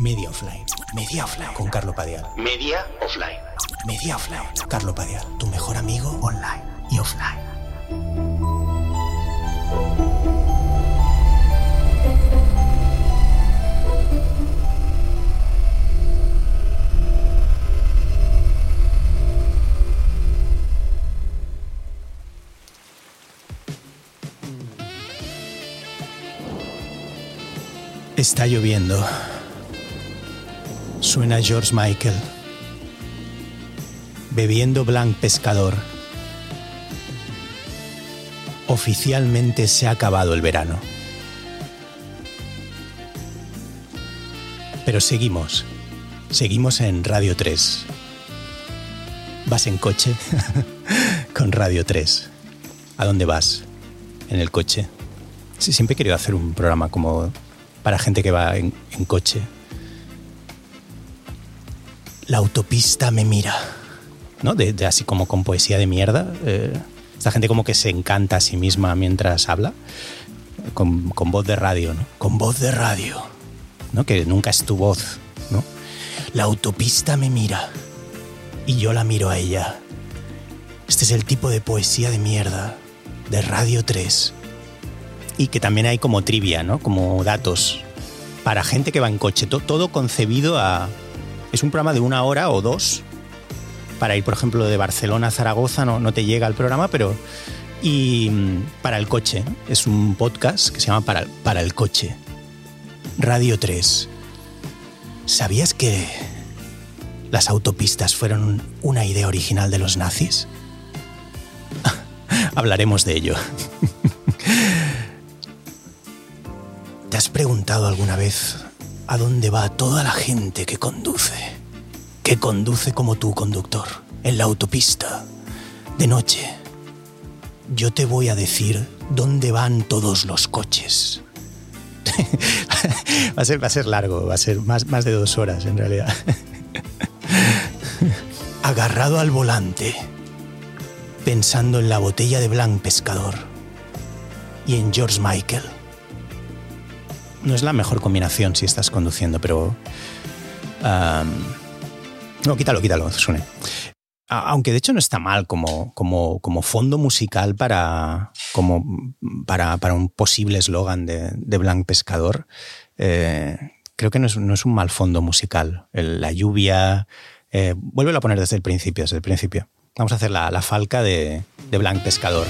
Media Offline. Media Offline. Con Carlo Padial. Media offline. Media Offline. Carlo Padial. Tu mejor amigo online y offline. Está lloviendo. Suena George Michael. Bebiendo Blanc Pescador. Oficialmente se ha acabado el verano. Pero seguimos. Seguimos en Radio 3. ¿Vas en coche? Con Radio 3. ¿A dónde vas? ¿En el coche? Sí, siempre he querido hacer un programa como para gente que va en, en coche. La autopista me mira. ¿No? De, de así como con poesía de mierda. eh, esta gente como que se encanta a sí misma mientras habla. Con, con voz de radio, ¿no? Con voz de radio. ¿No? Que nunca es tu voz, ¿no? La autopista me mira. Y yo la miro a ella. Este es el tipo de poesía de mierda. De Radio 3 y que también hay como trivia, ¿no? Como datos para gente que va en coche. To- todo concebido a... Es un programa de una hora o dos para ir, por ejemplo, de Barcelona a Zaragoza, no, no te llega el programa, pero... Y mm, para el coche, es un podcast que se llama Para, para el coche. Radio 3. ¿Sabías que las autopistas fueron una idea original de los nazis? Hablaremos de ello. ¿Te has preguntado alguna vez a dónde va toda la gente que conduce? Que conduce como tú, conductor, en la autopista, de noche. Yo te voy a decir dónde van todos los coches. va, a ser, va a ser largo, va a ser más, más de dos horas en realidad. Agarrado al volante, pensando en la botella de Blanc Pescador y en George Michael no es la mejor combinación si estás conduciendo, pero. no, quítalo, quítalo, Sune. A- Aunque de hecho no está mal como, como, como fondo musical para, como para, para un posible eslogan de, de Blanc Pescador. eh, creo que no es, no es un mal fondo musical. La lluvia. Eh, vuélvelo a poner desde el principio, desde el principio. Vamos a hacer la, la falca de, de Blanc Pescador.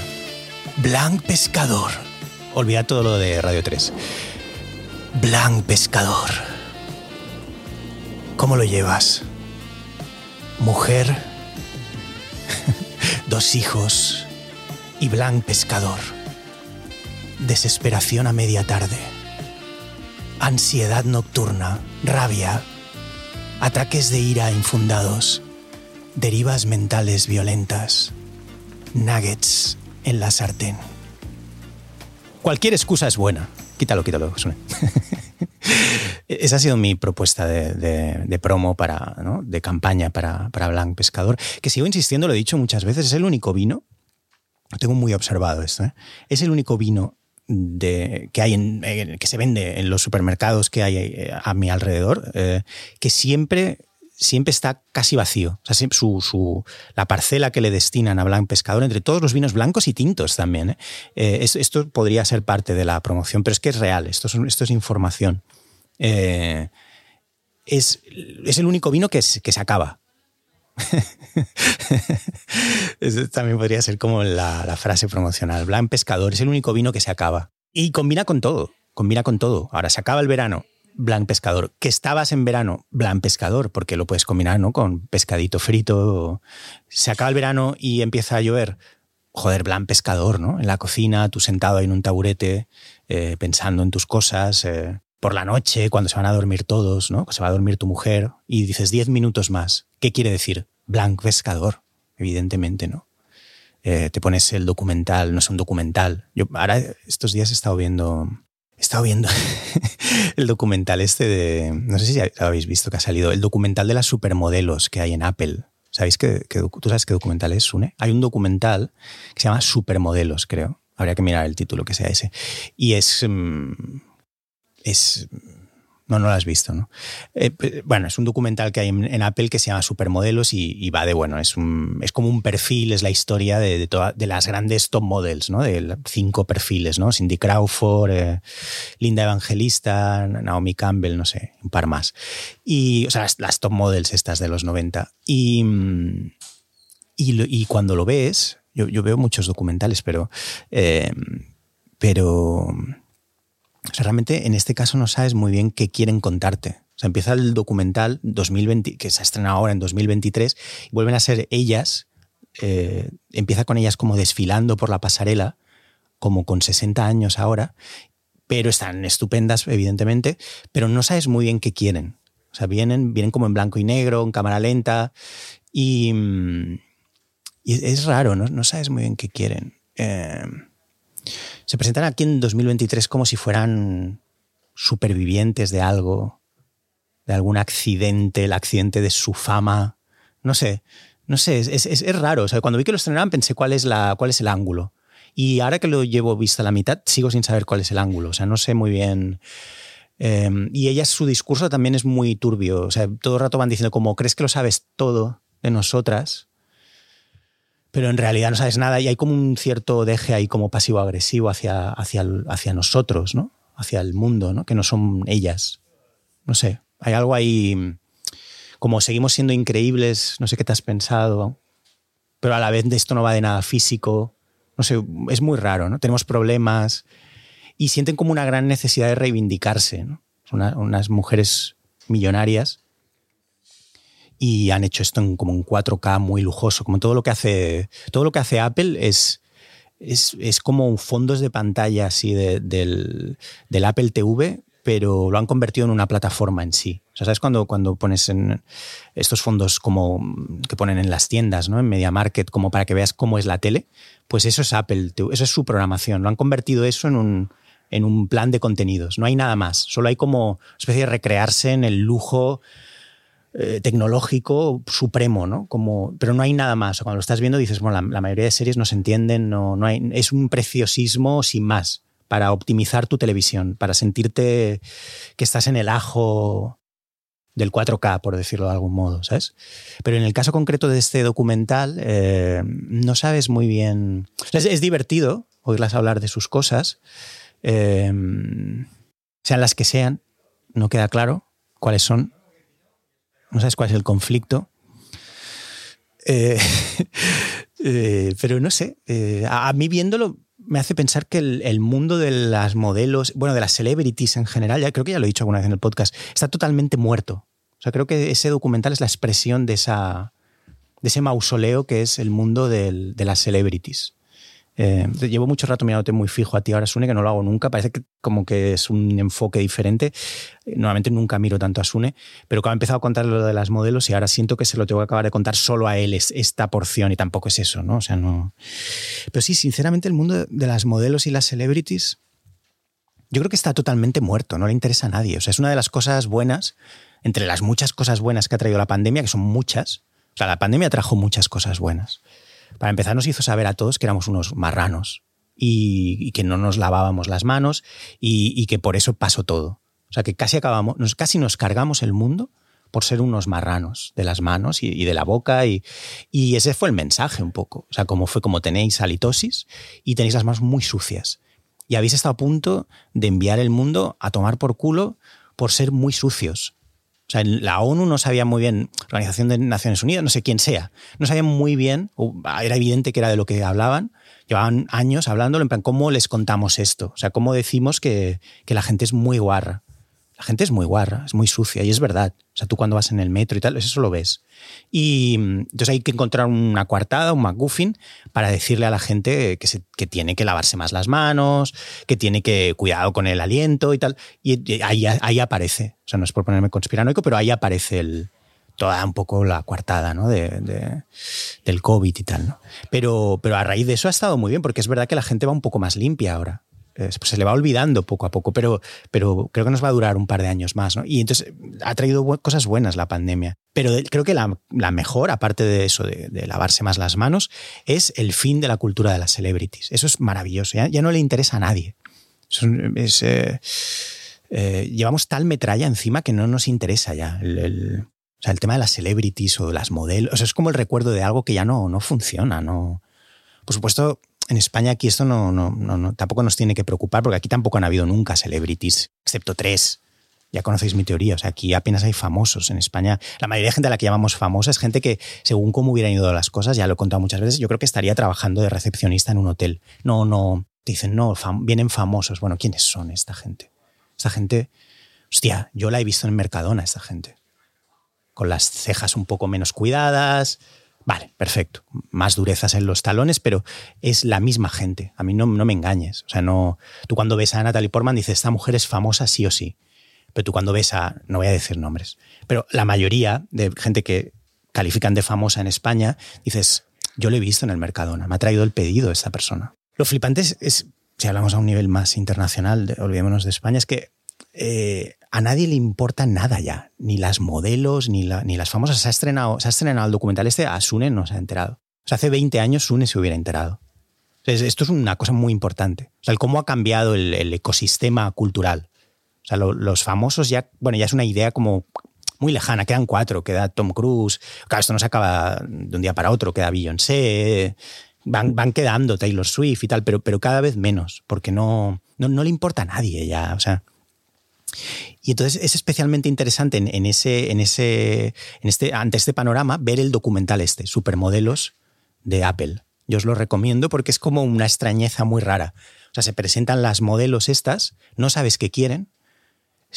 Blanc Pescador. Olvida todo lo de Radio 3. Blanc Pescador. ¿Cómo lo llevas? Mujer, dos hijos y Blanc Pescador. Desesperación a media tarde. Ansiedad nocturna, rabia, ataques de ira infundados, derivas mentales violentas, nuggets en la sartén. Cualquier excusa es buena. Quítalo, quítalo. Sune. Esa ha sido mi propuesta de, de- de promo para, ¿no? de campaña para, para Blanc Pescador, que sigo insistiendo, lo he dicho muchas veces, es el único vino, lo tengo muy observado esto, ¿eh? es el único vino de, que hay en, en- que se vende en los supermercados que hay eh, a mi alrededor, eh, que siempre, siempre está casi vacío. La parcela que le destinan a Blanc Pescador, entre todos los vinos blancos y tintos también. ¿eh? Eh, es- esto podría ser parte de la promoción, pero es que es real, esto es, información. Eh, es, el único vino que, se- acaba. También podría ser como la, la frase promocional. Blanc Pescador es el único vino que se acaba. Y combina con todo, combina con todo. Ahora se acaba el verano, Blanc Pescador. Que estabas en verano, Blanc Pescador, porque lo puedes combinar ¿no? con pescadito frito. Se acaba el verano y empieza a llover. Joder, Blanc Pescador, ¿no? En la cocina, tú sentado ahí en un taburete, eh, pensando en tus cosas. eh, por la noche, cuando se van a dormir todos, ¿no? Se va a dormir tu mujer y dices 10 minutos más. ¿Qué quiere decir? Blanc Pescador, evidentemente, ¿no? Eh, te pones el documental, no es un documental. Yo ahora estos días he estado viendo, he estado viendo el documental este de, no sé si lo habéis visto que ha salido, el documental de las supermodelos que hay en Apple. ¿Sabéis que, que tú sabes qué documental es, Sune? Hay un documental que se llama Supermodelos, creo. Habría que mirar el título que sea ese. Y es, mm, es No, no lo has visto, ¿no? Eh, bueno, es un documental que hay en, Apple que se llama Supermodelos y, va de, bueno, es, un, es como un perfil, es la historia de, de, las grandes top models, ¿no? De cinco perfiles, ¿no? Cindy Crawford, eh, Linda Evangelista, Naomi Campbell, no sé, un par más. Y, o sea, las, top models estas de los 90. Y, y, cuando lo ves, yo, yo, veo muchos documentales, pero... Eh, pero o sea, realmente en este caso no sabes muy bien qué quieren contarte. O sea, empieza el documental 2020, que se ha estrenado ahora en 2023, y vuelven a ser ellas, eh, empieza con ellas como desfilando por la pasarela, como con 60 años ahora, pero están estupendas, evidentemente, pero no sabes muy bien qué quieren. O sea, vienen, vienen como en blanco y negro, en cámara lenta, y, mm, es raro, ¿no? no sabes muy bien qué quieren. Eh, se presentan aquí en 2023 como si fueran supervivientes de algo, de algún accidente, el accidente de su fama. No sé, no sé, es, raro. O sea, cuando vi que lo estrenaban pensé cuál es, la, cuál es el ángulo. Y ahora que lo llevo visto a la mitad, sigo sin saber cuál es el ángulo. O sea, no sé muy bien. Em, y ella, su discurso también es muy turbio. O sea, todo el rato van diciendo como, ¿crees que lo sabes todo de nosotras? Pero en realidad no sabes nada y hay como un cierto deje ahí como pasivo-agresivo hacia, hacia, hacia nosotros, ¿no? Hacia el mundo, ¿no? Que no son ellas. No sé, hay algo ahí como seguimos siendo increíbles, no sé qué te has pensado, pero a la vez de esto no va de nada físico, no sé, es muy raro, ¿no? Tenemos problemas y sienten como una gran necesidad de reivindicarse, ¿no? Unas mujeres millonarias y han hecho esto en como un 4K muy lujoso, como todo lo que hace, todo lo que hace Apple es, es, es como fondos de pantalla así del, del, Apple TV, pero lo han convertido en una plataforma en sí. O sea, ¿sabes cuando, cuando pones en estos fondos como que ponen en las tiendas, ¿no? en Media Market, como para que veas cómo es la tele? Pues eso es Apple, eso es su programación. Lo han convertido eso en un, en un plan de contenidos. No hay nada más. Solo hay como especie de recrearse en el lujo eh, tecnológico supremo, ¿no? Como, pero no hay nada más. Cuando lo estás viendo dices, bueno, la, mayoría de series no se entienden, no, no hay, es un preciosismo sin más para optimizar tu televisión, para sentirte que estás en el ajo del 4K, por decirlo de algún modo, ¿sabes? Pero en el caso concreto de este documental, eh, no sabes muy bien. Es, divertido oírlas hablar de sus cosas, eh, sean las que sean, no queda claro cuáles son, no sabes cuál es el conflicto. Eh, eh, pero no sé, eh, a, mí viéndolo me hace pensar que el, mundo de las modelos, bueno, de las celebrities en general, ya creo que ya lo he dicho alguna vez en el podcast, está totalmente muerto. O sea, creo que ese documental es la expresión de, esa, de ese mausoleo que es el mundo de las celebrities. Eh, llevo mucho rato mirándote muy fijo a ti ahora, Sune, que no lo hago nunca. Parece que como que es un enfoque diferente. Normalmente nunca miro tanto a Sune, pero cuando he empezado a contar lo de las modelos y ahora siento que se lo tengo que acabar de contar solo a él es esta porción y tampoco es eso, ¿no? O sea, no. Pero sí, sinceramente, el mundo de las modelos y las celebrities, yo creo que está totalmente muerto, no le interesa a nadie. O sea, es una de las cosas buenas, entre las muchas cosas buenas que ha traído la pandemia, que son muchas. O sea, la pandemia trajo muchas cosas buenas para empezar nos hizo saber a todos que éramos unos marranos y, que no nos lavábamos las manos y, que por eso pasó todo. O sea, que casi acabamos, nos, casi nos cargamos el mundo por ser unos marranos de las manos y, de la boca y, ese fue el mensaje un poco. O sea, como fue como tenéis halitosis y tenéis las manos muy sucias y habéis estado a punto de enviar el mundo a tomar por culo por ser muy sucios. O sea, la ONU no sabía muy bien, Organización de Naciones Unidas, no sé quién sea, no sabía muy bien, era evidente que era de lo que hablaban, llevaban años hablándolo, en plan, ¿cómo les contamos esto? O sea, ¿cómo decimos que, que la gente es muy guarra? La gente es muy guarra, es muy sucia y es verdad. O sea, tú cuando vas en el metro y tal, eso lo ves. Y mm, entonces hay que encontrar una coartada, un McGuffin, para decirle a la gente que, tiene que lavarse más las manos, que tiene que cuidado con el aliento y tal. Y ahí, aparece, o sea, no es por ponerme conspiranoico, pero ahí aparece toda un poco la coartada de, del COVID y tal. ¿no? Pero a raíz de eso ha estado muy bien, porque es verdad que la gente va un poco más limpia ahora. Pues se le va olvidando poco a poco, pero, pero creo que nos va a durar un par de años más. ¿no? Y entonces ha traído cosas buenas la pandemia. Pero creo que la, mejor, aparte de eso, de, lavarse más las manos, es el fin de la cultura de las celebrities. Eso es maravilloso. Ya, no le interesa a nadie. Es, eh, eh, llevamos tal metralla encima que no nos interesa ya. El, o sea, el tema de las celebrities o de las modelos, es como el recuerdo de algo que ya no, no funciona. No. Por supuesto, en España aquí esto no, no, no, tampoco nos tiene que preocupar, porque aquí tampoco han habido nunca celebrities, excepto tres. Ya conocéis mi teoría, o sea, aquí apenas hay famosos en España. La mayoría de gente a la que llamamos famosa es gente que, según cómo hubieran ido las cosas, ya lo he contado muchas veces, yo creo que estaría trabajando de recepcionista en un hotel. No, no, te dicen, no, vienen famosos. Bueno, ¿quiénes son esta gente? Esta gente, hostia, yo la he visto en Mercadona, esta gente. Con las cejas un poco menos cuidadas, Vale, perfecto. Más durezas en los talones, pero es la misma gente. A mí no, no me engañes. O sea, no. Tú cuando ves a Natalie Portman dices, esta mujer es famosa sí o sí. Pero tú cuando ves a. No voy a decir nombres. Pero la mayoría de gente que califican de famosa en España, dices, yo lo he visto en el Mercadona, me ha traído el pedido esta persona. Lo flipante es, si hablamos a un nivel más internacional, olvidémonos de España, es que eh, a nadie le importa nada ya, ni las modelos, ni, las famosas. Se ha, estrenado, se ha estrenado el documental este, a Sune no se ha enterado. O sea, hace 20 años Sune se hubiera enterado. esto es una cosa muy importante. O sea, cómo ha cambiado el, ecosistema cultural. O sea, los famosos ya, bueno, ya es una idea como muy lejana. Quedan cuatro, queda Tom Cruise. Esto no se acaba de un día para otro. Queda Beyoncé, van, van quedando Taylor Swift y tal, pero, pero cada vez menos, porque no, no, no le importa a nadie ya. O sea, y entonces es especialmente interesante en, ese, en ese, en este, ante este panorama ver el documental este, Supermodelos de Apple. Yo os lo recomiendo porque es como una extrañeza muy rara. O sea, se presentan las modelos estas, no sabes qué quieren.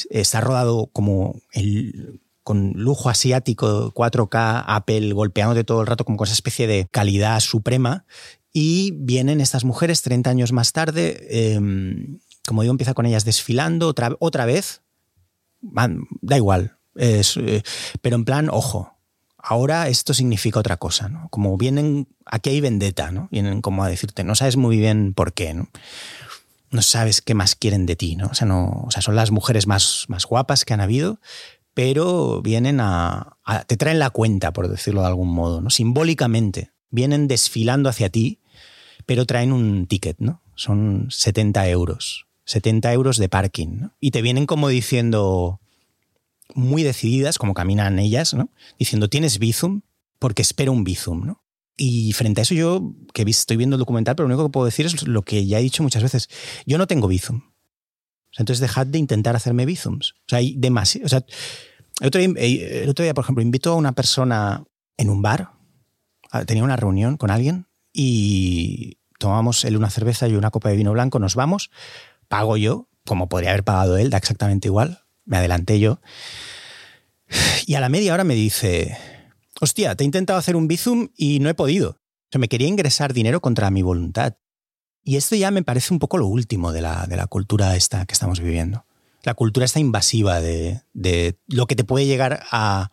Está rodado como el, con lujo asiático, 4K, Apple golpeándote todo el rato como con esa especie de calidad suprema. Y vienen estas mujeres 30 años más tarde, em, como digo, empieza con ellas desfilando otra, otra vez. da igual. Eh, pero en plan, ojo, ahora esto significa otra cosa, ¿no? Como vienen, aquí hay vendetta, ¿no? Vienen como a decirte, no sabes muy bien por qué, ¿no? Sabes qué más quieren de ti, no, o sea son las mujeres más, más guapas que han habido, pero vienen a, a, te traen la cuenta, por decirlo de algún modo, ¿no? Simbólicamente. Vienen desfilando hacia ti, pero traen un ticket, ¿no? Son 70 euros. 70 euros de parking. Y te vienen como diciendo, muy decididas, como caminan ellas, ¿no? diciendo, ¿tienes Bizum? Porque espero un Bizum. ¿no? Y frente a eso yo, que estoy viendo el documental, pero lo único que puedo decir es lo que ya he dicho muchas veces. Yo no tengo Bizum. entonces dejad de intentar hacerme Bizums. O sea, hay demasiado... O sea, el otro, día, eh, el otro día, por ejemplo, invito a una persona en un bar, tenía una reunión con alguien y tomamos él una cerveza y una copa de vino blanco, nos vamos, pago yo, como podría haber pagado él, da exactamente igual, me adelanté yo. Y a la media hora me dice, hostia, te he intentado hacer un Bizum y no he podido. O sea, me quería ingresar dinero contra mi voluntad. Y esto ya me parece un poco lo último de la, de la cultura esta que estamos viviendo. La cultura esta invasiva de, de lo que te puede llegar a,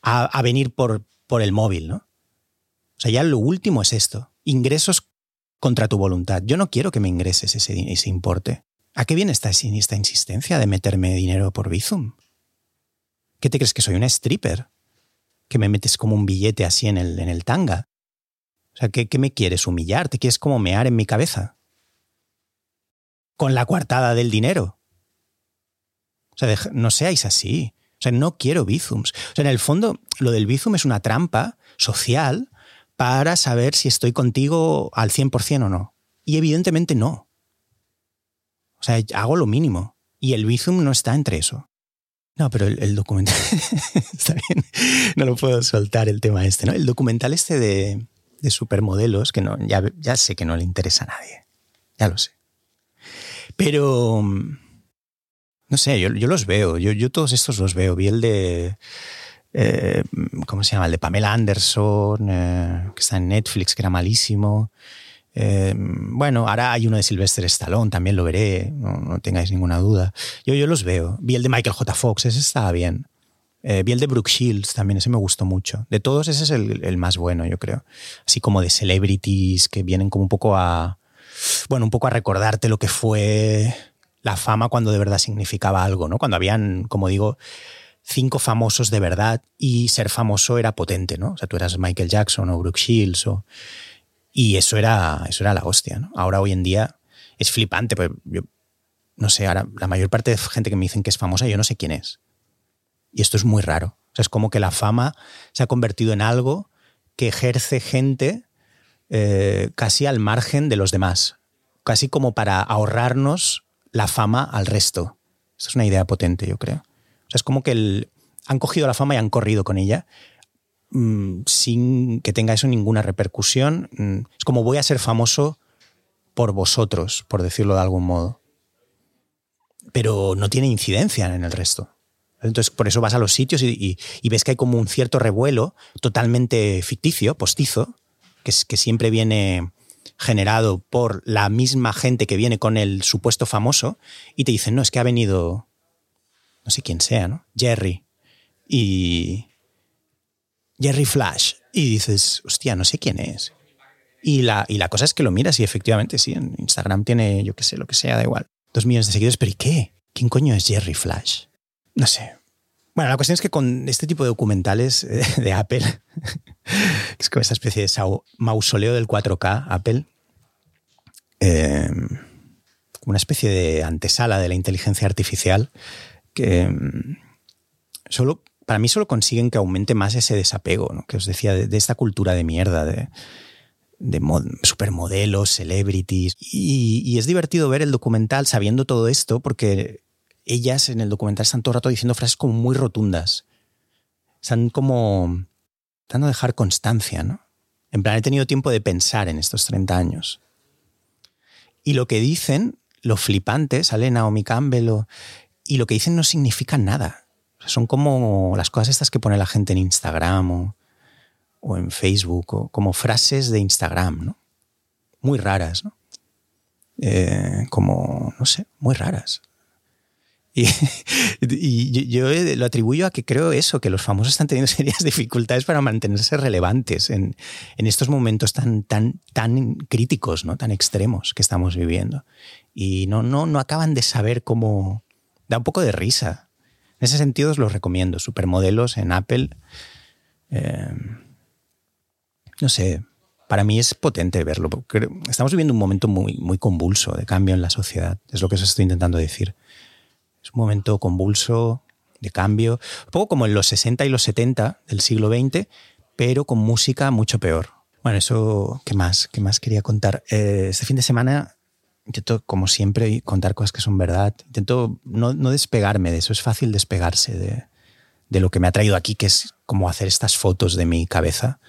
a, venir por, por el móvil, ¿no? O sea, ya lo último es esto. Ingresos contra tu voluntad. Yo no quiero que me ingreses ese, ese importe. ¿A qué viene esta, esta insistencia de meterme dinero por Bizum? ¿Qué te crees que soy una stripper? ¿Que me metes como un billete así en el, en el tanga? O sea, ¿qué, ¿qué me quieres humillar? ¿Te quieres como mear en mi cabeza? Con la coartada del dinero. O sea, no seáis así. O sea, no quiero Bizums. O sea, en el fondo, lo del Bizum es una trampa social para saber si estoy contigo al 100% o no. Y evidentemente no. O sea, hago lo mínimo. Y el Bizum no está entre eso. No, pero el, documental. está bien. No lo puedo soltar el tema este, ¿no? El documental este de, de supermodelos, que no, ya, ya sé que no le interesa a nadie. Ya lo sé. Pero. No sé, yo, yo los veo. Yo, yo todos estos los veo. Vi el de. Eh, ¿Cómo se llama? El de Pamela Anderson, eh, que está en Netflix, que era malísimo. Eh, bueno, ahora hay uno de Sylvester Stallone, también lo veré, no, tengáis ninguna duda. Yo, yo los veo. Vi el de Michael J. Fox, ese estaba bien. Eh, vi el de Brooke Shields también, ese me gustó mucho. De todos, ese es el, el, más bueno, yo creo. Así como de celebrities que vienen como un poco a. Bueno, un poco a recordarte lo que fue la fama cuando de verdad significaba algo, ¿no? Cuando habían, como digo, cinco famosos de verdad y ser famoso era potente, ¿no? O sea, tú eras Michael Jackson o Brooke Shields o y eso era, eso era la hostia. Ahora hoy en día es flipante, pues no sé, ahora la mayor parte de gente que me dicen que es famosa, yo no sé quién es. Y esto es muy raro. O sea, es como que la fama se ha convertido en algo que ejerce gente eh, casi al margen de los demás, casi como para ahorrarnos la fama al resto. Esta es una idea potente, yo creo. O sea, es como que han cogido la fama y han corrido con ella mm, sin que tenga eso ninguna repercusión. Mm, es como voy a ser famoso por vosotros, por decirlo de algún modo. Pero no tiene incidencia en el resto. Entonces, por eso vas a los sitios y, ves que hay como un cierto revuelo totalmente ficticio, postizo, que, que siempre viene generado por la misma gente que viene con el supuesto famoso y te dicen, no, es que ha venido, no sé quién sea, ¿no? Jerry. Y... Jerry Flash. Y dices, hostia, no sé quién es. Y la, y la cosa es que lo miras y efectivamente sí, en Instagram tiene, yo qué sé, lo que sea, da igual. Dos millones de seguidores, pero ¿y qué? ¿Quién coño es Jerry Flash? No sé. Bueno, la cuestión es que con este tipo de documentales eh, de Apple, es como esta especie de mausoleo del 4K, Apple, eh, como una especie de antesala de la inteligencia artificial, que mm, solo, para mí solo consiguen que aumente más ese desapego, ¿no? que os decía, de, esta cultura de mierda, de, de supermodelos, celebrities. Y, y, es divertido ver el documental sabiendo todo esto, porque ellas en el documental están todo el rato diciendo frases como muy rotundas. Están como tratando de dejar constancia, ¿no? En plan, he tenido tiempo de pensar en estos 30 años. Y lo que dicen, lo flipante, sale Naomi Campbell, y lo que dicen no significa nada. Son como las cosas estas que pone la gente en Instagram o, en Facebook, o como frases de Instagram, ¿no? Muy raras, ¿no? Eh, como, no sé, muy raras. Y, yo lo atribuyo a que creo eso, que los famosos están teniendo serias dificultades para mantenerse relevantes en, estos momentos tan, tan, tan críticos, ¿no? tan extremos que estamos viviendo. Y no, no, no acaban de saber cómo... Da un poco de risa. En ese sentido os los recomiendo. Supermodelos en Apple. Eh, no sé, para mí es potente verlo. Estamos viviendo un momento muy, muy convulso de cambio en la sociedad. Es lo que os estoy intentando decir. Es un momento convulso, de cambio, un poco como en los 60 y los 70 del siglo XX, pero con música mucho peor. Bueno, eso, ¿qué más? ¿Qué más quería contar? Eh, este fin de semana intento, como siempre, contar cosas que son verdad. Intento no, despegarme de eso. Es fácil despegarse de, lo que me ha traído aquí, que es como hacer estas fotos de mi cabeza.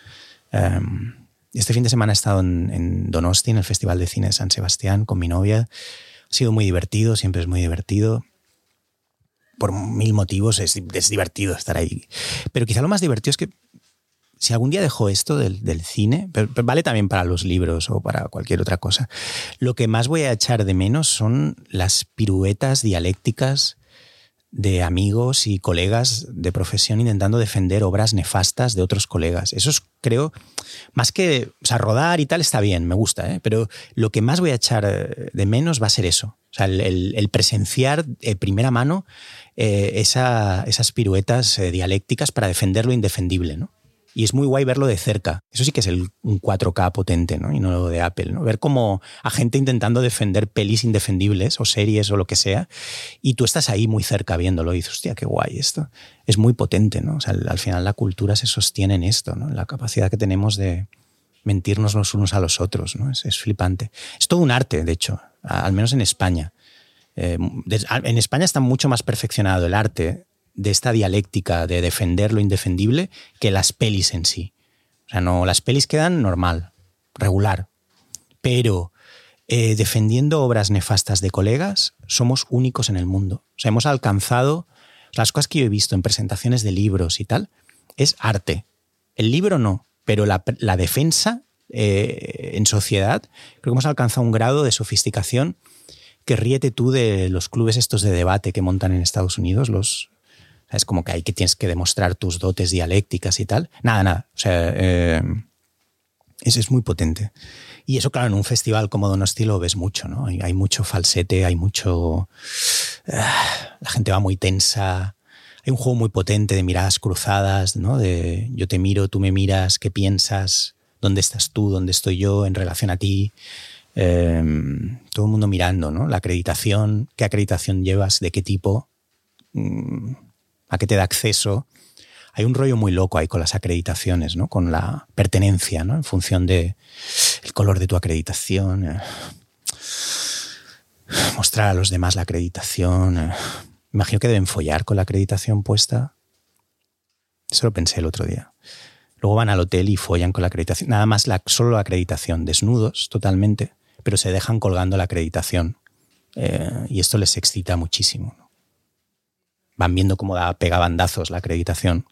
Em, este fin de semana he estado en, en, Donosti, en el Festival de Cine de San Sebastián, con mi novia. Ha sido muy divertido, siempre es muy divertido por mil motivos es, divertido estar ahí. Pero quizá lo más divertido es que si algún día dejo esto del, cine, vale también para los libros o para cualquier otra cosa, lo que más voy a echar de menos son las piruetas dialécticas de amigos y colegas de profesión intentando defender obras nefastas de otros colegas. Eso es, creo, más que, o sea, rodar y tal está bien, me gusta, ¿eh? pero lo que más voy a echar eh, de menos va a ser eso. O sea, el, presenciar de primera mano eh, esas piruetas dialécticas para defender lo indefendible, ¿no? Y es muy guay verlo de cerca. Eso sí que es el, un 4K potente, ¿no? Y no lo de Apple, ¿no? Ver como a gente intentando defender pelis indefendibles o series o lo que sea, y tú estás ahí muy cerca viéndolo y dices, hostia, qué guay esto. Es muy potente, ¿no? O sea, al, final la cultura se sostiene en esto, ¿no? La capacidad que tenemos de mentirnos los unos a los otros, ¿no? Es, flipante. Es todo un arte, de hecho, al menos en España. Eh, en España está mucho más perfeccionado el arte de esta dialéctica de defender lo indefendible que las pelis en sí. O sea, no, las pelis quedan normal, regular. Pero eh, defendiendo obras nefastas de colegas, somos únicos en el mundo. O sea, hemos alcanzado. Las cosas que yo he visto en presentaciones de libros y tal, es arte. El libro no, pero la, defensa eh, en sociedad, creo que hemos alcanzado un grado de sofisticación que ríete tú de los clubes estos de debate que montan en Estados Unidos, los, es como que hay que tienes que demostrar tus dotes dialécticas y tal. Nada, nada. O sea, eh, es, muy potente. Y eso, claro, en un festival como Donosti lo ves mucho, ¿no? Hay, mucho falsete, hay mucho... Ah, la gente va muy tensa. Hay un juego muy potente de miradas cruzadas, ¿no? De yo te miro, tú me miras, ¿qué piensas? ¿Dónde estás tú? ¿Dónde estoy yo en relación a ti? Em, todo el mundo mirando, ¿no? La acreditación, qué acreditación llevas, de qué tipo, mm, a qué te da acceso. Hay un rollo muy loco ahí con las acreditaciones, ¿no? Con la pertenencia, ¿no? En función de el color de tu acreditación. Eh, mostrar a los demás la acreditación. Eh. Imagino que deben follar con la acreditación puesta. Eso lo pensé el otro día. Luego van al hotel y follan con la acreditación. Nada más la, solo la acreditación, desnudos totalmente, pero se dejan colgando la acreditación. Eh, y esto les excita muchísimo. Van viendo cómo da, pega bandazos la acreditación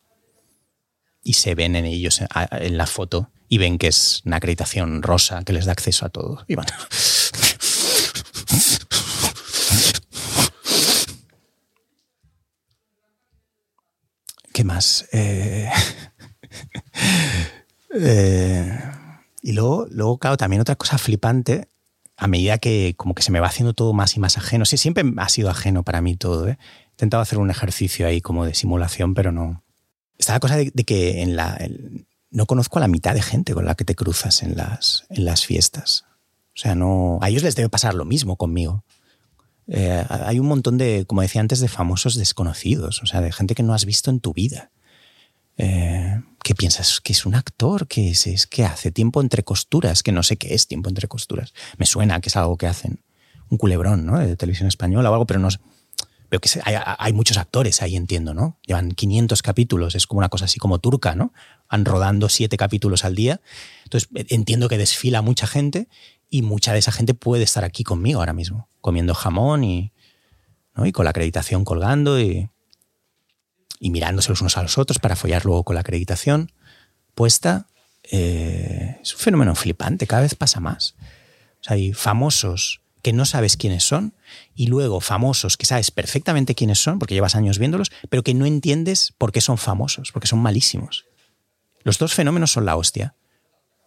y se ven en ellos en la foto y ven que es una acreditación rosa que les da acceso a todo. Y van. ¿Qué más? Eh, eh, y luego, luego, claro, también otra cosa flipante, a medida que como que se me va haciendo todo más y más ajeno. Sí, siempre ha sido ajeno para mí todo. ¿eh? He intentado hacer un ejercicio ahí como de simulación, pero no. Está la cosa de, que en la, no conozco a la mitad de gente con la que te cruzas en las, en las fiestas. O sea, no, a ellos les debe pasar lo mismo conmigo. Eh, hay un montón de, como decía antes, de famosos desconocidos, o sea, de gente que no has visto en tu vida. Eh, ¿Qué piensas? ¿Que es un actor? ¿Que es, es que hace tiempo entre costuras? Que no sé qué es tiempo entre costuras. Me suena que es algo que hacen. Un culebrón, ¿no? De televisión española o algo, pero no Veo que hay, muchos actores ahí, entiendo, ¿no? Llevan 500 capítulos, es como una cosa así como turca, ¿no? Han rodando siete capítulos al día. Entonces entiendo que desfila mucha gente y mucha de esa gente puede estar aquí conmigo ahora mismo, comiendo jamón y, y con la acreditación colgando y, y mirándose los unos a los otros para follar luego con la acreditación puesta. Eh, es un fenómeno flipante, cada vez pasa más. hay famosos que no sabes quiénes son y luego famosos que sabes perfectamente quiénes son porque llevas años viéndolos, pero que no entiendes por qué son famosos, porque son malísimos. Los dos fenómenos son la hostia.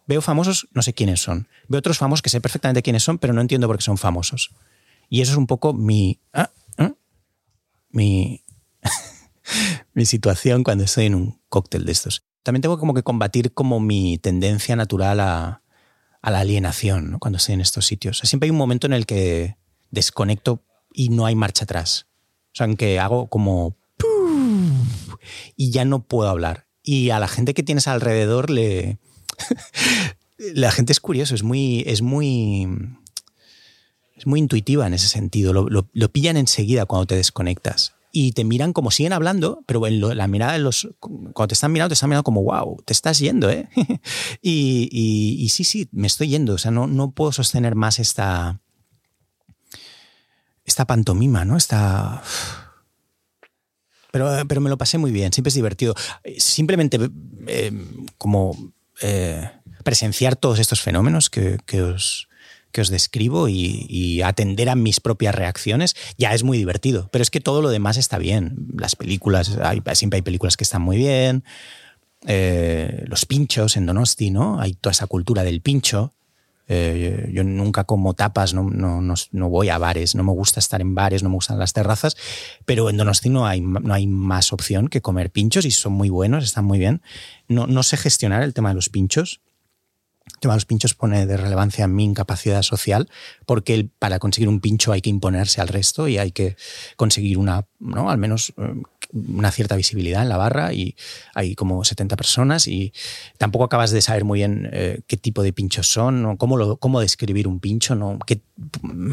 Veo famosos, no sé quiénes son. Veo otros famosos que sé perfectamente quiénes son, pero no entiendo por qué son famosos. Y eso es un poco mi. Ah, ah, mi. mi situación cuando estoy en un cóctel de estos. También tengo como que combatir como mi tendencia natural a, a la alienación cuando estoy en estos sitios. siempre hay un momento en el que desconecto y no hay marcha atrás. O sea, en que hago como... Y ya no puedo hablar. Y a la gente que tienes alrededor le la gente es curioso, es muy, es muy, es muy intuitiva en ese sentido. Lo, pillan enseguida cuando te desconectas. Y te miran como siguen hablando, pero en la mirada de los. Cuando te están mirando, te están mirando como, wow, te estás yendo, ¿eh? y, sí, sí, me estoy yendo. O sea, no, no puedo sostener más esta. Esta pantomima, ¿no? Esta. Pero, pero me lo pasé muy bien, siempre es divertido. Simplemente eh, como eh, presenciar todos estos fenómenos que, os, que os describo y, atender a mis propias reacciones, ya es muy divertido. Pero es que todo lo demás está bien. Las películas, siempre hay películas que están muy bien. Eh, los pinchos en Donosti, ¿no? Hay toda esa cultura del pincho. Eh, yo nunca como tapas, no, no, voy a bares, no me gusta estar en bares, no me gustan las terrazas, pero en Donosti no hay, no hay más opción que comer pinchos y son muy buenos, están muy bien. No, no sé gestionar el tema de los pinchos. El tema de los pinchos pone de relevancia mi incapacidad social, porque para conseguir un pincho hay que imponerse al resto y hay que conseguir una, ¿no? al menos eh, una cierta visibilidad en la barra y hay como 70 personas y tampoco acabas de saber muy bien eh, qué tipo de pinchos son, cómo, cómo describir un pincho, ¿no? que mm,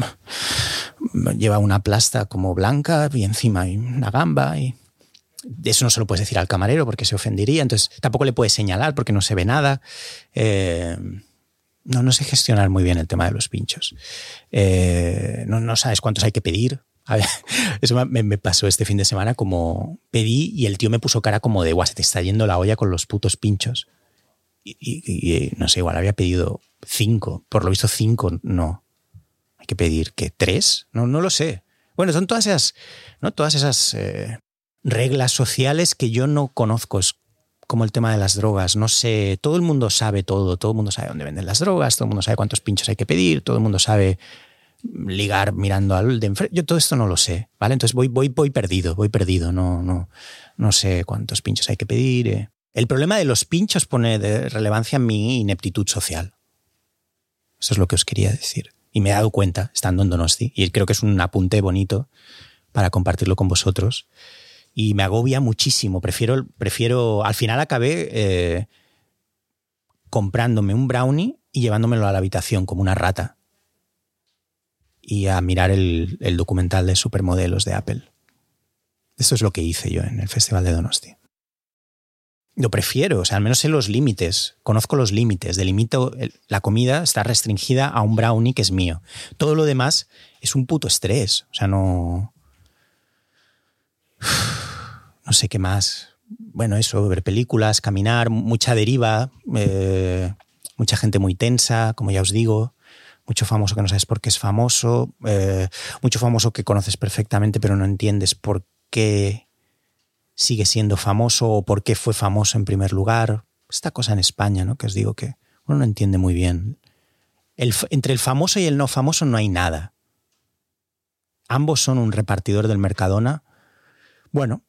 lleva una plasta como blanca y encima hay una gamba y eso no se lo puedes decir al camarero porque se ofendería, entonces tampoco le puedes señalar porque no se ve nada. Eh, no, no sé gestionar muy bien el tema de los pinchos. Eh, no, no sabes cuántos hay que pedir eso me, pasó este fin de semana como pedí y el tío me puso cara como de, guau, se te está yendo la olla con los putos pinchos. Y, no sé, igual había pedido cinco. Por lo visto cinco, no. Hay que pedir que tres, no, no lo sé. Bueno, son todas esas, ¿no? Todas esas eh, reglas sociales que yo no conozco. Es como el tema de las drogas. No sé, todo el mundo sabe todo, todo el mundo sabe dónde venden las drogas, todo el mundo sabe cuántos pinchos hay que pedir, todo el mundo sabe ligar mirando al de enfrente. Yo todo esto no lo sé, ¿vale? Entonces voy, voy, voy perdido, voy perdido, no, no, no sé cuántos pinchos hay que pedir. Eh. El problema de los pinchos pone de relevancia mi ineptitud social. Eso es lo que os quería decir. Y me he dado cuenta estando en Donosti. Y creo que es un apunte bonito para compartirlo con vosotros. Y me agobia muchísimo. Prefiero, prefiero al final acabé eh, comprándome un brownie y llevándomelo a la habitación como una rata. Y a mirar el, el documental de supermodelos de Apple. Eso es lo que hice yo en el Festival de Donosti. Lo prefiero, o sea, al menos sé los límites, conozco los límites, delimito, la comida está restringida a un brownie que es mío. Todo lo demás es un puto estrés, o sea, no... No sé qué más. Bueno, eso, ver películas, caminar, mucha deriva, eh, mucha gente muy tensa, como ya os digo, mucho famoso que no sabes por qué es famoso, eh, mucho famoso que conoces perfectamente pero no entiendes por qué sigue siendo famoso o por qué fue famoso en primer lugar. Esta cosa en España, ¿no? Que os digo que uno no entiende muy bien. entre el famoso y el no famoso no hay nada. Ambos son un repartidor del Mercadona, bueno,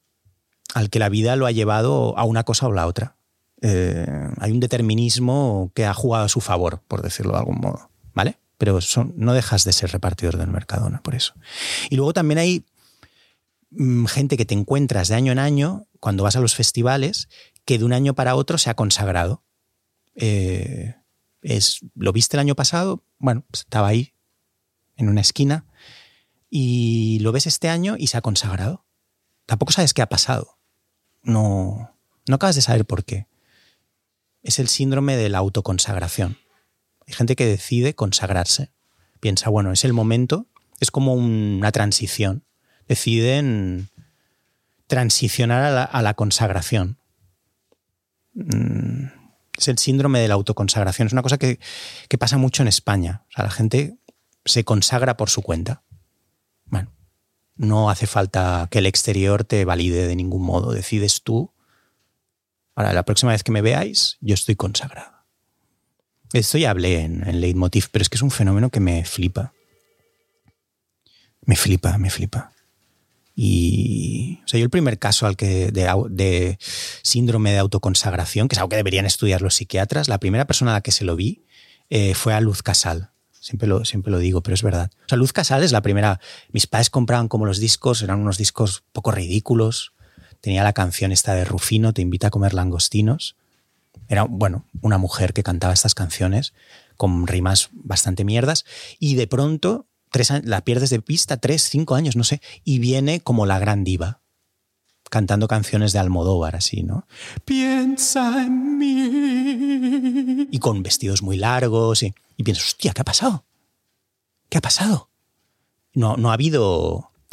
al que la vida lo ha llevado a una cosa o la otra. Eh, hay un determinismo que ha jugado a su favor, por decirlo de algún modo, ¿vale? Pero no dejas de ser repartidor del Mercadona por eso. Y luego también hay Mm, gente que te encuentras de año en año cuando vas a los festivales que de un año para otro se ha consagrado. Eh, es, ¿Lo viste el año pasado? Bueno, pues estaba ahí, en una esquina, y lo ves este año y se ha consagrado. Tampoco sabes qué ha pasado. No, no acabas de saber por qué. Es el síndrome de la autoconsagración. Hay gente que decide consagrarse. Piensa, bueno, es el momento, es como una transición deciden transicionar a la, consagración. Mm, es el síndrome de la autoconsagración. Es una cosa que, pasa mucho en España. O sea, la gente se consagra por su cuenta. No hace falta que el exterior te valide de ningún modo. Decides tú. Ahora, la próxima vez que me veáis, yo estoy consagrado. Esto ya hablé en, en Leitmotiv, pero es que es un fenómeno que me flipa. Me flipa, me flipa. Y o sea, yo el primer caso al que de, síndrome de autoconsagración, que es algo que deberían estudiar los psiquiatras, la primera persona a la que se lo vi eh, fue a Luz Casal. Siempre lo, siempre lo digo, pero es verdad. O sea, Luz Casal es la primera. Mis padres compraban como los discos, eran unos discos poco ridículos. Tenía la canción esta de Rufino, Te invita a comer langostinos. Era, bueno, una mujer que cantaba estas canciones con rimas bastante mierdas. Y de pronto la pierdes de pista, tres, cinco años, no sé, y viene como la gran diva, cantando canciones de Almodóvar, así, ¿no? Piensa en mí. Y con vestidos muy largos, y, y piensas, hostia, ¿qué ha pasado? ¿Qué ha pasado? No, no ha habido...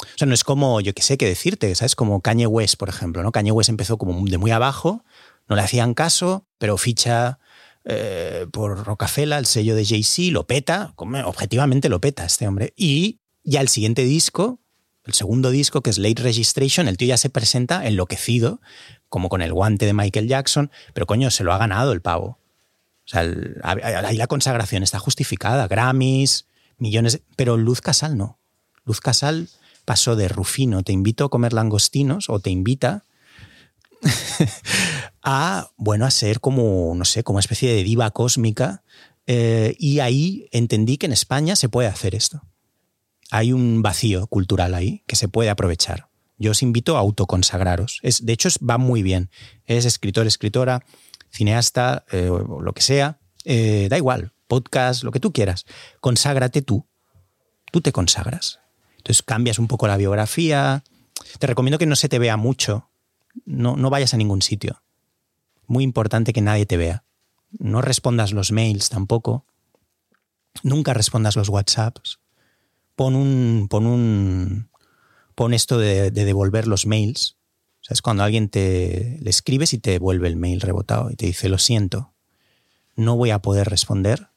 O sea, no es como, yo qué sé qué decirte, ¿sabes? Como Kanye West, por ejemplo, ¿no? Kanye West empezó como de muy abajo, no le hacían caso, pero ficha eh, por Rocafela, el sello de Jay-Z, lo peta, objetivamente lo peta este hombre. Y ya el siguiente disco, el segundo disco, que es Late Registration, el tío ya se presenta enloquecido, como con el guante de Michael Jackson, pero coño, se lo ha ganado el pavo. O sea, ahí la consagración está justificada, Grammys, millones, pero Luz Casal no. Luz Casal pasó de Rufino, te invito a comer langostinos, o te invita, a, bueno, a ser como, no sé, como una especie de diva cósmica. Eh, y ahí entendí que en España se puede hacer esto. Hay un vacío cultural ahí que se puede aprovechar. Yo os invito a autoconsagraros. Es, de hecho, va muy bien. Es escritor, escritora, cineasta, eh, lo que sea. Eh, da igual, podcast, lo que tú quieras. Conságrate tú. Tú te consagras. Entonces cambias un poco la biografía. Te recomiendo que no se te vea mucho. No, no vayas a ningún sitio muy importante que nadie te vea. No respondas los mails tampoco. Nunca respondas los WhatsApps. Pon un. Pon un. Pon esto de, devolver los mails. Es cuando alguien te le escribes y te devuelve el mail rebotado y te dice, lo siento, no voy a poder responder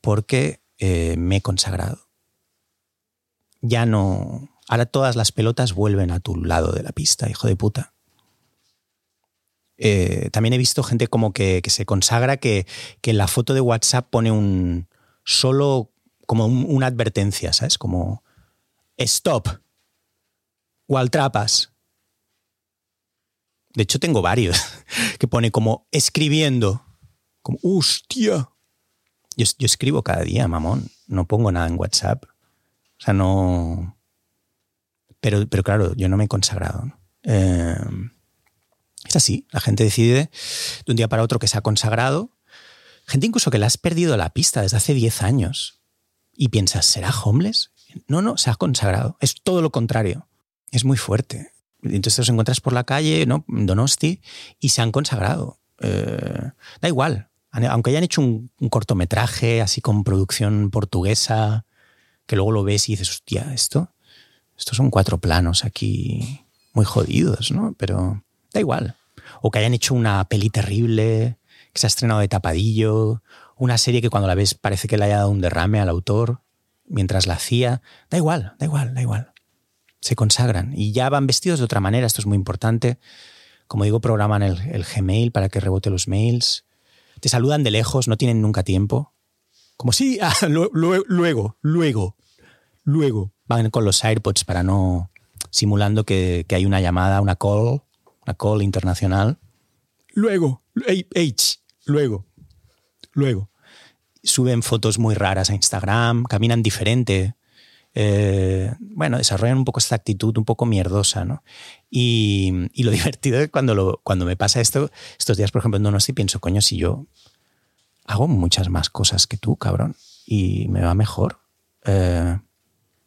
porque eh, me he consagrado. Ya no. Ahora todas las pelotas vuelven a tu lado de la pista, hijo de puta. Eh, también he visto gente como que, se consagra que, en la foto de WhatsApp pone un solo como una advertencia, ¿sabes? Como stop, Waltrapas. De hecho, tengo varios que pone como escribiendo, como hostia. Yo, escribo cada día, mamón. No pongo nada en WhatsApp. O sea, no. Pero, pero claro, yo no me he consagrado. Eh, es así. La gente decide de un día para otro que se ha consagrado. Gente incluso que le has perdido la pista desde hace 10 años. Y piensas, ¿será homeless? No, no, se ha consagrado. Es todo lo contrario. Es muy fuerte. Entonces los encuentras por la calle, ¿no? Donosti, y se han consagrado. Eh, da igual. Aunque hayan hecho un, cortometraje así con producción portuguesa, que luego lo ves y dices, hostia, esto, estos son cuatro planos aquí muy jodidos, ¿no? Pero da igual. O que hayan hecho una peli terrible, que se ha estrenado de tapadillo, una serie que cuando la ves parece que le haya dado un derrame al autor mientras la hacía. Da igual, da igual, da igual. Se consagran y ya van vestidos de otra manera, esto es muy importante. Como digo, programan el, Gmail para que rebote los mails. Te saludan de lejos, no tienen nunca tiempo. Como si, ah, luego, luego, luego. Van con los AirPods para no. simulando que, que hay una llamada, una call, una call internacional. Luego, H, luego, luego. Suben fotos muy raras a Instagram, caminan diferente. Eh, bueno, desarrollan un poco esta actitud un poco mierdosa, ¿no? Y, lo divertido es cuando, lo, cuando me pasa esto, estos días, por ejemplo, no estoy pienso, coño, si yo hago muchas más cosas que tú, cabrón, y me va mejor, eh,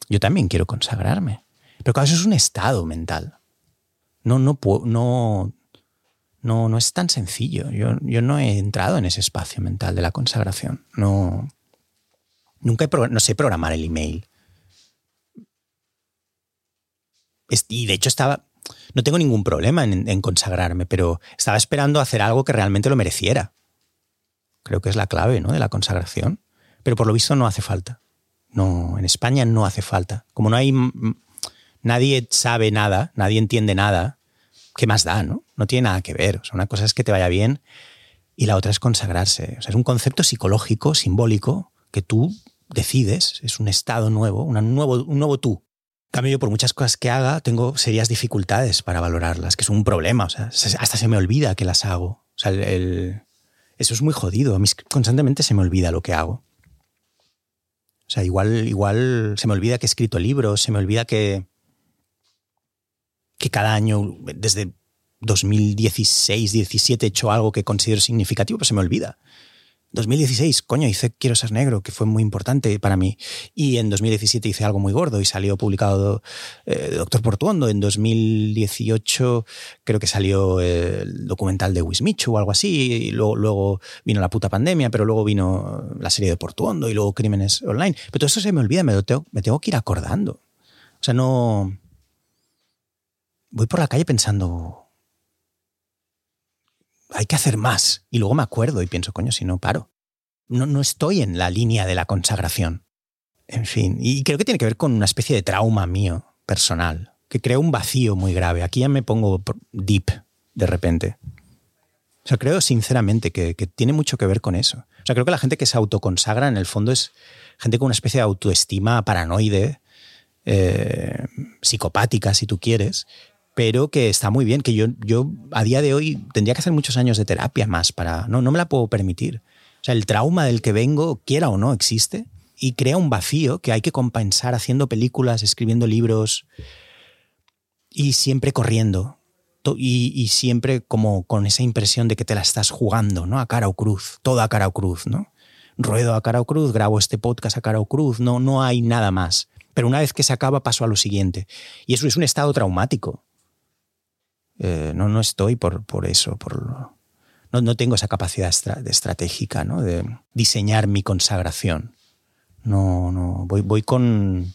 yo también quiero consagrarme. Pero claro, eso es un estado mental. No, no, no, no, no es tan sencillo. Yo, yo no he entrado en ese espacio mental de la consagración. No, nunca he, no sé programar el email. Y de hecho estaba, no tengo ningún problema en, consagrarme, pero estaba esperando hacer algo que realmente lo mereciera. Creo que es la clave ¿no? de la consagración. Pero por lo visto no hace falta. No, en España no hace falta. Como no hay. Nadie sabe nada, nadie entiende nada, ¿qué más da? No, no tiene nada que ver. Una cosa es que te vaya bien y la otra es consagrarse. O sea, es un concepto psicológico, simbólico, que tú decides, es un estado nuevo, nuevo un nuevo tú cambio, yo por muchas cosas que haga tengo serias dificultades para valorarlas, que es un problema. O sea, hasta se me olvida que las hago. O sea, el, eso es muy jodido. A mí constantemente se me olvida lo que hago. O sea, igual, igual se me olvida que he escrito libros, se me olvida que, que cada año, desde 2016, 17, he hecho algo que considero significativo, pues se me olvida. 2016, coño, hice Quiero ser negro, que fue muy importante para mí. Y en 2017 hice algo muy gordo y salió publicado eh, Doctor Portuondo. En 2018 creo que salió el documental de Wismichu o algo así. Y luego, luego, vino la puta pandemia, pero luego vino la serie de Portuondo y luego Crímenes Online. Pero todo eso se me olvida, me, tengo, me tengo que ir acordando. O sea, no... Voy por la calle pensando, hay que hacer más. Y luego me acuerdo y pienso, coño, si no paro. No, no estoy en la línea de la consagración. En fin, y creo que tiene que ver con una especie de trauma mío, personal, que crea un vacío muy grave. Aquí ya me pongo deep de repente. O sea, creo sinceramente que, tiene mucho que ver con eso. O sea, creo que la gente que se autoconsagra en el fondo es gente con una especie de autoestima paranoide, eh, psicopática, si tú quieres, pero que está muy bien, que yo, yo a día de hoy tendría que hacer muchos años de terapia más para... No, no me la puedo permitir. O sea, el trauma del que vengo, quiera o no, existe y crea un vacío que hay que compensar haciendo películas, escribiendo libros y siempre corriendo. Y, y, siempre como con esa impresión de que te la estás jugando, ¿no? A cara o cruz, toda a cara o cruz, ¿no? Ruedo a cara o cruz, grabo este podcast a cara o cruz, no, no hay nada más. Pero una vez que se acaba paso a lo siguiente. Y eso es un estado traumático. Eh, no, no estoy por, por eso, por, no, no tengo esa capacidad estratégica ¿no? de diseñar mi consagración. No, no, voy, voy con,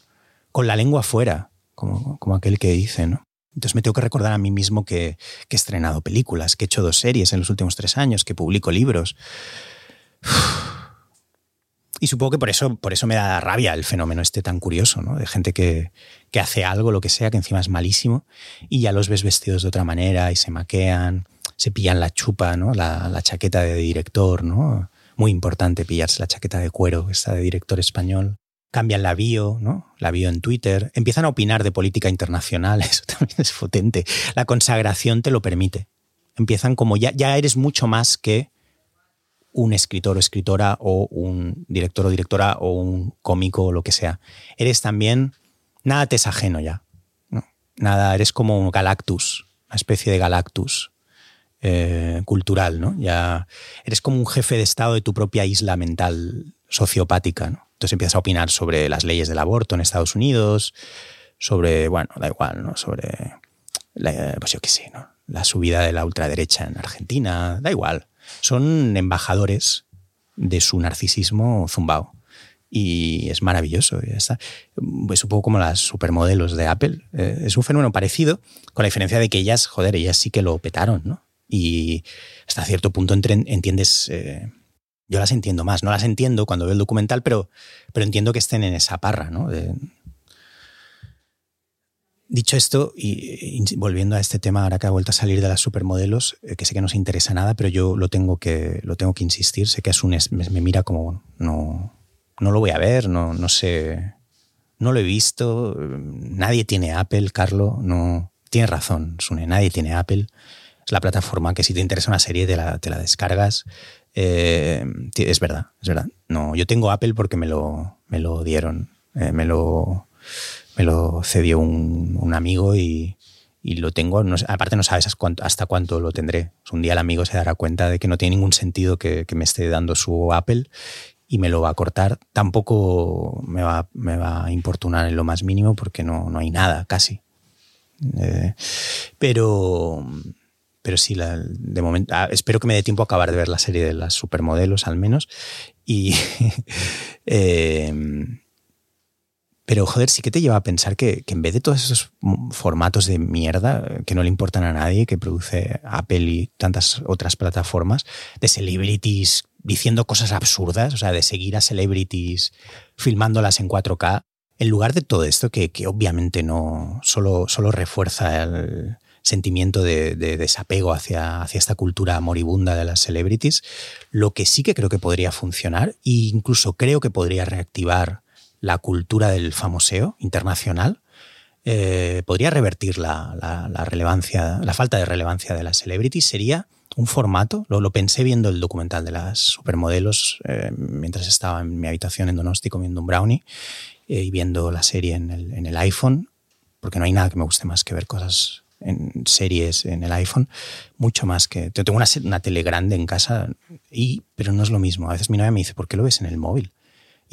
con la lengua afuera, como, como aquel que dice, ¿no? Entonces me tengo que recordar a mí mismo que, que, he estrenado películas, que he hecho dos series en los últimos tres años, que publico libros. Y supongo que por eso, por eso me da rabia el fenómeno este tan curioso, ¿no? De gente que, que hace algo, lo que sea, que encima es malísimo, y ya los ves vestidos de otra manera y se maquean, se pillan la chupa, ¿no? La, la chaqueta de director, ¿no? Muy importante pillarse la chaqueta de cuero, esta de director español. Cambian la bio, ¿no? La bio en Twitter. Empiezan a opinar de política internacional, eso también es potente. La consagración te lo permite. Empiezan como ya, ya eres mucho más que un escritor o escritora o un director o directora o un cómico o lo que sea. Eres también, nada te es ajeno ya. Nada, eres como un Galactus, una especie de Galactus eh, cultural, ¿no? Ya eres como un jefe de estado de tu propia isla mental sociopática, ¿no? Entonces empiezas a opinar sobre las leyes del aborto en Estados Unidos, sobre, bueno, da igual, ¿no? Sobre, pues yo qué sé, ¿no? La subida de la ultraderecha en Argentina, da igual. Son embajadores de su narcisismo zumbao. Y es maravilloso. Es un poco como las supermodelos de Apple. Eh, es un fenómeno parecido, con la diferencia de que ellas, joder, ellas sí que lo petaron, ¿no? Y hasta cierto punto entiendes eh, yo las entiendo más. No las entiendo cuando veo el documental, pero, pero entiendo que estén en esa parra, ¿no? Dicho esto, y, volviendo a este tema, ahora que ha vuelto a salir de las supermodelos, eh, que sé que no se interesa nada, pero yo lo tengo que, lo tengo que insistir. Sé que es un, me, me mira como, no, no lo voy a ver, no, no sé, no lo he visto. Nadie tiene Apple, Carlo, no. Tienes razón, Sune, nadie tiene Apple. Es la plataforma que si te interesa una serie te la, te la descargas. Eh, es verdad, es verdad. No, yo tengo Apple porque me lo, me lo dieron, eh, me, lo, me lo cedió un, amigo y, lo tengo. aparte, no sabes hasta cuánto lo tendré. Un día el amigo se dará cuenta de que no tiene ningún sentido que, me esté dando su Apple y me lo va a cortar. Tampoco me va, me va a importunar en lo más mínimo porque no, no hay nada casi. Eh, pero pero sí, de momento, ah, espero que me dé tiempo a acabar de ver la serie de las supermodelos al menos. Y, em, pero joder, sí que te lleva a pensar que, en vez de todos esos formatos de mierda que no le importan a nadie, que produce Apple y tantas otras plataformas, de celebrities diciendo cosas absurdas, o sea, de seguir a celebrities filmándolas en 4K, en lugar de todo esto que, que obviamente no solo, solo refuerza el, sentimiento de, desapego hacia, hacia, esta cultura moribunda de las celebrities, lo que sí que creo que podría funcionar e incluso creo que podría reactivar la cultura del famoseo internacional, eh, podría revertir la, relevancia, la falta de relevancia de las celebrities, sería un formato, lo, pensé viendo el documental de las supermodelos eh, mientras estaba en mi habitación en Donosti comiendo un brownie eh, y viendo la serie en el, en el iPhone, porque no hay nada que me guste más que ver cosas en series en el iPhone, mucho más que... Tengo una, una tele grande en casa, y, pero no es lo mismo. A veces mi novia me dice, ¿por qué lo ves en el móvil?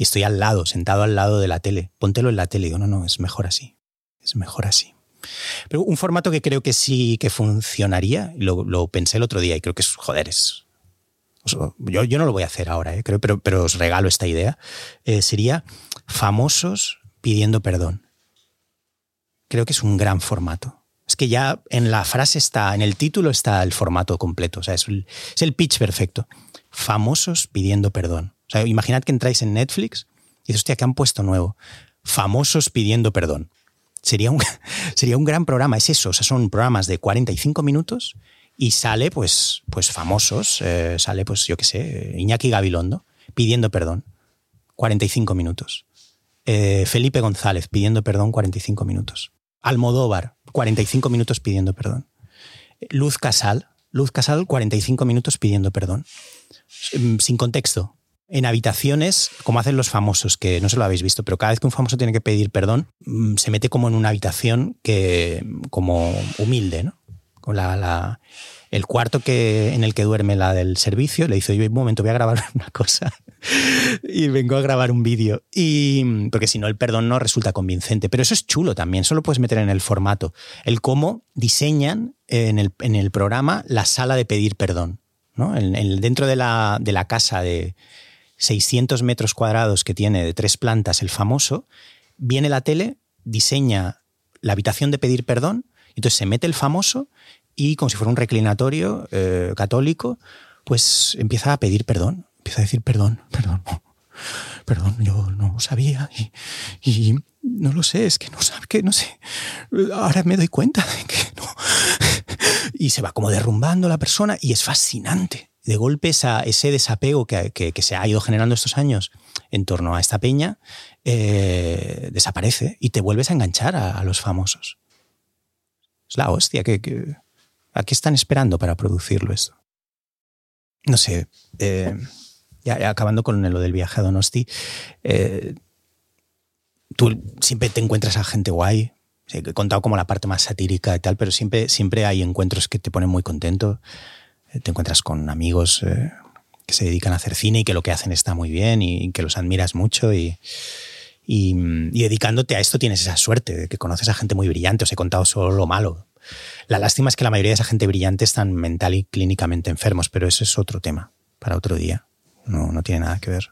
Y estoy al lado, sentado al lado de la tele. Póntelo en la tele. Digo, no, no, es mejor así. Es mejor así. Pero un formato que creo que sí que funcionaría, lo, lo pensé el otro día y creo que es, joder, es... Yo, yo no lo voy a hacer ahora, ¿eh? creo, pero, pero os regalo esta idea. Eh, sería famosos pidiendo perdón. Creo que es un gran formato es que ya en la frase está, en el título está el formato completo. O sea, es el, pitch perfecto. Famosos pidiendo perdón. O sea, imaginad que entráis en Netflix y dices, hostia, ¿qué han puesto nuevo? Famosos pidiendo perdón. Sería un, sería un gran programa. Es eso. O sea, son programas de 45 minutos y sale, pues, pues famosos. Eh, sale, pues, yo qué sé, Iñaki Gabilondo pidiendo perdón. 45 minutos. Eh, Felipe González pidiendo perdón 45 minutos. Almodóvar, 45 minutos pidiendo perdón. Luz Casal, Luz Casal, 45 minutos pidiendo perdón. Sin contexto. En habitaciones, como hacen los famosos, que no se lo habéis visto, pero cada vez que un famoso tiene que pedir perdón, mm, se mete como en una habitación que, como humilde, ¿no? Con la, el cuarto que, en el que duerme la del servicio, le dice, yo un momento voy a grabar una cosa y vengo a grabar un vídeo. Y, porque si no, el perdón no resulta convincente. Pero eso es chulo también, solo puedes meter en el formato. El cómo diseñan en el, en el programa la sala de pedir perdón. ¿no? En, dentro de la, de la casa de 600 metros cuadrados que tiene de tres plantas el famoso, viene la tele, diseña la habitación de pedir perdón, entonces se mete el famoso y como si fuera un reclinatorio eh, católico, pues empieza a pedir perdón, empieza a decir perdón, perdón, perdón, yo no sabía y, no lo sé, es que no sabe, que no sé, ahora me doy cuenta de que no. Y se va como derrumbando la persona y es fascinante. De golpe ese desapego que, se ha ido generando estos años en torno a esta peña eh, desaparece y te vuelves a enganchar a, los famosos. Es la hostia que, ¿A qué están esperando para producirlo esto? no sé, eh, ya, acabando con lo del viaje a Donosti, eh, tú siempre te encuentras a gente guay. He contado como la parte más satírica y tal, pero siempre, siempre hay encuentros que te ponen muy contento. Eh, te encuentras con amigos que se dedican a hacer cine y que lo que hacen está muy bien y, que los admiras mucho y, y, dedicándote a esto tienes esa suerte de que conoces a gente muy brillante. Os he contado solo lo malo. La lástima es que la mayoría de esa gente brillante están mental y clínicamente enfermos, pero eso es otro tema para otro día. No, no tiene nada que ver.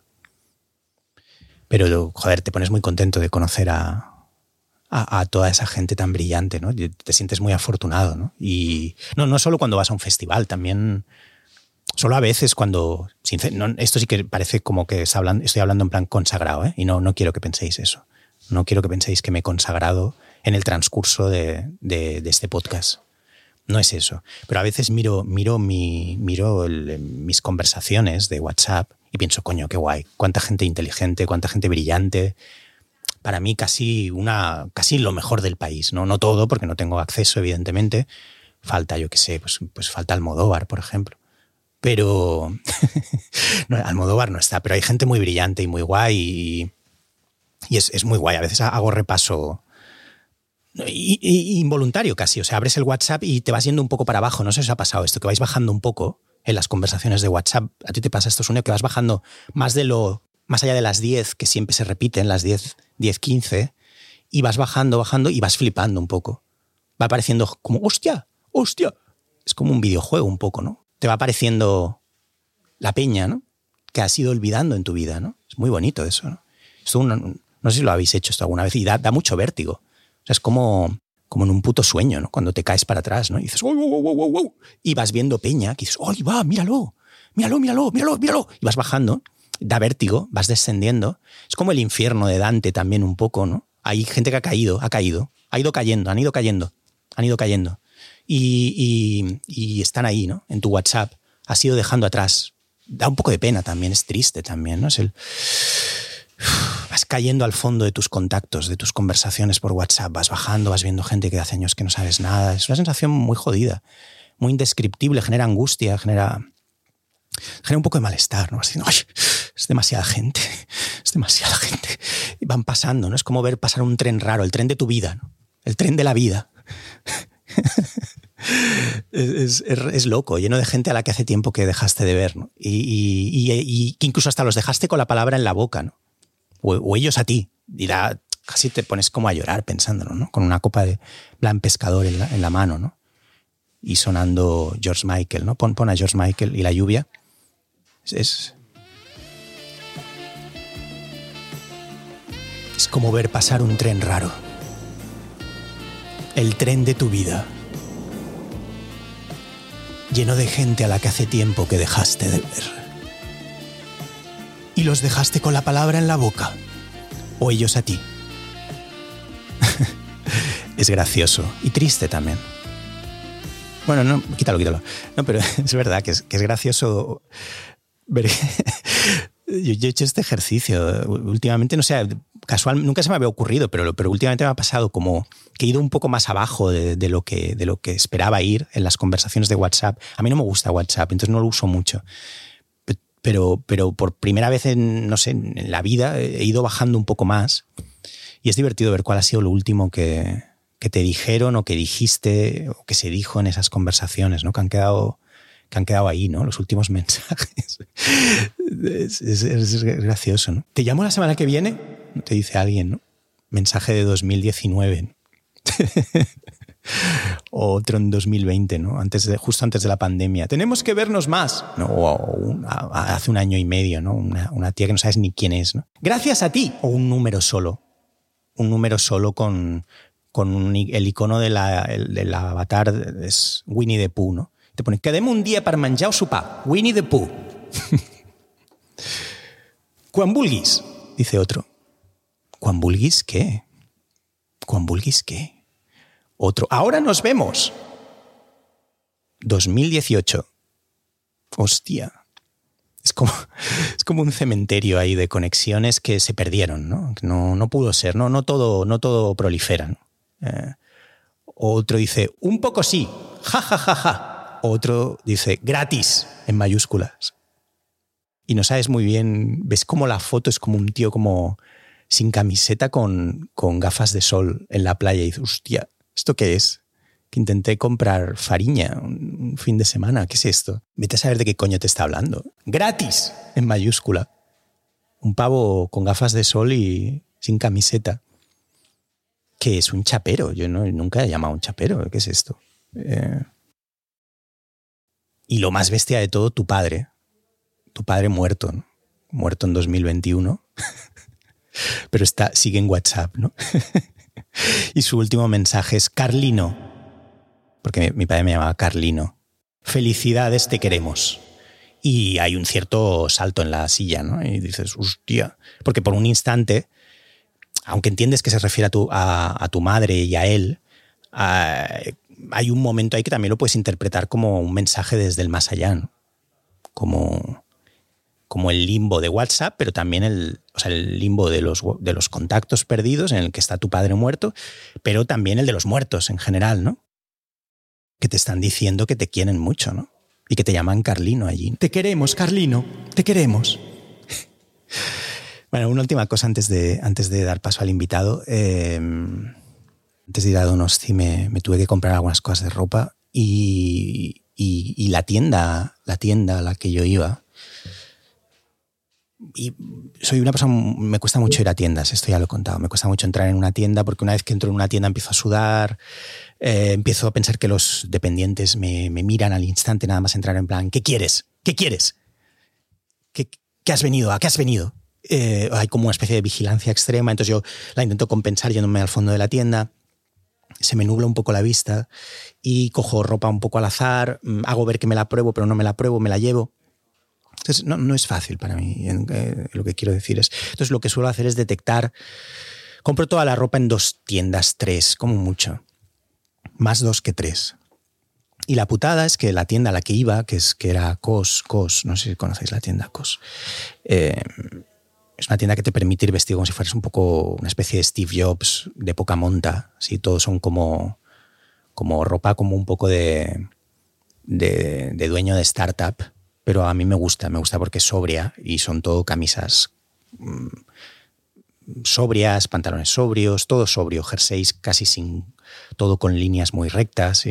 Pero, joder, te pones muy contento de conocer a, a, toda esa gente tan brillante, ¿no? Te sientes muy afortunado, ¿no? Y no, no solo cuando vas a un festival, también solo a veces cuando... esto sí que parece como que estoy hablando en plan consagrado, ¿eh? Y no, no quiero que penséis eso. No quiero que penséis que me he consagrado en el transcurso de, de, este podcast. No es eso. Pero a veces miro, miro, mi, miro mis conversaciones de WhatsApp y pienso, coño, qué guay. Cuánta gente inteligente, cuánta gente brillante. Para mí casi, una, casi lo mejor del país. ¿no? no todo, porque no tengo acceso, evidentemente. Falta, yo qué sé, pues, pues falta Almodóvar, por ejemplo. Pero no, Almodóvar no está, pero hay gente muy brillante y muy guay y, y es, es, muy guay. A veces hago repaso involuntario casi. O sea, abres el WhatsApp y te vas yendo un poco para abajo. No sé si os ha pasado esto, que vais bajando un poco en las conversaciones de WhatsApp. A ti te pasa esto, Suneo, que vas bajando más de lo. Más allá de las 10 que siempre se repiten, las 10, 10, 15, y vas bajando, bajando y vas flipando un poco. Va apareciendo como, hostia, hostia. Es como un videojuego un poco, ¿no? Te va apareciendo la peña, ¿no? Que has ido olvidando en tu vida, ¿no? Es muy bonito eso, ¿no? no sé si lo habéis hecho esto alguna vez y da mucho vértigo es como, como en un puto sueño, ¿no? Cuando te caes para atrás, ¿no? Y dices, wow, wow, wow, wow, y vas viendo peña, que dices, ¡oh, va, míralo! Míralo, míralo, míralo, míralo. Y vas bajando, da vértigo, vas descendiendo. Es como el infierno de Dante también un poco, ¿no? Hay gente que ha caído, ha caído, ha ido cayendo, han ido cayendo, han ido cayendo. Y, y, están ahí, ¿no? En tu WhatsApp. Has ido dejando atrás. Da un poco de pena también, es triste también, ¿no? Es el vas cayendo al fondo de tus contactos, de tus conversaciones por WhatsApp, vas bajando, vas viendo gente que hace años que no sabes nada. Es una sensación muy jodida, muy indescriptible, genera angustia, genera, genera un poco de malestar, ¿no? Así, es demasiada gente, es demasiada gente. Y van pasando, ¿no? Es como ver pasar un tren raro, el tren de tu vida, ¿no? El tren de la vida. es, loco, lleno de gente a la que hace tiempo que dejaste de ver, ¿no? Y, que incluso hasta los dejaste con la palabra en la boca, ¿no? o, ellos a ti. Y casi te pones como a llorar pensándolo, ¿no? Con una copa de plan pescador en la, en la mano, ¿no? Y sonando George Michael, ¿no? Pon, pon a George Michael y la lluvia. Es, es como ver pasar un tren raro. El tren de tu vida. Lleno de gente a la que hace tiempo que dejaste de ver y los dejaste con la palabra en la boca, o ellos a ti. es gracioso y triste también. Bueno, no, quítalo, quítalo. No, pero es verdad que es, gracioso Yo, he hecho este ejercicio. Últimamente, no sé, casual, nunca se me había ocurrido, pero, pero últimamente me ha pasado como que he ido un poco más abajo de, lo que, de lo que esperaba ir en las conversaciones de WhatsApp. A mí no me gusta WhatsApp, entonces no lo uso mucho pero, pero por primera vez en, no sé, en la vida he ido bajando un poco más y es divertido ver cuál ha sido lo último que, que te dijeron o que dijiste o que se dijo en esas conversaciones, ¿no? Que han quedado, que han quedado ahí, ¿no? Los últimos mensajes. Es, gracioso, ¿no? Te llamo la semana que viene, te dice alguien, ¿no? Mensaje de 2019. otro en 2020, ¿no? Antes de, justo antes de la pandemia. Tenemos que vernos más, ¿no? O hace un año y medio, ¿no? Una, tía que no sabes ni quién es, ¿no? Gracias a ti. O un número solo. Un número solo con, con el icono de la, del avatar es Winnie the Pooh, ¿no? Te pone, quedemos un día para manjar su sopar. Winnie the Pooh. Quan dice otro. ¿Quan qué? ¿Quan qué? Otro, ahora nos vemos. 2018. Hostia. Es como, es como un cementerio ahí de conexiones que se perdieron, ¿no? No, no pudo ser, ¿no? No todo, no todo proliferan. Eh, otro dice, un poco sí, ja, ja, ja, ja. Otro dice, gratis. en mayúsculas. Y no sabes muy bien, ves como la foto es como un tío como sin camiseta con, con gafas de sol en la playa y dices, hostia, ¿esto qué es? Que intenté comprar fariña un fin de semana, ¿qué es esto? Vete a saber de qué coño te está hablando. Gratis, en mayúscula. Un pavo con gafas de sol y sin camiseta. Que es un chapero. Yo no, nunca he llamado un chapero. ¿Qué es esto? Eh, y lo más bestia de todo, tu padre. Tu padre muerto, ¿no? Muerto en 2021. Pero está, sigue en WhatsApp, ¿no? y su último mensaje es Carlino. Porque mi, padre me llamaba Carlino. Felicidades, te queremos. Y hay un cierto salto en la silla, ¿no? Y dices, hostia. Porque por un instante, aunque entiendes que se refiere a tu, a, tu madre y a él, hay un momento ahí que también lo puedes interpretar como un mensaje desde el más allá, como, como el limbo de WhatsApp, pero también el, el limbo de los, de los contactos perdidos en el que está tu padre muerto, pero también el de los muertos en general, ¿no? Que te están diciendo que te quieren mucho, ¿no? Y que te llaman Carlino allí. Te queremos, Carlino, te queremos. bueno, una última cosa antes de, antes de dar paso al invitado. Eh, antes de ir a Donosti me, me, tuve que comprar algunas cosas de ropa y, la tienda, la tienda a la que yo iba, soy una persona, me cuesta mucho ir a tiendas, esto ya lo he contado, me cuesta mucho entrar en una tienda porque una vez que entro en una tienda empiezo a sudar, eh, empiezo a pensar que los dependientes me, miran al instante nada más entrar en plan, ¿qué quieres? ¿Qué quieres? ¿Qué, qué has venido? ¿A qué has venido? Eh, hay como una especie de vigilancia extrema, entonces yo la intento compensar yéndome al fondo de la tienda se me nubla un poco la vista y cojo ropa un poco al azar, mm, hago ver que me la pruebo, pero no me la pruebo, me la llevo. Entonces, no, no es fácil para mí, eh, lo que quiero decir es. Entonces, lo que suelo hacer es detectar. Compro toda la ropa en dos tiendas, tres, como mucho. Más dos que tres. Y la putada es que la tienda a la que iba, que, es, que era COS, COS, no sé si conocéis la tienda COS, eh, es una tienda que te permite ir vestido como si fueras un poco una especie de Steve Jobs de poca monta. ¿sí? Todos son como, como ropa como un poco de, de, dueño de startup. Pero a mí me gusta, me gusta porque es sobria y son todo camisas mm, sobrias, pantalones sobrios, todo sobrio, jerseys casi sin, todo con líneas muy rectas.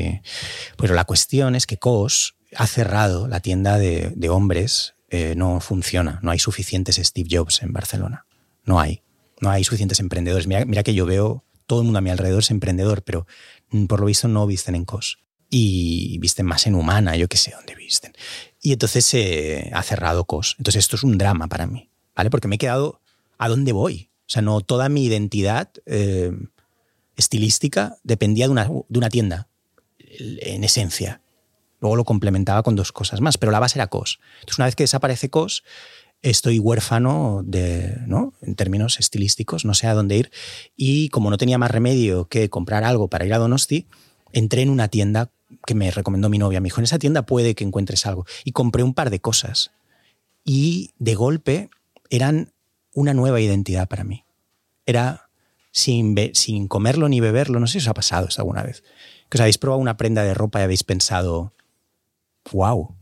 Pero la cuestión es que COS ha cerrado la tienda de, de hombres eh, no funciona. No hay suficientes Steve Jobs en Barcelona. No hay. No hay suficientes emprendedores. Mira, que yo veo, todo el mundo a mi alrededor es emprendedor, pero mm, por lo visto no visten en COS. Y visten más en humana, yo qué sé dónde visten. Y entonces ha cerrado COS. Entonces esto es un drama para mí, ¿vale? Porque me he quedado, ¿a dónde voy? O sea, no toda mi identidad eh, estilística dependía de una, de una tienda, en esencia. Luego lo complementaba con dos cosas más, pero la base era COS. Entonces, una vez que desaparece COS, estoy huérfano de, ¿no? en términos estilísticos, no sé a dónde ir. Y como no tenía más remedio que comprar algo para ir a Donosti, entré en una tienda que me recomendó mi novia. Me dijo, en esa tienda puede que encuentres algo. Y compré un par de cosas. Y de golpe eran una nueva identidad para mí. Era sin, sin comerlo ni beberlo. No sé si os ha pasado alguna vez. Que os habéis probado una prenda de ropa y habéis pensado, wow,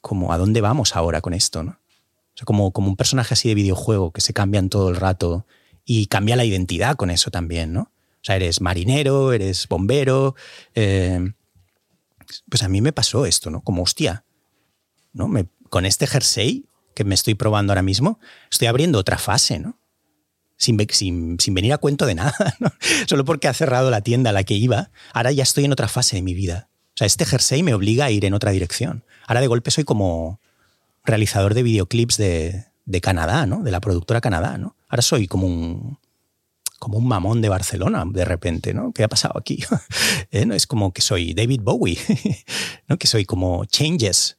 como a dónde vamos ahora con esto, ¿no? O sea, como, como un personaje así de videojuego que se cambian todo el rato y cambia la identidad con eso también, ¿no? O sea, eres marinero, eres bombero. Eh, pues a mí me pasó esto, ¿no? Como hostia, ¿no? Con este jersey que me estoy probando ahora mismo, estoy abriendo otra fase, ¿no? Sin, sin, sin, venir a cuento de nada, ¿no? Solo porque ha cerrado la tienda a la que iba, ahora ya estoy en otra fase de mi vida. O sea, este jersey me obliga a ir en otra dirección. Ahora de golpe soy como realizador de videoclips de, Canadá, ¿no? De la productora Canadá, ¿no? Ahora soy como un, como un mamón de Barcelona, de repente, ¿no? ¿Qué ha pasado aquí? ¿Eh? ¿No? Es como que soy David Bowie, ¿no? Que soy como Changes,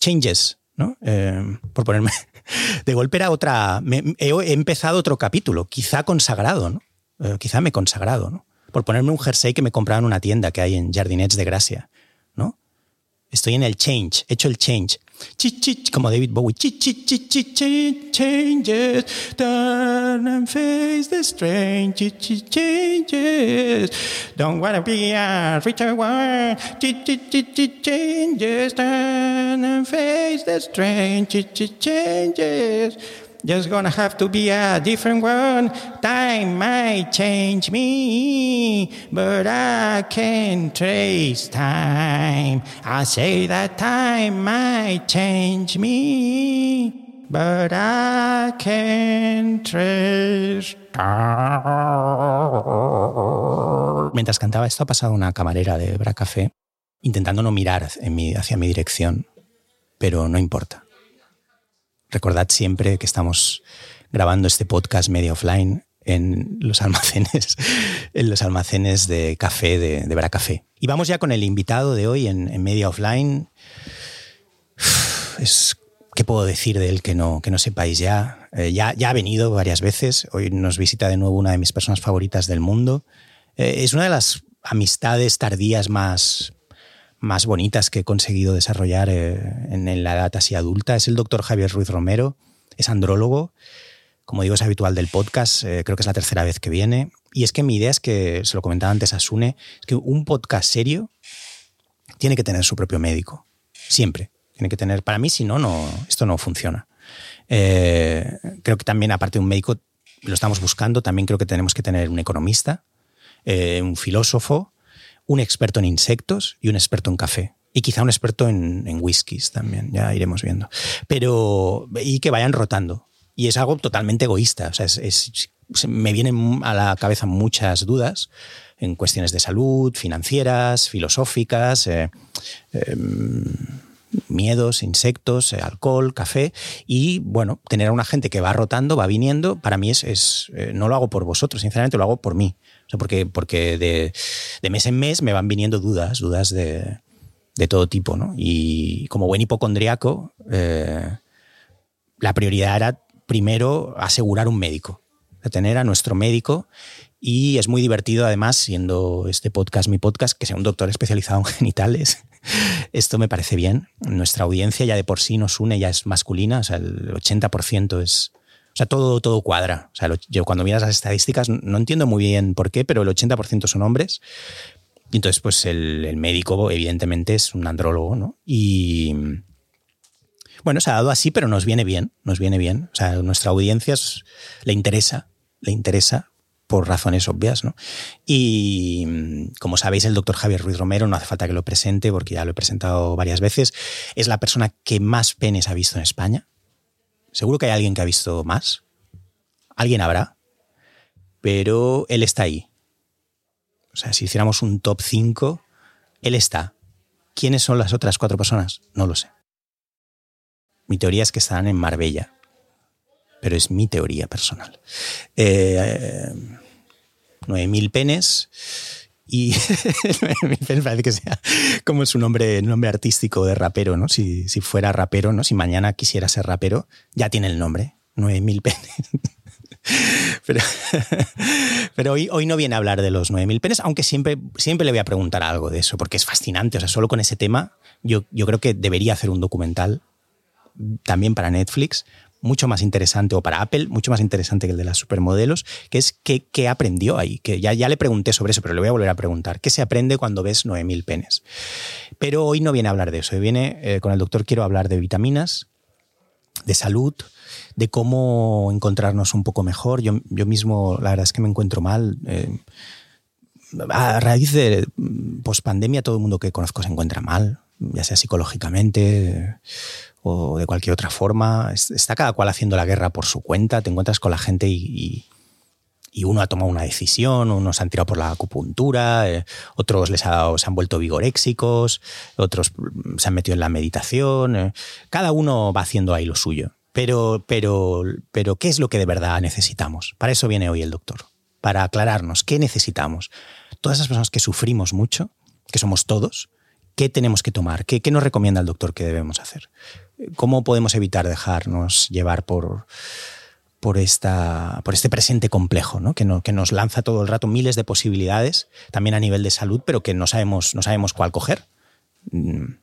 Changes, ¿no? Eh, por ponerme... De golpe era otra... he empezado otro capítulo, quizá consagrado, ¿no? Eh, quizá me he consagrado, ¿no? Por ponerme un jersey que me compraba en una tienda que hay en Jardinets de Gracia, ¿no? Estoy en el change, he hecho el change. como David Bowie. Changes, turn and face the strange changes. Don't wanna be a richer one. Changes, turn and face the strange changes. Just gonna have to be a different one. Time might change me, but I can trace time. I say that time might change me, but I can trace time. Mientras cantaba esto ha pasado una camarera de Bracafé intentando no mirar hacia mi dirección, pero no importa Recordad siempre que estamos grabando este podcast medio offline en los almacenes, en los almacenes de café de, de Bracafé. Y vamos ya con el invitado de hoy en, media offline. Es, ¿Qué puedo decir de él que no, que no sepáis ya? Eh, ya? Ya ha venido varias veces. Hoy nos visita de nuevo una de mis personas favoritas del mundo. Eh, es una de las amistades tardías más, más bonitas que he conseguido desarrollar eh, en, la edad así adulta. Es el doctor Javier Ruiz Romero, es andrólogo, como digo, es habitual del podcast, eh, creo que es la tercera vez que viene. Y es que mi idea es que, se lo comentaba antes a Sune, es que un podcast serio tiene que tener su propio médico, siempre. Tiene que tener, para mí, si no, no esto no funciona. Eh, creo que también, aparte de un médico, lo estamos buscando, también creo que tenemos que tener un economista, un filósofo, un experto en insectos y un experto en café. Y quizá un experto en, whiskies también, ya iremos viendo. Pero, y que vayan rotando. Y es algo totalmente egoísta. O sea, es, me vienen a la cabeza muchas dudas en cuestiones de salud, financieras, filosóficas, eh, em, miedos, insectos, eh, alcohol, café. Y bueno, tener a una gente que va rotando, va viniendo, para mí es, es eh, no lo hago por vosotros, sinceramente lo hago por mí porque, porque de, mes en mes me van viniendo dudas, dudas de, todo tipo, ¿no? Y como buen hipocondriaco, eh, la prioridad era primero asegurar un médico, tener a nuestro médico y es muy divertido además, siendo este podcast mi podcast, que sea un doctor especializado en genitales. Esto me parece bien. Nuestra audiencia ya de por sí nos une, ya es masculina, o sea, el 80% es, o sea, todo, todo cuadra. O sea, yo cuando miras las estadísticas no entiendo muy bien por qué, pero el 80% son hombres. Y entonces, pues el, médico, evidentemente, es un andrólogo, ¿no? Y bueno, se ha dado así, pero nos viene bien, nos viene bien. O sea, a nuestra audiencia le interesa, le interesa por razones obvias, ¿no? Y como sabéis, el doctor Javier Ruiz Romero, no hace falta que lo presente porque ya lo he presentado varias veces, es la persona que más penes ha visto en España. Seguro que hay alguien que ha visto más. Alguien habrá. Pero él está ahí. O sea, si hiciéramos un top 5, él está. ¿Quiénes son las otras cuatro personas? No lo sé. Mi teoría es que estarán en Marbella. Pero es mi teoría personal. Eh, 9.000 penes y me parece que sea como su nombre, nombre artístico de rapero, ¿no? Si, si, fuera rapero, ¿no? Si mañana quisiera ser rapero, ya tiene el nombre, 9000 penes. Pero, pero hoy, hoy no viene a hablar de los 9.000 penes, aunque siempre, siempre le voy a preguntar algo de eso, porque es fascinante. O sea, solo con ese tema, yo, yo creo que debería hacer un documental también para Netflix, mucho más interesante, o para Apple, mucho más interesante que el de las supermodelos, que es qué, aprendió ahí. Que ya, ya le pregunté sobre eso, pero le voy a volver a preguntar. ¿Qué se aprende cuando ves 9.000 penes? Pero hoy no viene a hablar de eso. Hoy viene, eh, con el doctor quiero hablar de vitaminas, de salud, de cómo encontrarnos un poco mejor. Yo, yo mismo, la verdad es que me encuentro mal. Eh, a raíz de pospandemia, todo el mundo que conozco se encuentra mal, ya sea psicológicamente o de cualquier otra forma. Está cada cual haciendo la guerra por su cuenta, te encuentras con la gente y, uno ha tomado una decisión, unos han tirado por la acupuntura, eh, otros les se han vuelto vigoréxicos, otros se han metido en la meditación. Eh. cada uno va haciendo ahí lo suyo. Pero, pero, pero, ¿qué es lo que de verdad necesitamos? Para eso viene hoy el doctor, para aclararnos qué necesitamos. Todas esas personas que sufrimos mucho, que somos todos, ¿qué tenemos que tomar? ¿Qué, qué nos recomienda el doctor que debemos hacer? ¿Cómo podemos evitar dejarnos llevar por, por, esta, por este presente complejo, ¿no? Que, nos lanza todo el rato miles de posibilidades, también a nivel de salud, pero que no sabemos, no sabemos cuál coger? Mm.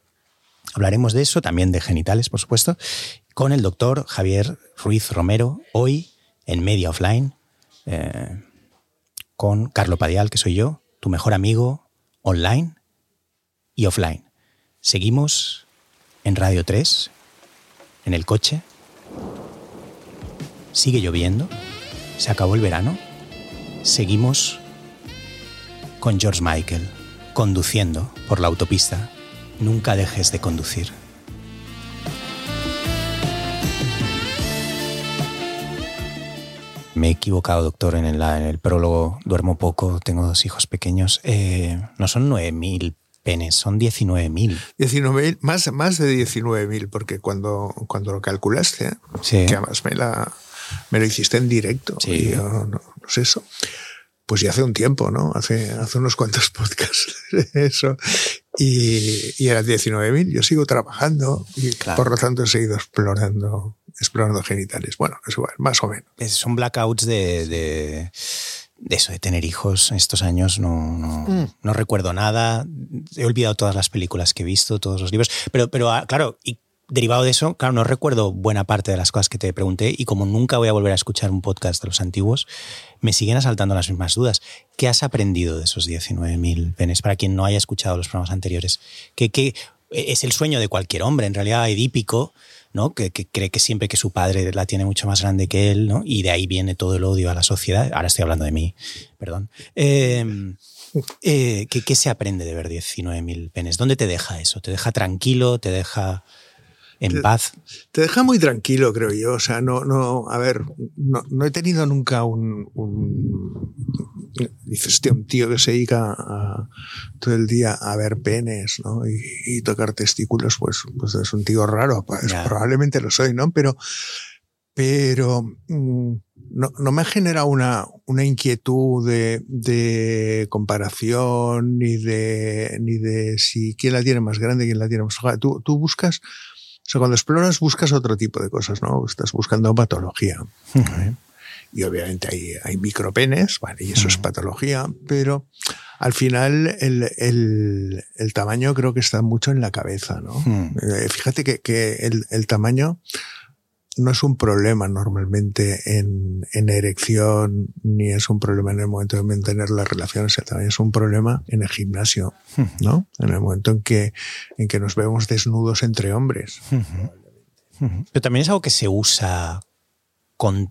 Hablaremos de eso, también de genitales, por supuesto, con el doctor Javier Ruiz Romero, hoy en Media Offline, eh, con Carlo Padial, que soy yo, tu mejor amigo online y offline. Seguimos en Radio 3, en el coche. Sigue lloviendo, se acabó el verano. Seguimos con George Michael, conduciendo por la autopista. Nunca dejes de conducir. Me he equivocado, doctor, en el, en el prólogo. Duermo poco, tengo dos hijos pequeños. Eh, no son 9.000 penes, son 19.000. 19.000, más, más de 19.000, porque cuando, cuando lo calculaste, Sí. que además me, la, me lo hiciste en directo, Sí. y yo no, no sé eso. Pues ya hace un tiempo, ¿no? Hace, hace unos cuantos podcasts de eso. Y, y eran 19.000. Yo sigo trabajando y Claro. por lo tanto he seguido explorando, explorando genitales. Bueno, es igual, más o menos. Es- Son blackouts de, de eso, de tener hijos. Estos años no, no, Mm. no recuerdo nada. He olvidado todas las películas que he visto, todos los libros. Pero, pero ah, claro, y derivado de eso, claro, no recuerdo buena parte de las cosas que te pregunté. Y como nunca voy a volver a escuchar un podcast de los antiguos, me siguen asaltando las mismas dudas. ¿Qué has aprendido de esos 19.000 penes? Para quien no haya escuchado los programas anteriores. ¿Qué, qué, es el sueño de cualquier hombre, en realidad edípico, ¿no? Que, que cree que siempre que su padre la tiene mucho más grande que él, ¿no? Y de ahí viene todo el odio a la sociedad. Ahora estoy hablando de mí, perdón. Eh, eh, ¿qué, qué se aprende de ver 19.000 penes? ¿Dónde te deja eso? ¿Te deja tranquilo? ¿Te deja en Te- paz? Te deja muy tranquilo, creo yo. O sea, no, no, a ver, no, no he tenido nunca un, un- dices, tío, un tío que se dedica a- todo el día a ver penes, ¿no? Y, y tocar testículos, pues, pues es un tío raro. Pues Ya. probablemente lo soy, ¿no? Pero, pero mm, no, no me genera una, una inquietud de, de comparación ni de, ni de si quién la tiene más grande, quién la tiene más baja. Tú, tú buscas, o sea, cuando exploras buscas otro tipo de cosas, ¿no? Estás buscando patología. ¿eh? Y obviamente hay, hay micropenes, vale, y eso es patología, pero al final el, el, el tamaño creo que está mucho en la cabeza, ¿no? Eh, fíjate que, que el, el tamaño no es un problema normalmente en, en erección, ni es un problema en el momento de mantener las relaciones, el tamaño es un problema en el gimnasio, ¿no? En el momento en que, en que nos vemos desnudos entre hombres. Pero también es algo que se usa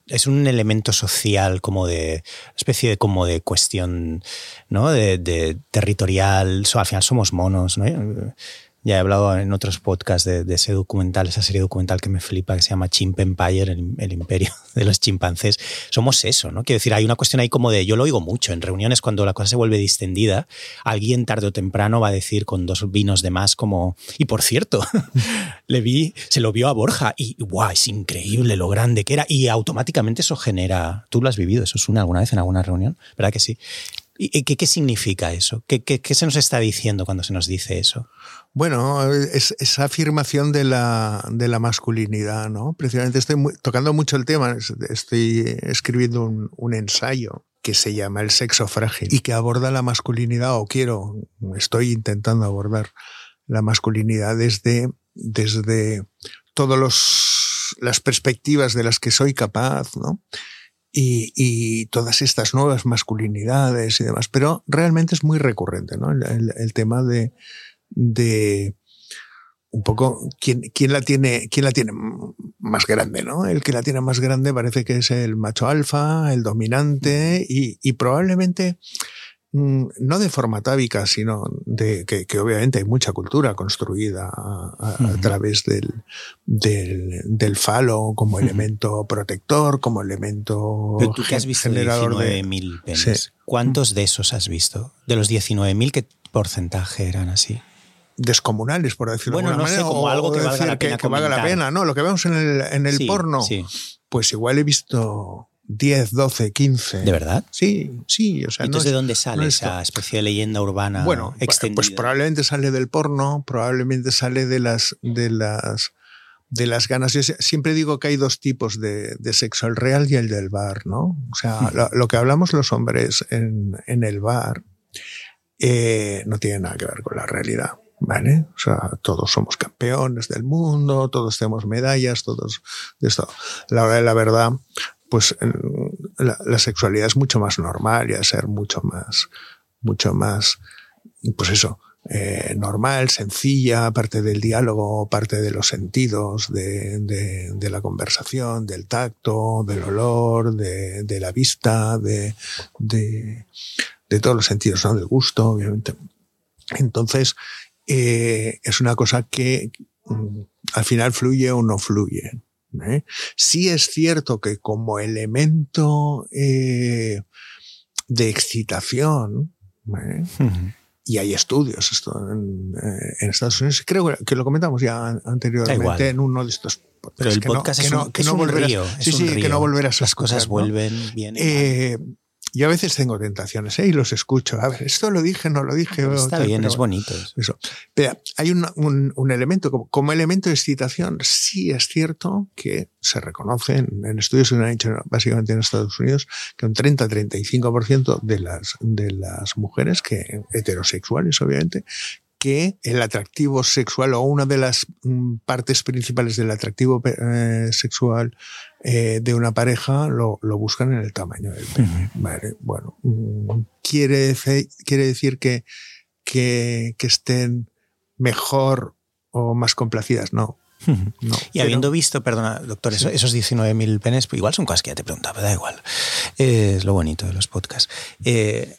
es un elemento social como de especie de como de cuestión no de, territorial al final somos monos ¿no? Ya he hablado en otros podcasts de, ese documental esa serie documental que me flipa que se llama Chimp Empire el, imperio de los chimpancés somos eso no quiero decir hay una cuestión ahí como de yo lo oigo mucho en reuniones cuando la cosa se vuelve distendida alguien tarde o temprano va a decir con dos vinos de más como y por cierto le vi, se lo vio a Borja y guau, es increíble lo grande que era. Y automáticamente eso genera. Tú lo has vivido, eso suena alguna vez en alguna reunión, ¿verdad que sí? ¿Y y qué, qué significa eso? ¿Qué, qué, qué se nos está diciendo cuando se nos dice eso? Bueno, es esa afirmación de la, de la masculinidad, ¿no? Precisamente estoy tocando mucho el tema, es- estoy escribiendo un, un ensayo que se llama El sexo frágil y que aborda la masculinidad, o quiero, estoy intentando abordar la masculinidad desde, desde todas las perspectivas de las que soy capaz, ¿no? Y, y todas estas nuevas masculinidades y demás, pero realmente es muy recurrente, ¿no? El tema de, de un poco quién, quién la tiene quién la tiene más grande no el que la tiene más grande parece que es el macho alfa el dominante y, y probablemente mm, no de forma tábica sino de que, que obviamente hay mucha cultura construida a, a- a Ujú. través del, del, del falo como elemento protector como elemento Pero tú que has visto generador de 19.000 penes, Sí. ¿cuántos de esos has visto? De los 19.000, ¿qué porcentaje eran así? Descomunales, por decirlo Bueno, de alguna no sé, manera. como o algo que valga decir la pena que, valga la comentar. pena, ¿no? Lo que vemos en el, en el Sí, porno, Sí. pues igual he visto 10, 12, 15. ¿De verdad? Sí, sí. O sea, no Entonces, es- ¿de dónde sale no es esa especie de leyenda urbana bueno, extendida? pues probablemente sale del porno, probablemente sale de las, de las, de las ganas. Yo siempre digo que hay dos tipos de, de sexo, el real y el del bar, ¿no? O sea, lo, lo que hablamos los hombres en, en el bar eh, no tiene nada que ver con la realidad. ¿Vale? O sea, todos somos campeones del mundo, todos tenemos medallas, todos de esto. La hora de la verdad, pues la, sexualidad es mucho más normal y a ser mucho más, mucho más, pues eso, eh, normal, sencilla, parte del diálogo, parte de los sentidos, de, de, de la conversación, del tacto, del olor, de, de la vista, de, de, todos los sentidos, ¿no? Del gusto, obviamente. Entonces, eh, es una cosa que mm, al final fluye o no fluye. ¿eh? Sí es cierto que como elemento eh, de excitación, ¿eh? y hay estudios esto en, en, Estados Unidos. Creo que lo comentamos ya anteriormente en uno de estos Pero el podcast que no, es, un, que no, río. sí, sí, que no volverás a Las cosas vuelven bien. Yo a veces tengo tentaciones ¿eh? y los escucho. A ver, esto lo dije, no lo dije. Está tal, bien, pero, es bonito. Eso. Pero hay un, un, un elemento, como, como, elemento de excitación, sí es cierto que se reconoce en, en estudios que se han hecho básicamente en Estados Unidos que un 30-35% de las, de las mujeres, que heterosexuales obviamente, que el atractivo sexual o una de las partes principales del atractivo eh, sexual eh, de una pareja lo, lo, buscan en el tamaño del pene. Uh -huh. Vale, bueno, quiere, quiere decir que, que, que estén mejor o más complacidas, no. No, y pero, habiendo visto, perdona, doctor, sí. esos 19.000 penes, pues igual son cosas que ya te preguntaba, da igual. Eh, es lo bonito de los podcasts. Eh,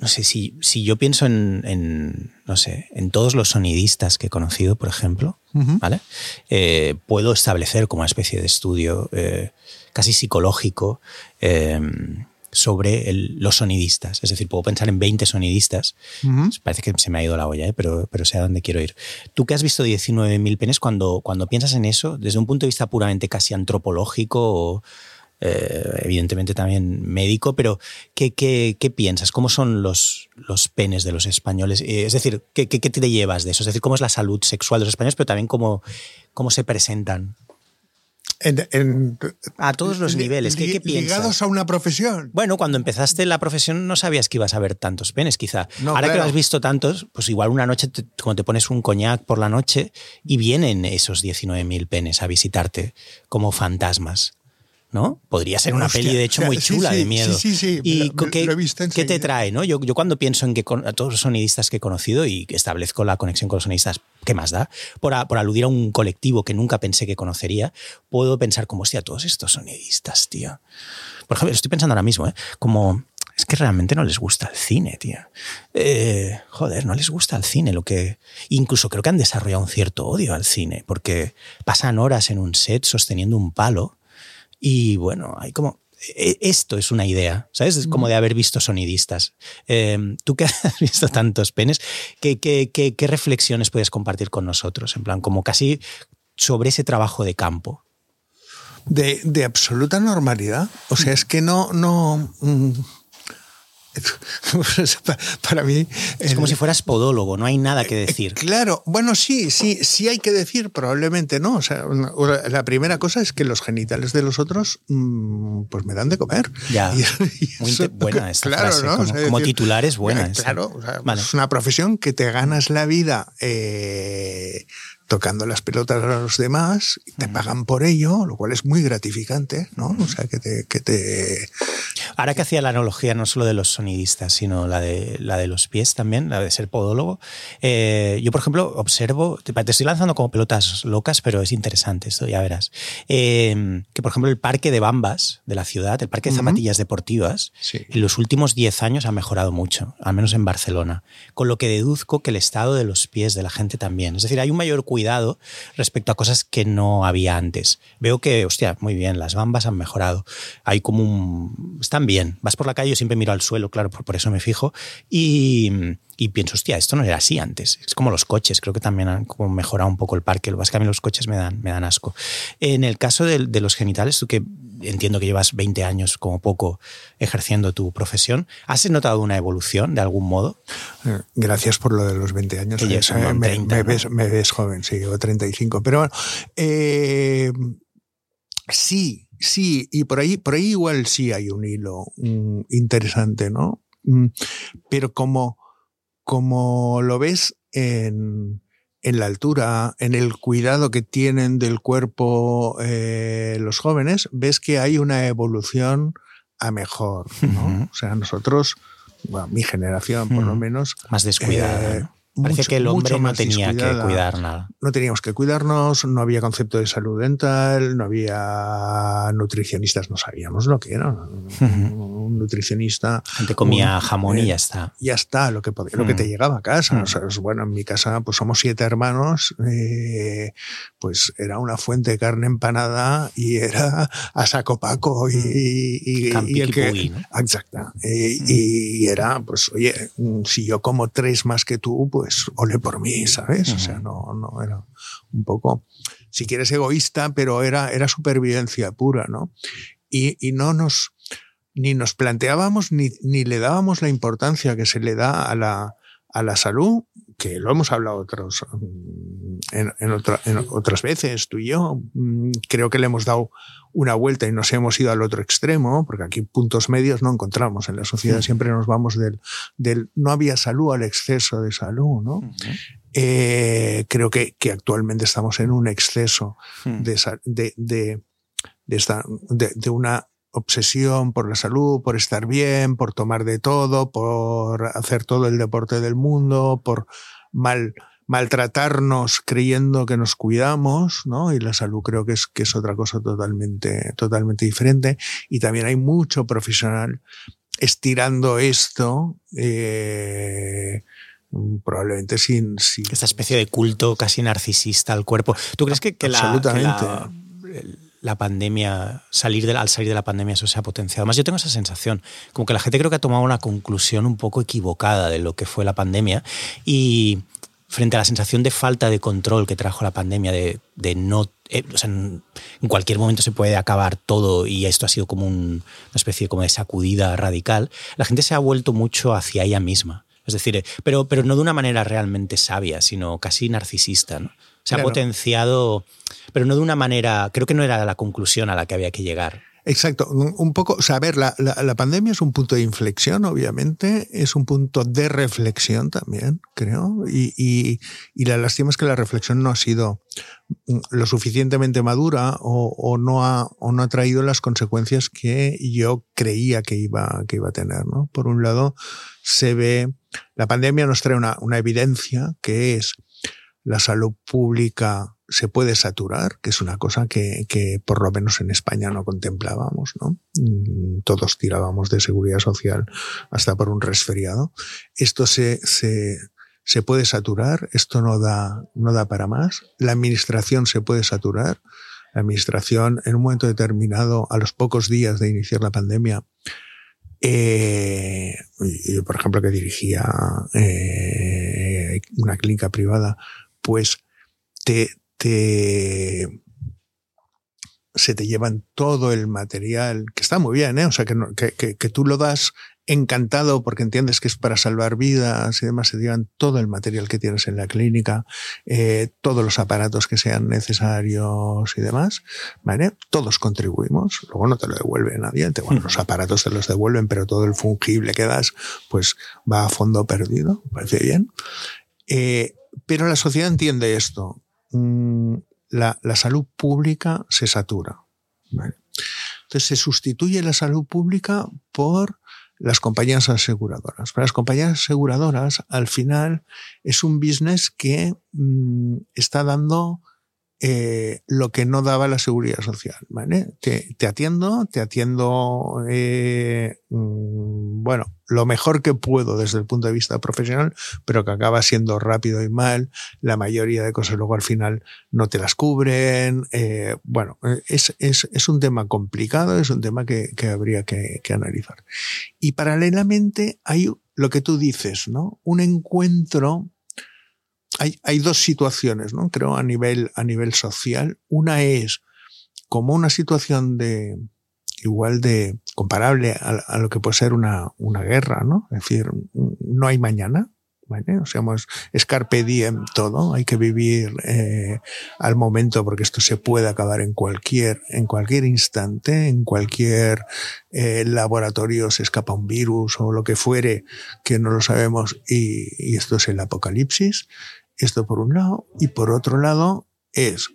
no sé, si, si yo pienso en, en, no sé, en todos los sonidistas que he conocido, por ejemplo, uh -huh. ¿vale? Eh, puedo establecer como una especie de estudio eh, casi psicológico eh, sobre el, los sonidistas. Es decir, puedo pensar en 20 sonidistas. Uh -huh. Parece que se me ha ido la olla, ¿eh? pero, pero sé a dónde quiero ir. Tú que has visto 19.000 penes, cuando, cuando piensas en eso, desde un punto de vista puramente casi antropológico o eh, evidentemente también médico, pero ¿qué, qué, qué piensas? ¿Cómo son los, los, penes de los españoles? Eh, es decir, ¿qué, ¿qué, te llevas de eso? Es decir, ¿cómo es la salud sexual de los españoles, pero también cómo, cómo se presentan? En, en, a todos los niveles. ¿Qué, qué piensas? Ligados a una profesión. Bueno, cuando empezaste la profesión no sabías que ibas a ver tantos penes, quizá. No, Ahora claro. que lo has visto tantos, pues igual una noche, te, como te pones un coñac por la noche y vienen esos 19.000 penes a visitarte como fantasmas. ¿No? Podría ser una Hostia, peli, de hecho, muy chula sí, sí, de miedo. Sí, sí, sí. ¿Y lo, qué, lo he visto qué te trae, no? Yo, yo cuando pienso en que con, a todos los sonidistas que he conocido y establezco la conexión con los sonidistas, ¿qué más da? Por, a, por aludir a un colectivo que nunca pensé que conocería, puedo pensar como, hostia, todos estos sonidistas, tío. Por ejemplo, estoy pensando ahora mismo, ¿eh? Como es que realmente no les gusta el cine, tío. Eh, joder, no les gusta el cine. Lo que incluso creo que han desarrollado un cierto odio al cine, porque pasan horas en un set sosteniendo un palo y bueno, hay como esto es una idea, ¿sabes? Es como de haber visto sonidistas. Eh, Tú que has visto tantos penes, ¿qué, qué, qué, ¿qué, reflexiones puedes compartir con nosotros? En plan, como casi sobre ese trabajo de campo. De, de absoluta normalidad. O sea, es que no, no. Mm, para mí es como si fueras podólogo no hay nada que decir claro bueno sí sí sí hay que decir probablemente no o sea la primera cosa es que los genitales de los otros pues me dan de comer ya y, y muy eso, buena esta claro frase. ¿no? como, o sea, como decir, titular es buena eh, claro o sea, vale. es una profesión que te ganas la vida eh, tocando las pelotas a los demás, y te pagan por ello, lo cual es muy gratificante, ¿no? O sea, que te... Que te... Ahora que hacía la analogía no solo de los sonidistas, sino la de, la de los pies también, la de ser podólogo, eh, yo, por ejemplo, observo, te, te, estoy lanzando como pelotas locas, pero es interesante esto, ya verás, eh, que, por ejemplo, el parque de Bambas de la ciudad, el parque de zapatillas uh -huh. deportivas, sí. en los últimos 10 años ha mejorado mucho, al menos en Barcelona, con lo que deduzco que el estado de los pies de la gente también. Es decir, hay un mayor cuidado cuidado respecto a cosas que no había antes. Veo que, hostia, muy bien, las bambas han mejorado. Hay como un... Están bien. Vas por la calle, yo siempre miro al suelo, claro, por, eso me fijo. Y, y pienso, hostia, esto no era así antes. Es como los coches, creo que también han como mejorado un poco el parque. Lo que pasa es que a mí los coches me dan, me dan asco. En el caso de, de los genitales, tú que entiendo que llevas 20 años como poco ejerciendo tu profesión, ¿has notado una evolución de algún modo? Gracias por lo de los 20 años. Que eh, me, 30, me, ¿no? ves, me, ves, joven, sí, llevo 35. Pero bueno, eh, sí, sí, y por ahí, por ahí igual sí hay un hilo mm, interesante, ¿no? Mm, pero como, como lo ves en, en la altura, en el cuidado que tienen del cuerpo eh, los jóvenes, ves que hay una evolución a mejor. ¿no? O sea, nosotros, bueno, mi generación por lo menos... Más descuidada. eh, Parece mucho- que el hombre no tenía que cuidar nada. No teníamos que cuidarnos, no había concepto de salud dental, no había nutricionistas, no sabíamos lo que era. Un nutricionista gente comía jamón y eh, ya está. ya está, lo que, podía- lo que te Mm. llegaba a casa. Mm. O sea, bueno, en mi casa pues somos siete hermanos, eh, pues era una fuente de carne empanada y era a saco paco y, y- y- Can y el que... Mm. Y era, pues, oye, mm, si yo como tres más que tú, pues ole por mí, ¿sabes? O sea, no, no era un poco, si quieres, egoísta, pero era, era supervivencia pura, ¿no? Y, y no nos, ni nos planteábamos ni, ni le dábamos la importancia que se le da a la, a la salud, que lo hemos hablado otros, mm, en, en otra- en otras veces, tú y yo. Mm, Creo que le hemos dado una vuelta y nos hemos ido al otro extremo, porque aquí puntos medios no encontramos. En la sociedad siempre nos vamos del, del no había salud al exceso de salud, ¿no? Eh, creo que, que actualmente estamos en un exceso Mm. de, de, de, de esta, de, de una obsesión por la salud, por estar bien, por tomar de todo, por hacer todo el deporte del mundo, por mal, maltratarnos creyendo que nos cuidamos, ¿no? Y la salud creo que es, que es otra cosa totalmente, totalmente diferente. Y también hay mucho profesional estirando esto, eh, probablemente sin, sin Esta especie de culto casi narcisista al cuerpo. ¿Tú crees que, que la, que la, la pandemia, salir al salir de la pandemia, eso se ha potenciado? Además, yo tengo esa sensación, como que la gente creo que ha tomado una conclusión un poco equivocada de lo que fue la pandemia y frente a la sensación de falta de control que trajo la pandemia, de, de no... eh, en cualquier momento se puede acabar todo y esto ha sido como un- una especie como de sacudida radical, la gente se ha vuelto mucho hacia ella misma. Es decir, eh, pero, pero no de una manera realmente sabia, sino casi narcisista. ¿no? Se ha potenciado, pero no de una manera, creo que no era la conclusión a la que había que llegar. Exacto, un poco, o sea, a ver, la, la- la pandemia es un punto de inflexión, obviamente, es un punto de reflexión también, creo, y, y- y la lástima es que la reflexión no ha sido lo suficientemente madura o, o no, ha, o no ha traído las consecuencias que yo creía que iba, que iba a tener. ¿no? Por un lado, se ve, la pandemia nos trae una, una evidencia que es la salud pública se puede saturar, que es una cosa que, que por lo menos en España no contemplábamos, ¿no? Mm, Todos tirábamos de seguridad social hasta por un resfriado. Esto se, se, se puede saturar, esto no da, no da para más. La administración se puede saturar. La administración, en un momento determinado, a los pocos días de iniciar la pandemia, eh, yo, por ejemplo, que dirigía eh, una clínica privada, pues te, te se te llevan todo el material, que está muy bien, ¿eh? o sea, que, no- que, que- que tú lo das encantado porque entiendes que es para salvar vidas y demás, se te llevan todo el material que tienes en la clínica, eh, todos los aparatos que sean necesarios y demás, ¿vale? Todos contribuimos, luego no te lo devuelve nadie, te, bueno, los aparatos te los devuelven, pero todo el fungible que das, pues va a fondo perdido, parece bien. Eh, pero la sociedad entiende esto. Mm, la, la salud pública se satura. Entonces se sustituye la salud pública por las compañías aseguradoras. Para las compañías aseguradoras, al final, es un business que mm, está dando eh, lo que no daba la seguridad social. ¿vale? Te, te atiendo, te atiendo, eh, mm, bueno, lo mejor que puedo desde el punto de vista profesional, pero que acaba siendo rápido y mal. La mayoría de cosas luego al final no te las cubren. eh, bueno, es, es, es un tema complicado, es un tema que, que habría que, que analizar. Y paralelamente hay lo que tú dices, ¿no? Un encuentro hay, hay dos situaciones, ¿no? Creo a nivel, a nivel social. Una es como una situación de igual de comparable a, a lo que puede ser una, una guerra, ¿no? Es decir, no hay mañana, ¿vale? O sea, es carpe diem todo, hay que vivir eh, al momento porque esto se puede acabar en cualquier, en cualquier instante, en cualquier eh, laboratorio se escapa un virus o lo que fuere que no lo sabemos y, y esto es el apocalipsis. Esto por un lado y por otro lado es,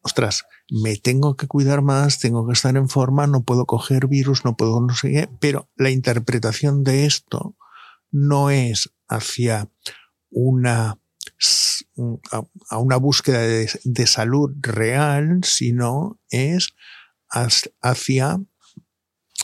ostras, me tengo que cuidar más, tengo que estar en forma, no puedo coger virus, no puedo no sé qué, pero la interpretación de esto no es hacia una a una búsqueda de, salud real, sino es hacia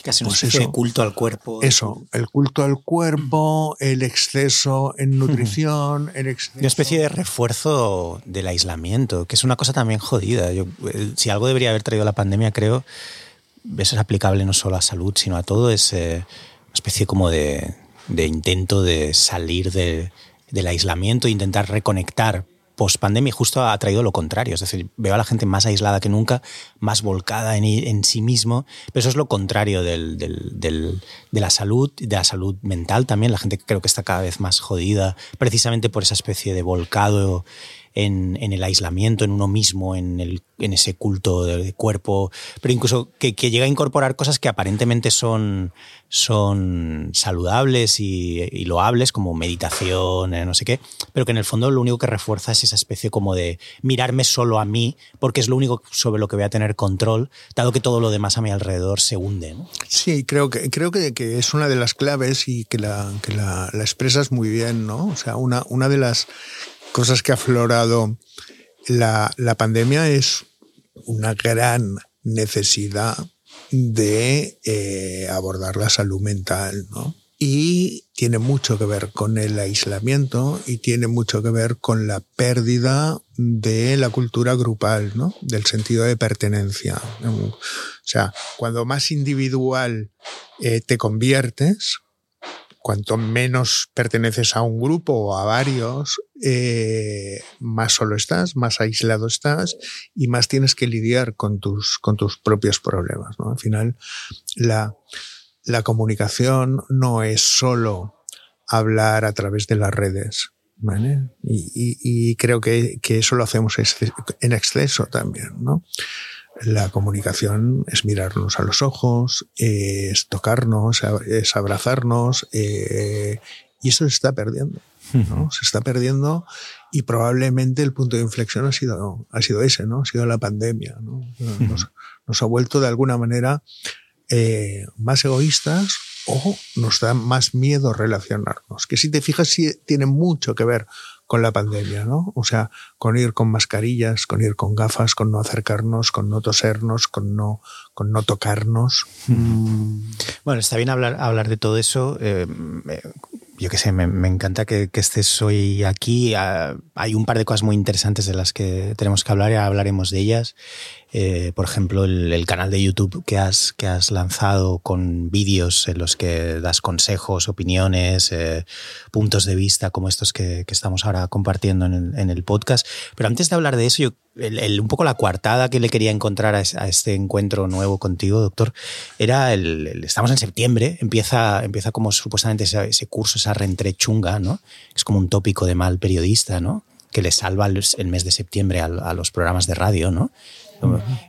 Casi un pues culto al cuerpo. Eso, el culto al cuerpo, el exceso en nutrición, el exceso... Una especie de refuerzo del aislamiento, que es una cosa también jodida. Yo, si algo debería haber traído la pandemia, creo, eso es aplicable no solo a salud, sino a todo, es eh, una especie como de, de intento de salir de, del aislamiento e intentar reconectar post pandemia justo ha traído lo contrario. Es decir, veo a la gente más aislada que nunca, más volcada en, en sí mismo, pero eso es lo contrario del, del, de la salud, de la salud mental también. La gente creo que está cada vez más jodida, precisamente por esa especie de volcado en, el aislamiento, en uno mismo, en, el, en ese culto del cuerpo, pero incluso que, llega a incorporar cosas que aparentemente son, son saludables y, loables, como meditación, eh, no sé qué, pero que en el fondo lo único que refuerza es esa especie como de mirarme solo a mí, porque es lo único sobre lo que voy a tener control, dado que todo lo demás a mi alrededor se hunde. Sí, creo que, creo que, que, es una de las claves y que la, que la expresas muy bien, ¿no? O sea, una, una de las cosas que ha aflorado la, la pandemia es una gran necesidad de eh, abordar la salud mental, ¿no? Y tiene mucho que ver con el aislamiento y tiene mucho que ver con la pérdida de la cultura grupal, ¿no? Del sentido de pertenencia. O sea, cuando más individual eh, te conviertes, cuanto menos perteneces a un grupo o a varios, eh, más solo estás, más aislado estás y más tienes que lidiar con tus, con tus propios problemas. ¿no? Al final, la, la comunicación no es solo hablar a través de las redes. ¿vale? Y, y, y creo que, que, eso lo hacemos en exceso también. ¿no? La comunicación es mirarnos a los ojos, es tocarnos, es abrazarnos, eh, y eso se está perdiendo. ¿no? Se está perdiendo y probablemente el punto de inflexión ha sido, ha sido ese, ¿no? Ha sido la pandemia, ¿no? Nos, nos ha vuelto de alguna manera eh, más egoístas o nos da más miedo relacionarnos. Que si te fijas, sí tiene mucho que ver con la pandemia, ¿no? O sea, con ir con mascarillas, con ir con gafas, con no acercarnos, con no tosernos, con no, con no tocarnos. Mm. Bueno, está bien hablar, hablar de todo eso. Eh, yo qué sé, me, me encanta que, que, estés hoy aquí. Ah, hay un par de cosas muy interesantes de las que tenemos que hablar y hablaremos de ellas. Eh, por ejemplo, el, canal de YouTube que has, que has lanzado con vídeos en los que das consejos, opiniones, eh, puntos de vista como estos que, estamos ahora compartiendo en el, en el, podcast. Pero antes de hablar de eso, yo, un poco la coartada que le quería encontrar a, a este encuentro nuevo contigo, doctor, era el, estamos en septiembre, empieza, empieza como supuestamente ese, curso, esa reentré chunga, ¿no? Es como un tópico de mal periodista, ¿no? que le salva el, mes de septiembre a, los programas de radio, ¿no?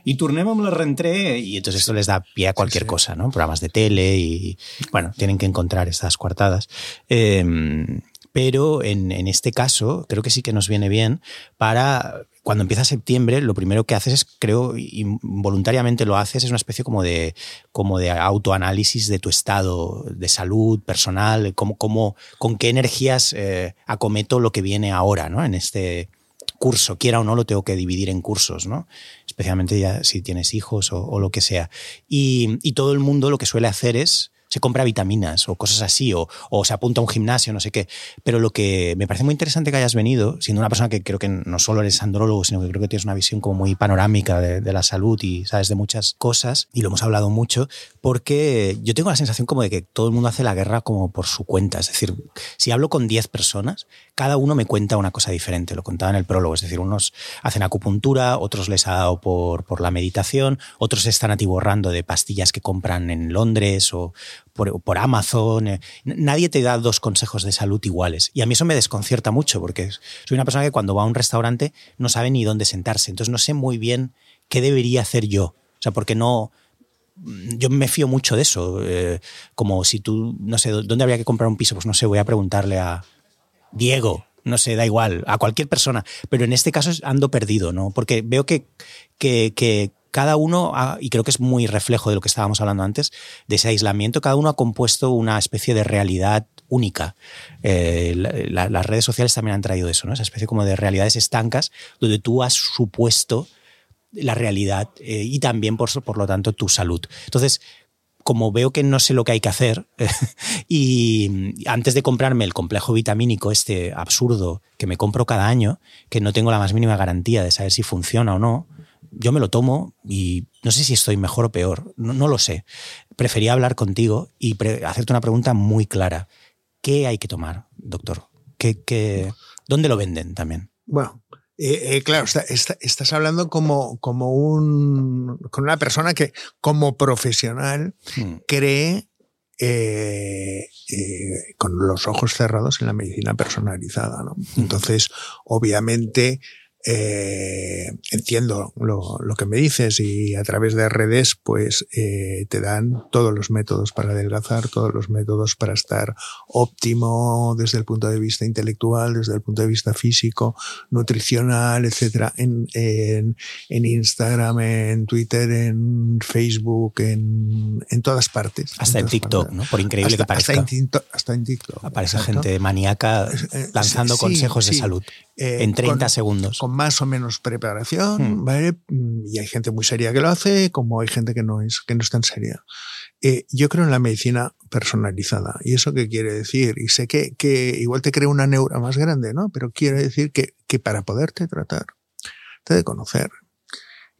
Y tornem la reentré y entonces esto les da pie a cualquier sí, sí. cosa, ¿no? Programas de tele y, bueno, tienen que encontrar estas coartadas. Eh, pero en, en, este caso creo que sí que nos viene bien para cuando empieza septiembre lo primero que haces es creo involuntariamente lo haces es una especie como de como de autoanálisis de tu estado de salud personal cómo, cómo con qué energías eh, acometo lo que viene ahora no en este curso, quiera o no, lo tengo que dividir en cursos, ¿no? Especialmente ya si tienes hijos o, lo que sea. Y, y, todo el mundo lo que suele hacer es se compra vitaminas o cosas así, o, o, se apunta a un gimnasio, no sé qué. Pero lo que me parece muy interesante que hayas venido, siendo una persona que creo que no solo eres andrólogo, sino que creo que tienes una visión como muy panorámica de, la salud y sabes de muchas cosas, y lo hemos hablado mucho, porque yo tengo la sensación como de que todo el mundo hace la guerra como por su cuenta. Es decir, si hablo con 10 personas, cada uno me cuenta una cosa diferente. Lo contaba en el prólogo. Es decir, unos hacen acupuntura, otros les ha dado por, por la meditación, otros están atiborrando de pastillas que compran en Londres o por, Amazon. Eh, nadie te da dos consejos de salud iguales. Y a mí eso me desconcierta mucho porque soy una persona que cuando va a un restaurante no sabe ni dónde sentarse. Entonces no sé muy bien qué debería hacer yo. O sea, porque no yo me fío mucho de eso. Eh, como si tú, no sé, ¿dónde habría que comprar un piso? Pues no sé, voy a preguntarle a Diego, no sé, da igual, a cualquier persona. Pero en este caso ando perdido, ¿no? Porque veo que, que, cada uno, y creo que es muy reflejo de lo que estábamos hablando antes, de ese aislamiento, cada uno ha compuesto una especie de realidad única. Eh, las redes sociales también han traído eso, ¿no? Esa especie como de realidades estancas, donde tú has supuesto la realidad eh, y también, por, por lo tanto, tu salud. Entonces, como veo que no sé lo que hay que hacer, y antes de comprarme el complejo vitamínico este absurdo que me compro cada año, que no tengo la más mínima garantía de saber si funciona o no, yo me lo tomo y no sé si estoy mejor o peor, no, lo sé. Prefería hablar contigo y hacerte una pregunta muy clara. ¿Qué hay que tomar, doctor? ¿Qué, qué, dónde lo venden también? Bueno, eh, eh, claro, estás hablando como, como un, con una persona que como profesional hmm. cree eh, con los ojos cerrados en la medicina personalizada. ¿no? Hmm. Entonces, obviamente, eh, entiendo lo, lo, que me dices y a través de redes pues eh, te dan todos los métodos para adelgazar, todos los métodos para estar óptimo desde el punto de vista intelectual, desde el punto de vista físico, nutricional, etcétera, en, en, en Instagram, en Twitter, en Facebook, en, en todas partes. Hasta en, TikTok, ¿no? Por increíble que parezca. Hasta en, TikTok. Aparece gente maníaca eh, lanzando consejos de salud. Eh, en 30 segundos. Con más o menos preparación, hmm. ¿vale? Y hay gente muy seria que lo hace, como hay gente que no es, que no es tan seria. Eh, yo creo en la medicina personalizada. ¿Y eso qué quiere decir? Y sé que, que igual te crea una neura más grande, ¿no? Pero quiere decir que, que para poderte tratar, te de conocer.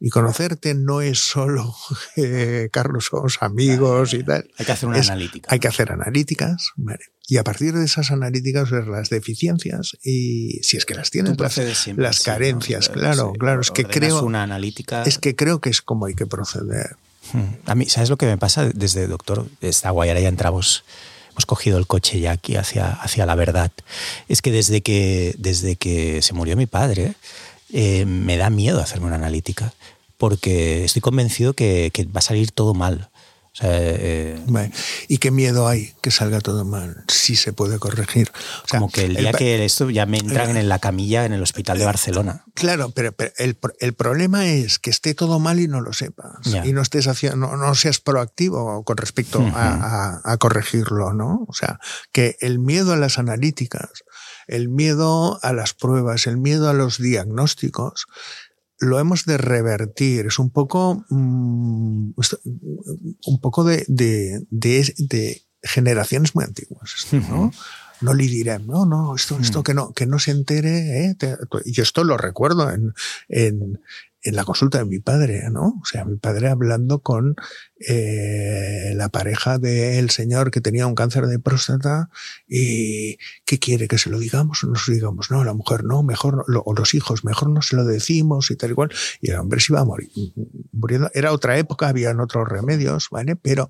Y conocerte no es solo, eh, Carlos, somos amigos y tal. Hay que hacer una analítica. Hay que hacer analíticas, ¿vale? Y a partir de esas analíticas ver las deficiencias y si es que las tienes, las, las carencias, claro, claro. Es que creo. Una analítica. Es que creo que es como hay que proceder. Hmm. A mí, ¿sabes lo que me pasa desde doctor? Está guay, ahora ya entramos hemos cogido el coche ya aquí hacia, hacia la verdad. Es que desde que, desde que se murió mi padre, eh, me da miedo hacerme una analítica, porque estoy convencido que, que va a salir todo mal. Eh, ¿Y qué miedo hay que salga todo mal? Si se puede corregir. como que el día que esto ya me entran en la camilla en el hospital de Barcelona. Claro, pero, el, el, problema es que esté todo mal y no lo sepas. Y no estés haciendo, no, seas proactivo con respecto a, a, corregirlo, ¿no? O sea, que el miedo a las analíticas, el miedo a las pruebas, el miedo a los diagnósticos, lo hemos de revertir. Es un poco, mm, un poco de, de, de, generaciones muy antiguas, ¿no? No le diré, no, no, esto, esto que no, que no se entere, ¿eh? y esto lo recuerdo en, en, en la consulta de mi padre, ¿no? O sea, mi padre hablando con eh, la pareja del señor que tenía un cáncer de próstata y ¿qué quiere? ¿Que se lo digamos o no lo digamos? No, la mujer no, mejor, o los hijos, mejor no se lo decimos y tal y cual. Y el hombre se iba a morir, muriendo. Era otra época, habían otros remedios, ¿vale? Pero,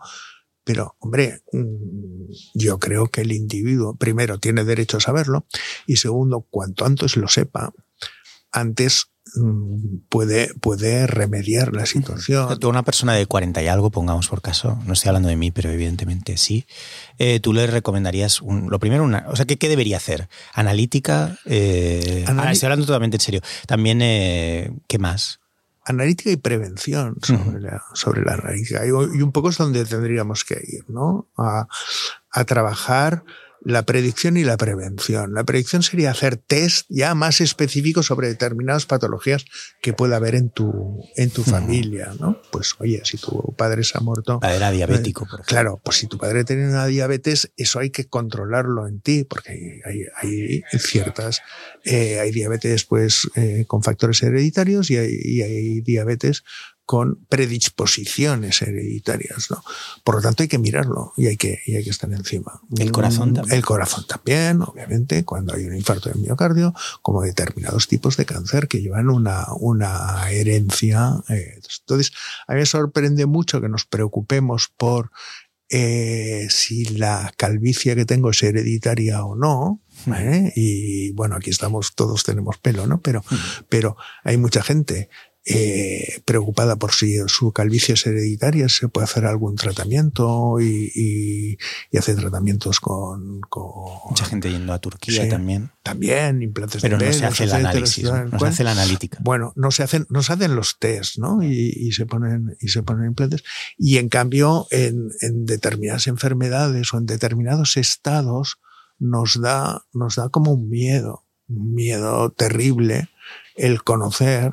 pero, hombre, mm, yo creo que el individuo, primero, tiene derecho a saberlo y segundo, cuanto antes lo sepa, antes Mm, puede, puede remediar la situación. Tú, una persona de 40 y algo, pongamos por caso, no estoy hablando de mí, pero evidentemente sí, eh, tú le recomendarías, lo primero, una, o sea, ¿qué, ¿qué, debería hacer? ¿Analítica? Eh, ah, estoy hablando totalmente en serio. También, eh, ¿qué más? Analítica y prevención sobre, la, sobre la analítica. Y, un poco es donde tendríamos que ir, ¿no? A, a trabajar la predicción y la prevención. La predicción sería hacer test ya más específicos sobre determinadas patologías que pueda haber en tu, en tu familia, ¿no? Pues oye, si tu padre se ha muerto. Era diabético, por Claro, pues si tu padre tiene una diabetes, eso hay que controlarlo en ti, porque hay, hay, ciertas, eh, hay diabetes pues eh, con factores hereditarios y hay, y hay diabetes con predisposiciones hereditarias, ¿no? Por lo tanto hay que mirarlo y hay que, y hay que estar encima. El corazón también. El corazón también, obviamente, cuando hay un infarto de miocardio, como determinados tipos de cáncer que llevan una, una herencia. Eh, entonces, a mí me sorprende mucho que nos preocupemos por eh, si la calvicie que tengo es hereditaria o no. ¿eh? Y bueno, aquí estamos, todos tenemos pelo, ¿no? Pero, pero hay mucha gente eh, preocupada por si su calvicie es hereditaria, se puede hacer algún tratamiento y, y, hace tratamientos con, con, Mucha gente yendo a Turquía también. También, implantes Pero de no se hace el análisis, no se hace la analítica. Bueno, no se hacen, no se hacen los test, ¿no? Y, y, se ponen, y se ponen implantes. Y en cambio, en, en determinadas enfermedades o en determinados estados, nos da, nos da como un miedo, un miedo terrible el conocer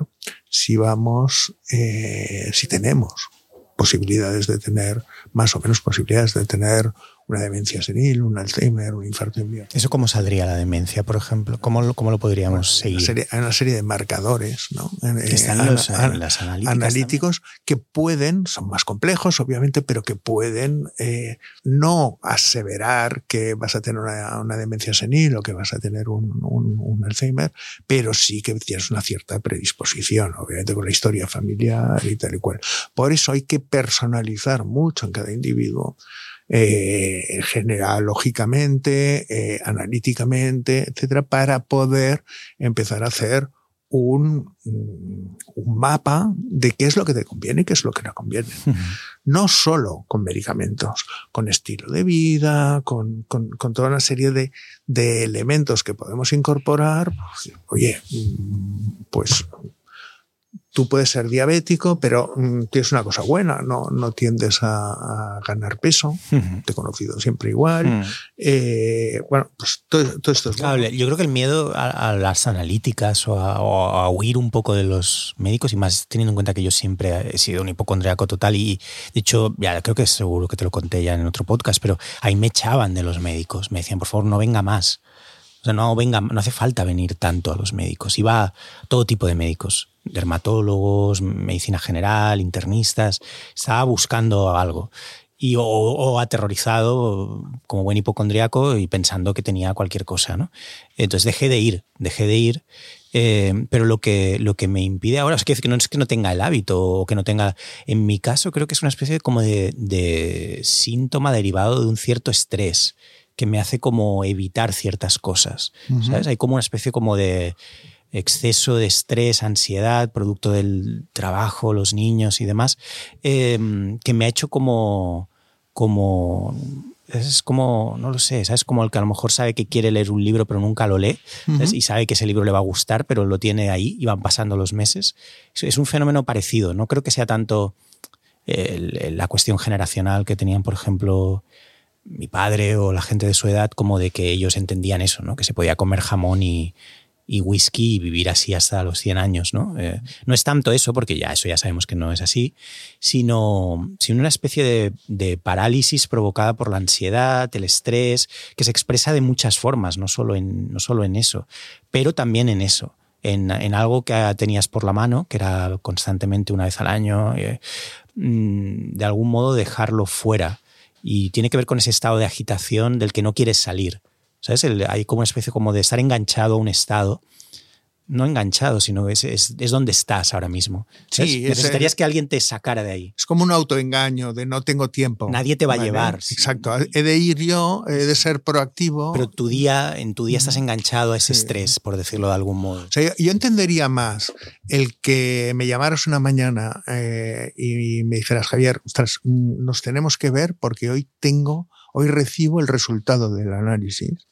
si vamos, eh, si tenemos posibilidades de tener, más o menos posibilidades de tener una demencia senil, un Alzheimer, un infarto en ¿Eso cómo saldría la demencia, por ejemplo? ¿Cómo lo, cómo lo podríamos seguir? hay una serie de marcadores ¿no? que están en los, las analíticos que pueden, son más complejos obviamente, pero que pueden eh, no aseverar que vas a tener una, una, demencia senil o que vas a tener un, un, un, Alzheimer, pero sí que tienes una cierta predisposición, obviamente con la historia familiar y tal y cual. Por eso hay que personalizar mucho en cada individuo eh, genealógicamente, eh, analíticamente, etcétera, para poder empezar a hacer un, un, mapa de qué es lo que te conviene y qué es lo que no conviene. No solo con medicamentos, con estilo de vida, con, con, con toda una serie de, de, elementos que podemos incorporar. Pues, oye, mm, pues tú puedes ser diabético, pero mm, tienes una cosa buena, no, no tiendes a, a ganar peso, te he conocido siempre igual. eh, bueno, pues todo, todo esto es claro, bueno. Yo creo que el miedo a, a las analíticas o a, o a, huir un poco de los médicos, y más teniendo en cuenta que yo siempre he sido un hipocondriaco total, y de hecho, ya creo que seguro que te lo conté ya en otro podcast, pero ahí me echaban de los médicos, me decían, por favor, no venga más. O sea, no venga, no hace falta venir tanto a los médicos. Iba todo tipo de médicos, dermatólogos, medicina general, internistas. Estaba buscando algo. Y, o, aterrorizado como buen hipocondriaco y pensando que tenía cualquier cosa. ¿no? Entonces dejé de ir, dejé de ir. Eh, pero lo que, lo que me impide ahora es que, no es que no tenga el hábito o que no tenga. En mi caso, creo que es una especie como de síntoma derivado de un cierto estrés que me hace como evitar ciertas cosas. Uh -huh. ¿Sabes? Hay como una especie como de exceso de estrés, ansiedad, producto del trabajo, los niños y demás, eh, que me ha hecho como, como, es como, no lo sé, ¿sabes? Como el que a lo mejor sabe que quiere leer un libro pero nunca lo lee uh -huh. y sabe que ese libro le va a gustar pero lo tiene ahí y van pasando los meses. Es un fenómeno parecido, no creo que sea tanto el, el, la cuestión generacional que tenían, por ejemplo, mi padre o la gente de su edad, como de que ellos entendían eso, ¿no? Que se podía comer jamón y, whisky y vivir así hasta los 100 años, ¿no? Eh, no es tanto eso, porque ya eso ya sabemos que no es así, sino, sino una especie de, de, parálisis provocada por la ansiedad, el estrés, que se expresa de muchas formas, no solo en, no solo en eso, pero también en eso. En, en algo que tenías por la mano, que era constantemente una vez al año, eh, mm, de algún modo dejarlo fuera y tiene que ver con ese estado de agitación del que no quieres salir. ¿Sabes? El, hay como una especie como de estar enganchado a un estado. No enganchado, sino es, es, es donde estás ahora mismo. Sí, Necesitarías es, que alguien te sacara de ahí. Es como un autoengaño de no tengo tiempo. Nadie te va vale. a llevar. Exacto. He de ir yo, he de ser proactivo. Pero tu día, en tu día estás enganchado a ese sí. estrés, por decirlo de algún modo. O sea, yo entendería más el que me llamaras una mañana eh, y me dijeras, Javier, ostras, nos tenemos que ver porque hoy tengo, hoy recibo el resultado del análisis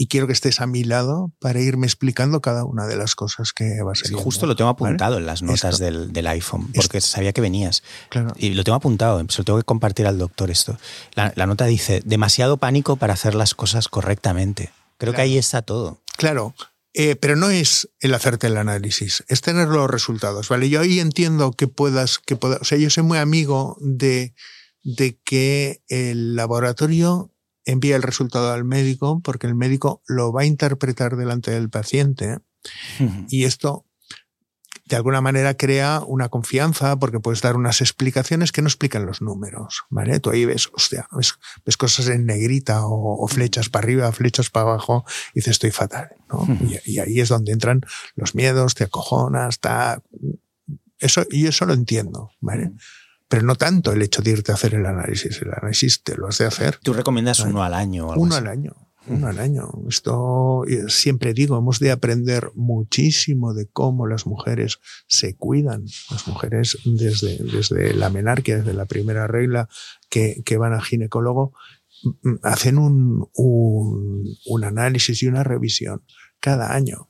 y quiero que estés a mi lado para irme explicando cada una de las cosas que vas a sí, Justo lo tengo apuntado ¿vale? en las notas del, del, iPhone, porque esto. sabía que venías. Claro. Y lo tengo apuntado, se lo tengo que compartir al doctor esto. La, la nota dice, demasiado pánico para hacer las cosas correctamente. Creo claro. que ahí está todo. Claro, eh, pero no es el hacerte el análisis, es tener los resultados, ¿vale? Yo ahí entiendo que puedas, que puedas, o sea, yo soy muy amigo de, de que el laboratorio envía el resultado al médico porque el médico lo va a interpretar delante del paciente uh -huh. y esto de alguna manera crea una confianza porque puedes dar unas explicaciones que no explican los números, ¿vale? Tú ahí ves, hostia, ves, ves cosas en negrita o, o, flechas para arriba, flechas para abajo y dices, estoy fatal, ¿no? Y, y, ahí es donde entran los miedos, te acojonas, está... Eso, y eso lo entiendo, ¿vale? Pero no tanto el hecho de irte a hacer el análisis. El análisis te lo has de hacer. ¿Tú recomiendas uno al año? O algo uno así? al año. Uno al año. Esto siempre digo, hemos de aprender muchísimo de cómo las mujeres se cuidan. Las mujeres desde, desde la menarquia, desde la primera regla que, que van al ginecólogo, mm, hacen un, un, un análisis y una revisión cada año.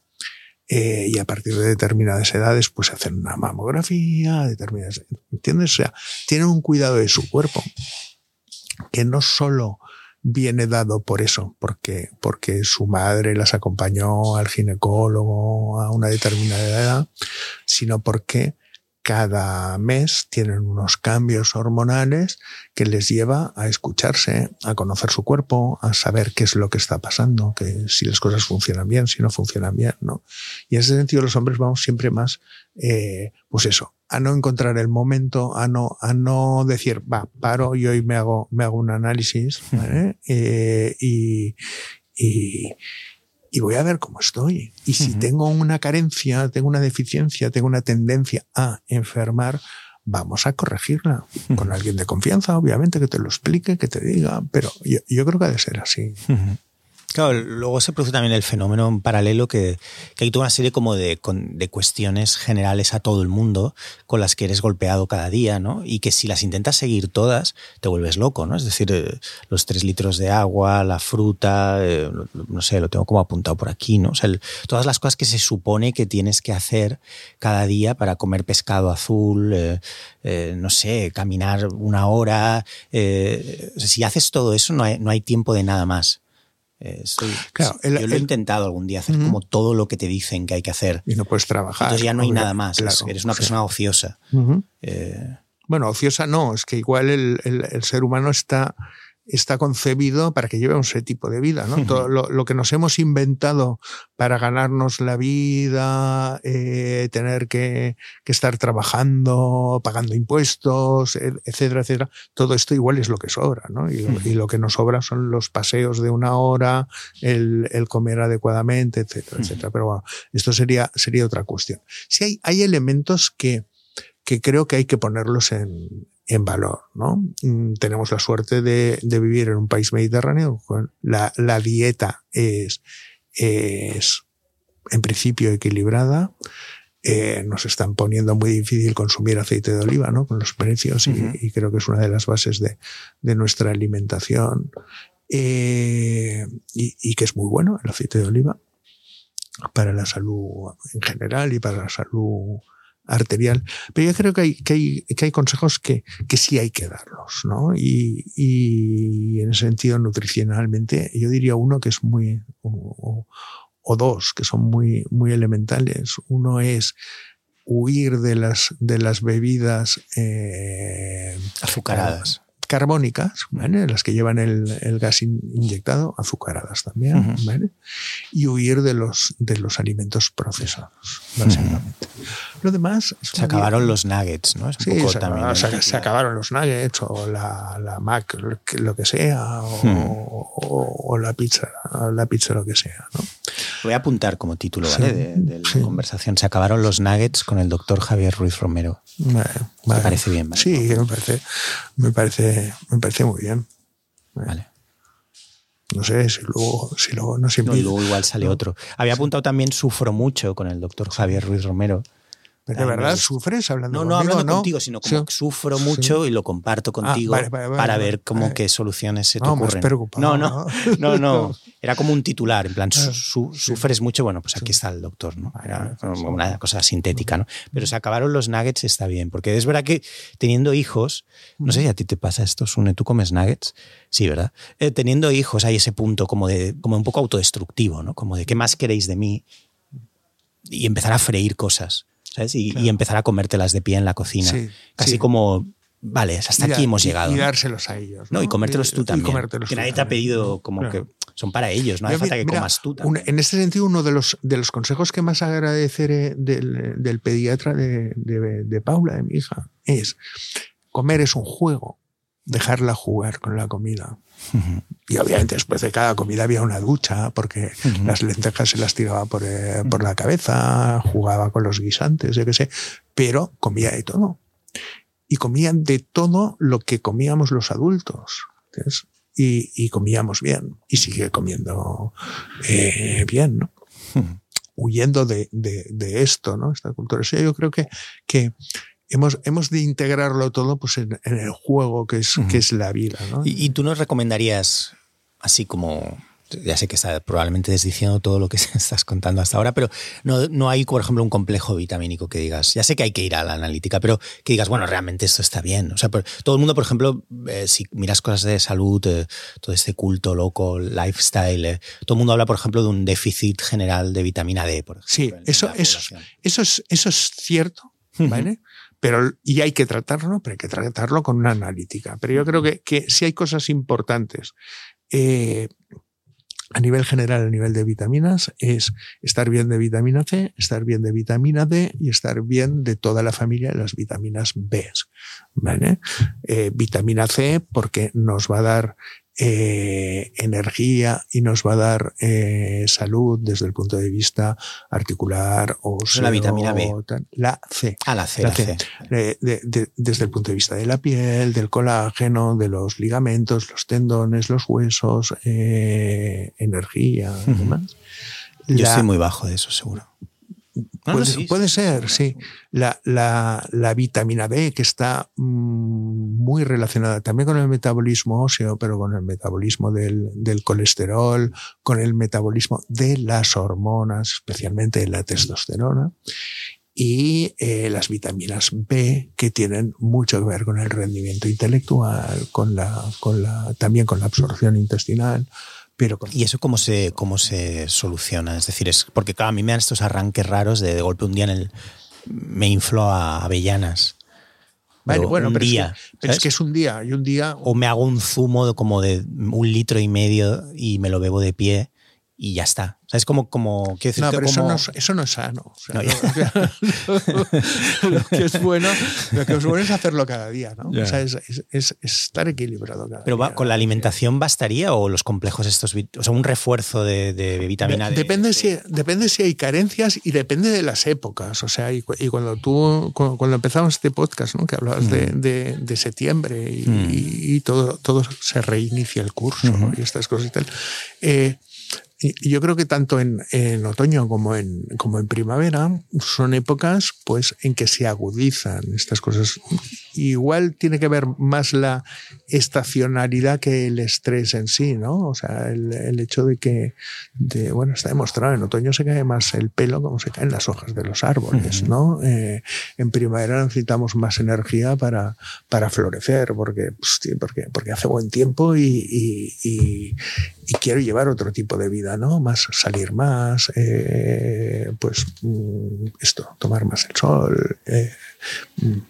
Eh, y a partir de determinadas edades, pues hacen una mamografía, determinadas, ¿entiendes? O sea, tienen un cuidado de su cuerpo que no solo viene dado por eso, porque, porque su madre las acompañó al ginecólogo a una determinada edad, sino porque cada mes tienen unos cambios hormonales que les lleva a escucharse, a conocer su cuerpo, a saber qué es lo que está pasando, que si las cosas funcionan bien, si no funcionan bien, ¿no? Y en ese sentido los hombres vamos siempre más, eh, pues eso, a no encontrar el momento, a no, a no decir, va, paro y hoy me hago, me hago un análisis, ¿vale? eh, y, y, y voy a ver cómo estoy. Y si uh -huh. tengo una carencia, tengo una deficiencia, tengo una tendencia a enfermar, vamos a corregirla uh -huh. con alguien de confianza, obviamente, que te lo explique, que te diga, pero yo, yo creo que ha de ser así. Uh -huh. Claro, luego se produce también el fenómeno en paralelo que, hay toda una serie como de, de, cuestiones generales a todo el mundo con las que eres golpeado cada día, ¿no? Y que si las intentas seguir todas, te vuelves loco, ¿no? Es decir, eh, los tres litros de agua, la fruta, eh, no sé, lo tengo como apuntado por aquí, ¿no? Todas las cosas que se supone que tienes que hacer cada día para comer pescado azul, eh, no sé, caminar una hora. si haces todo eso, no hay, no hay tiempo de nada más. Eh, soy, claro, el, yo lo he el, intentado algún día, hacer uh -huh. como todo lo que te dicen que hay que hacer. Y no puedes trabajar. Entonces ya no hay nada más. Claro, eres una persona sí. ociosa. Uh -huh. eh, bueno, ociosa no, es que igual el, el ser humano está, está concebido para que lleve un ese tipo de vida. ¿no? Todo lo, lo, que nos hemos inventado para ganarnos la vida, eh, tener que, que, estar trabajando, pagando impuestos, etcétera, etcétera, todo esto igual es lo que sobra. ¿no? Y, lo, -huh. y lo que nos sobra son los paseos de una hora, el, el comer adecuadamente, etcétera, etcétera. Pero bueno, esto sería, sería otra cuestión. Si hay, hay elementos que, que creo que hay que ponerlos en, en valor. ¿no? Mm, tenemos la suerte de, de, vivir en un país mediterráneo. La, la dieta es, es, en principio, equilibrada. Eh, nos están poniendo muy difícil consumir aceite de oliva, ¿no? Con los precios uh -huh. y, y, creo que es una de las bases de, de nuestra alimentación eh, y, y, que es muy bueno el aceite de oliva para la salud en general y para la salud arterial. Pero yo creo que hay, que hay, que hay consejos que, que sí hay que darlos, ¿no? Y, y en ese sentido, nutricionalmente, yo diría uno que es muy, o, o dos que son muy, muy elementales. Uno es huir de las, de las bebidas eh, azucaradas carbónicas, ¿vale? las que llevan el, el gas in, inyectado, azucaradas también, uh -huh. ¿vale? y huir de los, de los alimentos procesados, básicamente. Uh -huh. Lo demás... Se acabaron los nuggets, ¿no? Es sí, se, también se, se, acabaron los nuggets o la, la Mac, lo que sea, o, -huh. o, o, la pizza, la pizza, lo que sea, ¿no? Voy a apuntar como título, ¿vale? Sí, de, de, la sí. conversación. Se acabaron los nuggets con el doctor Javier Ruiz Romero. Vale, vale. Me parece bien, ¿vale? Sí, me parece, me parece, me parece muy bien. Vale. No sé si luego, si luego no siempre. No, y luego igual sale otro. Había apuntado también Sufro mucho con el doctor Javier Ruiz Romero. ¿De verdad sufres hablando no, no conmigo? hablando contigo, sino como sí. sufro mucho sí. y lo comparto contigo ah, vale, vale, vale, para ver cómo qué soluciones se te no, ocurren. No, no, no, no. Era como un titular, en plan, su, su, sufres mucho, bueno, pues aquí está el doctor, ¿no? Era una cosa sintética, ¿no? Pero se acabaron los nuggets, está bien, porque es verdad que teniendo hijos, no sé si a ti te pasa esto, Sune, ¿tú comes nuggets? Sí, ¿verdad? Eh, teniendo hijos hay ese punto como de, como un poco autodestructivo, ¿no? Como de, ¿qué más queréis de mí? Y empezar a freír cosas. ¿Sabes? Y, claro. y, empezar a comértelas de pie en la cocina. Sí, Casi sí. como, vale, hasta y aquí hemos llegado. Y, dárselos a ellos. ¿no? no y comértelos tú también. que nadie te ha pedido como claro. que son para ellos, no hace falta que mira, comas tú también. en este sentido, uno de los, de los consejos que más agradeceré del, del pediatra de, de, de Paula, de mi hija, es comer es un juego, dejarla jugar con la comida. Uh -huh. Y obviamente después de cada comida había una ducha, porque uh -huh. las lentejas se las tiraba por, eh, por la cabeza, jugaba con los guisantes, yo qué sé, pero comía de todo. y comían de todo lo que comíamos los adultos. Y, y, comíamos bien. Y sigue comiendo eh, bien, ¿no? Huyendo de, de, de, esto, ¿no? Esta cultura. O yo creo que, que hemos, hemos de integrarlo todo pues, en, en el juego que es, que es la vida. ¿no? ¿Y, ¿Y, tú nos recomendarías, así como ya sé que está probablemente desdiciendo todo lo que estás contando hasta ahora, pero no, no hay, por ejemplo, un complejo vitamínico que digas, ya sé que hay que ir a la analítica, pero que digas, bueno, realmente esto está bien. O sea, todo el mundo, por ejemplo, eh, si miras cosas de salud, eh, todo este culto loco, lifestyle, eh, todo el mundo habla, por ejemplo, de un déficit general de vitamina D. Por ejemplo, sí, eso, eso, eso, es, eso es cierto, ¿vale? Pero y hay que tratarlo, pero hay que tratarlo con una analítica. Pero yo creo que, que si hay cosas importantes. Eh, a nivel general, a nivel de vitaminas, es estar bien de vitamina C, estar bien de vitamina D y estar bien de toda la familia de las vitaminas B. ¿vale? Eh, vitamina C porque nos va a dar eh, energía y nos va a dar eh, salud desde el punto de vista articular o la vitamina B. La C. Ah, la C. La C. De, de, de, desde el punto de vista de la piel, del colágeno, de los ligamentos, los tendones, los huesos, eh, energía, uh -huh. demás. Yo estoy muy bajo de eso, seguro. Ah, puede, sí, puede, ser, sí. La, la, la, vitamina B, que está mmm, muy relacionada también con el metabolismo óseo, pero con el metabolismo del, del, colesterol, con el metabolismo de las hormonas, especialmente de la testosterona, y eh, las vitaminas B, que tienen mucho que ver con el rendimiento intelectual, con la, con la, también con la absorción intestinal. Pero con... ¿Y eso cómo se, cómo se soluciona? Es decir, es porque claro, a mí me dan estos arranques raros de, de golpe un día en el, me inflo a avellanas. Vale, bueno, un pero, día, es que, pero es que es un día y un día. O me hago un zumo de como de un litro y medio y me lo bebo de pie y ya está. O sea, es como, como quiero decir, no, pero como... eso, no, eso no es sano. O sea, no, lo, que es bueno, lo que es bueno es hacerlo cada día, ¿no? Yeah. O sea, es, es, es, estar equilibrado cada pero día. Va, con la alimentación bastaría o los complejos estos, o sea, un refuerzo de, de vitamina de, D. Depende si, depende si hay carencias y depende de las épocas. O sea, y, y cuando tú, cuando empezamos este podcast, ¿no? Que hablabas mm. de, de, de, septiembre y, mm. y, y, todo, todo se reinicia el curso mm -hmm. y estas cosas y tal. Eh, y yo creo que tanto en, en, otoño como en, como en primavera son épocas pues, en que se agudizan estas cosas. Igual tiene que ver más la estacionalidad que el estrés en sí, ¿no? O sea, el, el hecho de que, de, bueno, está demostrado, en otoño se cae más el pelo como se caen las hojas de los árboles, uh -huh. ¿no? Eh, en primavera necesitamos más energía para, para florecer, porque, pues, porque, porque hace buen tiempo y, y, y, y quiero llevar otro tipo de vida, ¿no? Más salir más, eh, pues mm, esto, tomar más el sol, eh,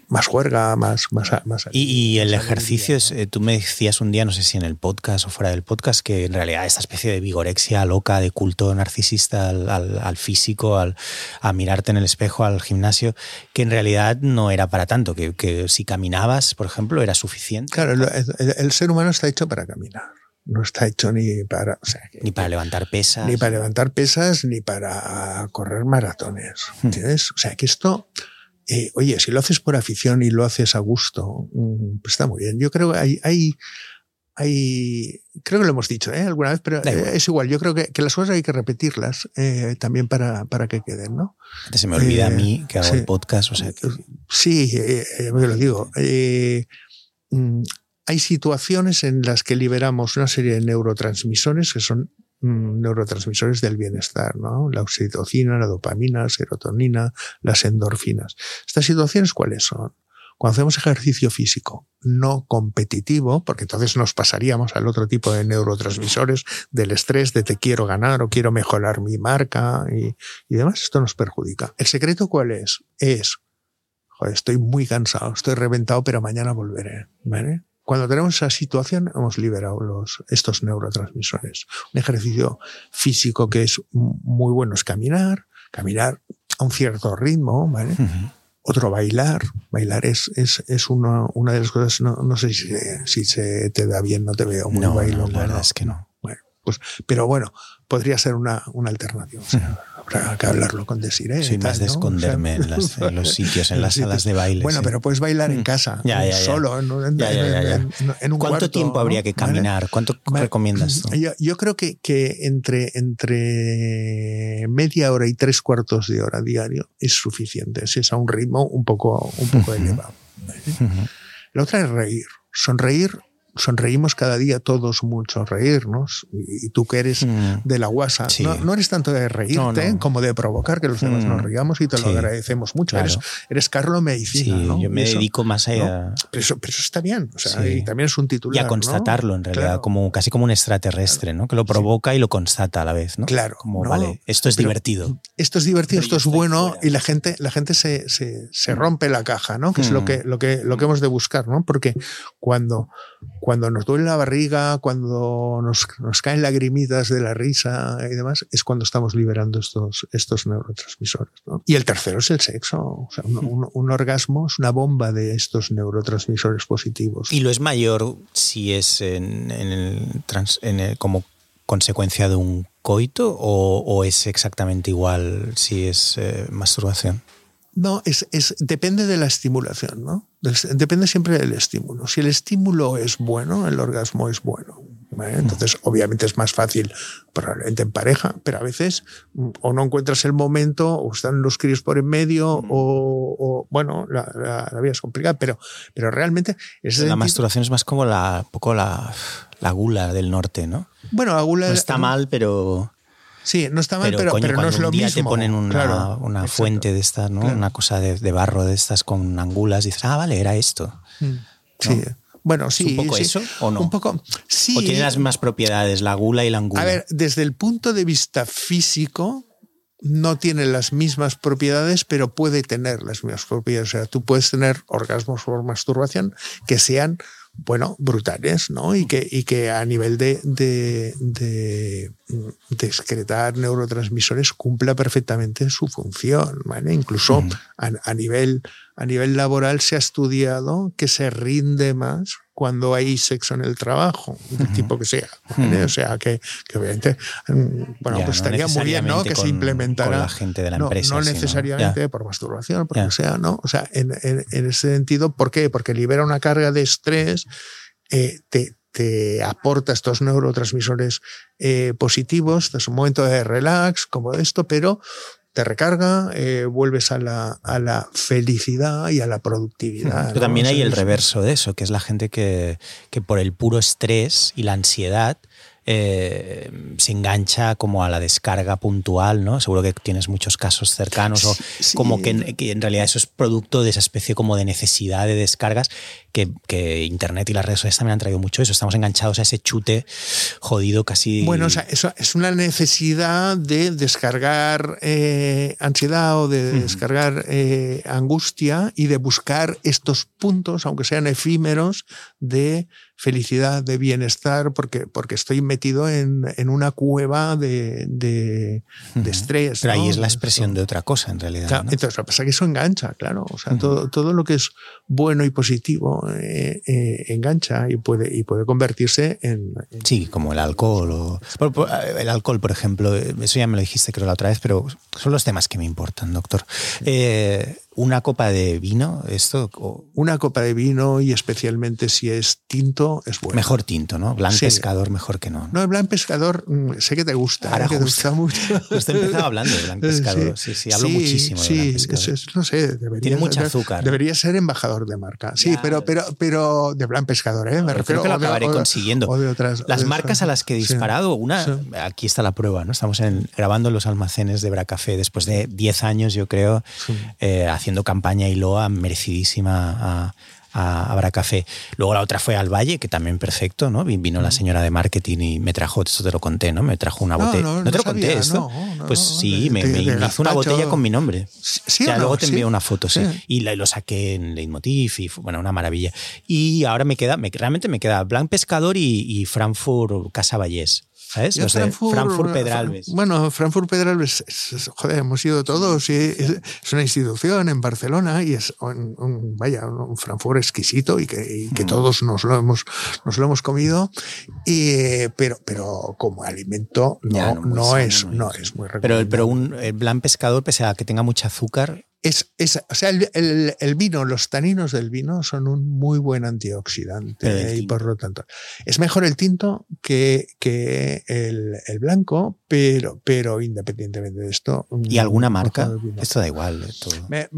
más juerga, más... más, más y, y, el ejercicio, es, eh, tú me decías un día, no sé si en el podcast o fuera del podcast, que en realidad esta especie de vigorexia loca, de culto narcisista al, al, al físico, al, a mirarte en el espejo, al gimnasio, que en realidad no era para tanto, que, que si caminabas, por ejemplo, era suficiente. Claro, el, el, el ser humano está hecho para caminar no está hecho ni para o sea, ni para levantar pesas ni para levantar pesas ni para correr maratones hmm. ¿entiendes? o sea que esto eh, oye si lo haces por afición y lo haces a gusto pues está muy bien. Yo creo que hay, hay hay creo que lo hemos dicho ¿eh? alguna vez pero igual. es igual. Yo creo que, que, las cosas hay que repetirlas eh, también para, para que queden no se me olvida a mí que hago sí, el podcast o sea que... sí eh, me lo digo. Mm, hay situaciones en las que liberamos una serie de neurotransmisores que son mm, neurotransmisores del bienestar, ¿no? La oxitocina, la dopamina, la serotonina, las endorfinas. ¿Estas situaciones cuáles son? Cuando hacemos ejercicio físico no competitivo, porque entonces nos pasaríamos al otro tipo de neurotransmisores del estrés, de te quiero ganar o quiero mejorar mi marca y, y demás, esto nos perjudica. ¿El secreto cuál es? Es, joder, estoy muy cansado, estoy reventado, pero mañana volveré, ¿vale? Cuando tenemos esa situación, hemos liberado los, estos neurotransmisores. Un ejercicio físico que es muy bueno es caminar, caminar a un cierto ritmo, ¿vale? Uh -huh. Otro, bailar. Bailar es, es, es una, una de las cosas, no, no sé si, si se te da bien, no te veo muy no, bailo. No, la verdad es que no. Bueno, pues, pero bueno, podría ser una, una alternativa. O sea, habrá que hablarlo con Desiree. Soy más de esconderme en, los sitios, en las salas de baile. Bueno, pero puedes bailar en mm. casa, solo, en, un ¿Cuánto tiempo habría que caminar? ¿Cuánto recomiendas? Yo, creo que, que entre, entre media hora y tres cuartos de hora diario es suficiente, si es a un ritmo un poco, un poco elevado. La otra es reír. Sonreír sonreímos cada día todos mucho, reírnos. Y, tú que eres mm. de la guasa, no, eres tanto de reírte como de provocar que los demás nos mm. riamos y te lo agradecemos mucho. Eres, eres Carlo Medicina. yo me dedico más a... Pero eso, pero, eso, está bien. O sea, y también es un titular. Y a constatarlo, en realidad, como, casi como un extraterrestre, ¿no? que lo provoca y lo constata a la vez. ¿no? Claro. Como, vale, esto es divertido. Esto es divertido, esto es bueno y la gente, la gente se, se, se rompe la caja, ¿no? que es lo que, lo, que, lo que hemos de buscar. ¿no? Porque cuando cuando nos duele la barriga, cuando nos, nos, caen lagrimitas de la risa y demás, es cuando estamos liberando estos, estos neurotransmisores. ¿no? Y el tercero es el sexo. O sea, un, un, orgasmo es una bomba de estos neurotransmisores positivos. ¿Y lo es mayor si es en, en el, trans, en el, como consecuencia de un coito o, o, es exactamente igual si es eh, masturbación? No, es, es, depende de la estimulación, ¿no? Depende siempre del estímulo. Si el estímulo es bueno, el orgasmo es bueno. Entonces, obviamente es más fácil, probablemente en pareja, pero a veces mm, o no encuentras el momento, o están los críos por en medio, o, bueno, la, vida es complicada, pero, pero realmente... Es la masturbación es más como la, poco la, la gula del norte, ¿no? Bueno, la gula... No está mal, pero... Sí, no está mal, pero, pero, no es lo un día te ponen una, una fuente de estas, ¿no? Una cosa de, barro de estas con angulas y dices, ah, vale, era esto. Mm. Sí. Bueno, sí. ¿Un poco eso o no? Un poco. Sí. ¿O tiene las mismas propiedades, la gula y la angula? A ver, desde el punto de vista físico, no tiene las mismas propiedades, pero puede tener las mismas propiedades. O sea, tú puedes tener orgasmos por masturbación que sean bueno, brutales, ¿no? Y que, y que a nivel de, de, de, excretar neurotransmisores cumpla perfectamente su función, ¿vale? Incluso a, nivel, a nivel laboral se ha estudiado que se rinde más cuando hay sexo en el trabajo, del tipo que sea. O sea, que, obviamente, mm, bueno, pues estaría muy bien, ¿no? Que se implementara. la gente de la empresa. No, necesariamente por masturbación, porque sea, ¿no? O sea, en, ese sentido, ¿por qué? Porque libera una carga de estrés, eh, te, te aporta estos neurotransmisores eh, positivos, es un momento de relax, como esto, pero te recarga, eh, vuelves a la, a la, felicidad y a la productividad. Pero también hay el reverso de eso, que es la gente que, que por el puro estrés y la ansiedad eh, se engancha como a la descarga puntual, ¿no? Seguro que tienes muchos casos cercanos o como que, en realidad eso es producto de esa especie como de necesidad de descargas que, Internet y las redes sociales también han traído mucho eso. Estamos enganchados a ese chute jodido casi. Bueno, o sea, eso es una necesidad de descargar eh, ansiedad o de descargar eh, angustia y de buscar estos puntos, aunque sean efímeros, de felicidad, de bienestar, porque, porque estoy metido en, en una cueva de, de, estrés. Pero ahí es la expresión de otra cosa, en realidad. Entonces, lo que pasa es que eso engancha, claro. O sea, todo, todo lo que es bueno y positivo eh, eh, engancha y puede, y puede convertirse en, Sí, como el alcohol. O, el alcohol, por ejemplo, eso ya me lo dijiste creo la otra vez, pero son los temas que me importan, doctor. Eh, una copa de vino, esto. Una copa de vino y especialmente si es tinto, es bueno. Mejor tinto, ¿no? Blanc pescador mejor que no. No, el blanc pescador mm, sé que te gusta. Ahora que te gusta mucho. Usted empezaba hablando de blanc pescador. Sí, sí, hablo muchísimo de blanc pescador. no sé, debería, Tiene mucha azúcar. Debería ser embajador de marca. Sí, pero, pero, pero de blanc pescador, ¿eh? Me refiero. Creo que lo acabaré consiguiendo. O de otras, Las marcas a las que he disparado, una, aquí está la prueba, ¿no? Estamos grabando en los almacenes de Bracafé después de 10 años, yo creo, eh, haciendo campaña y Loa, merecidísima a, a. Luego la otra fue al Valle, que también perfecto, ¿no? Vino la señora de marketing y me trajo, esto te lo conté, ¿no? Me trajo una botella. No, te lo conté esto? pues sí, me, hizo una botella con mi nombre. Sí, ya, luego te envié una foto, sí. Y lo saqué en Leitmotiv y bueno, una maravilla. Y ahora me queda, me, realmente me queda Blanc Pescador y, Frankfurt Casa Vallés. ¿Sabes? Frankfurt Pedralbes. Bueno, Frankfurt Pedralbes, es, joder, hemos ido todos y es, una institución en Barcelona y es un, vaya, un Frankfurt exquisito y que, que mm. todos nos lo hemos, nos lo hemos comido. Y, pero, pero como alimento no, no, es, no es muy Pero, pero un el pescador, pese a que tenga mucho azúcar, es, es, o sea, el, el, vino, los taninos del vino son un muy buen antioxidante y por lo tanto es mejor el tinto que, que el, el, blanco, pero, pero independientemente de esto. ¿Y alguna marca? Esto da igual.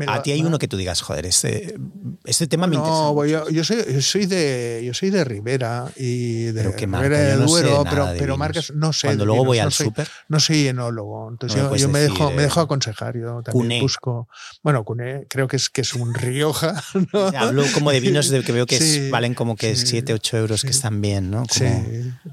a ti hay uno que tú digas, joder, este, este tema me interesa. No, yo, yo, soy, yo, soy de, yo soy de Rivera y de Rivera del Duero, pero, pero marcas no sé. Cuando luego voy al súper. No soy enólogo, entonces yo, yo me, dejo, me dejo aconsejar. Yo también busco. Bueno, Cune creo que es, que es un Rioja. Hablo como de vinos de que veo que valen como que 7, 8 euros, que están bien, ¿no?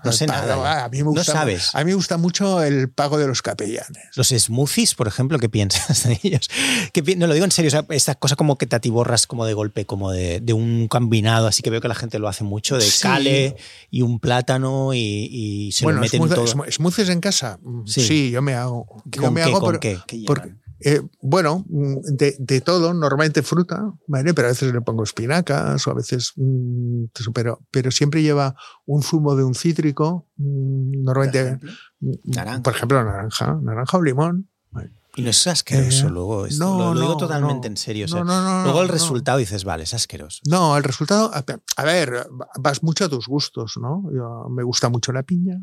No sé nada. A mí me gusta, no sabes. A mí me gusta mucho el pago de los capellanes. Los smoothies, por ejemplo, ¿qué piensas de ellos? no lo digo en serio, esta cosa como que te atiborras como de golpe, como de, de, un combinado, así que veo que la gente lo hace mucho, de cale y un plátano y, y se lo meten todo. ¿Smoothies en casa? Sí, yo me hago. ¿Con me qué, hago ¿con qué? porque, eh, bueno, mm, de, de, todo, normalmente fruta, ¿vale? Pero a veces le pongo espinacas o a veces. Mm, pero, pero siempre lleva un zumo de un cítrico, mm, normalmente. Por ejemplo, naranja, naranja o limón. Y no es asqueroso eh, luego. no, lo, digo totalmente en serio. luego el resultado dices, vale, es asqueroso. No, el resultado, a, ver, vas mucho a tus gustos, ¿no? Yo, me gusta mucho la piña.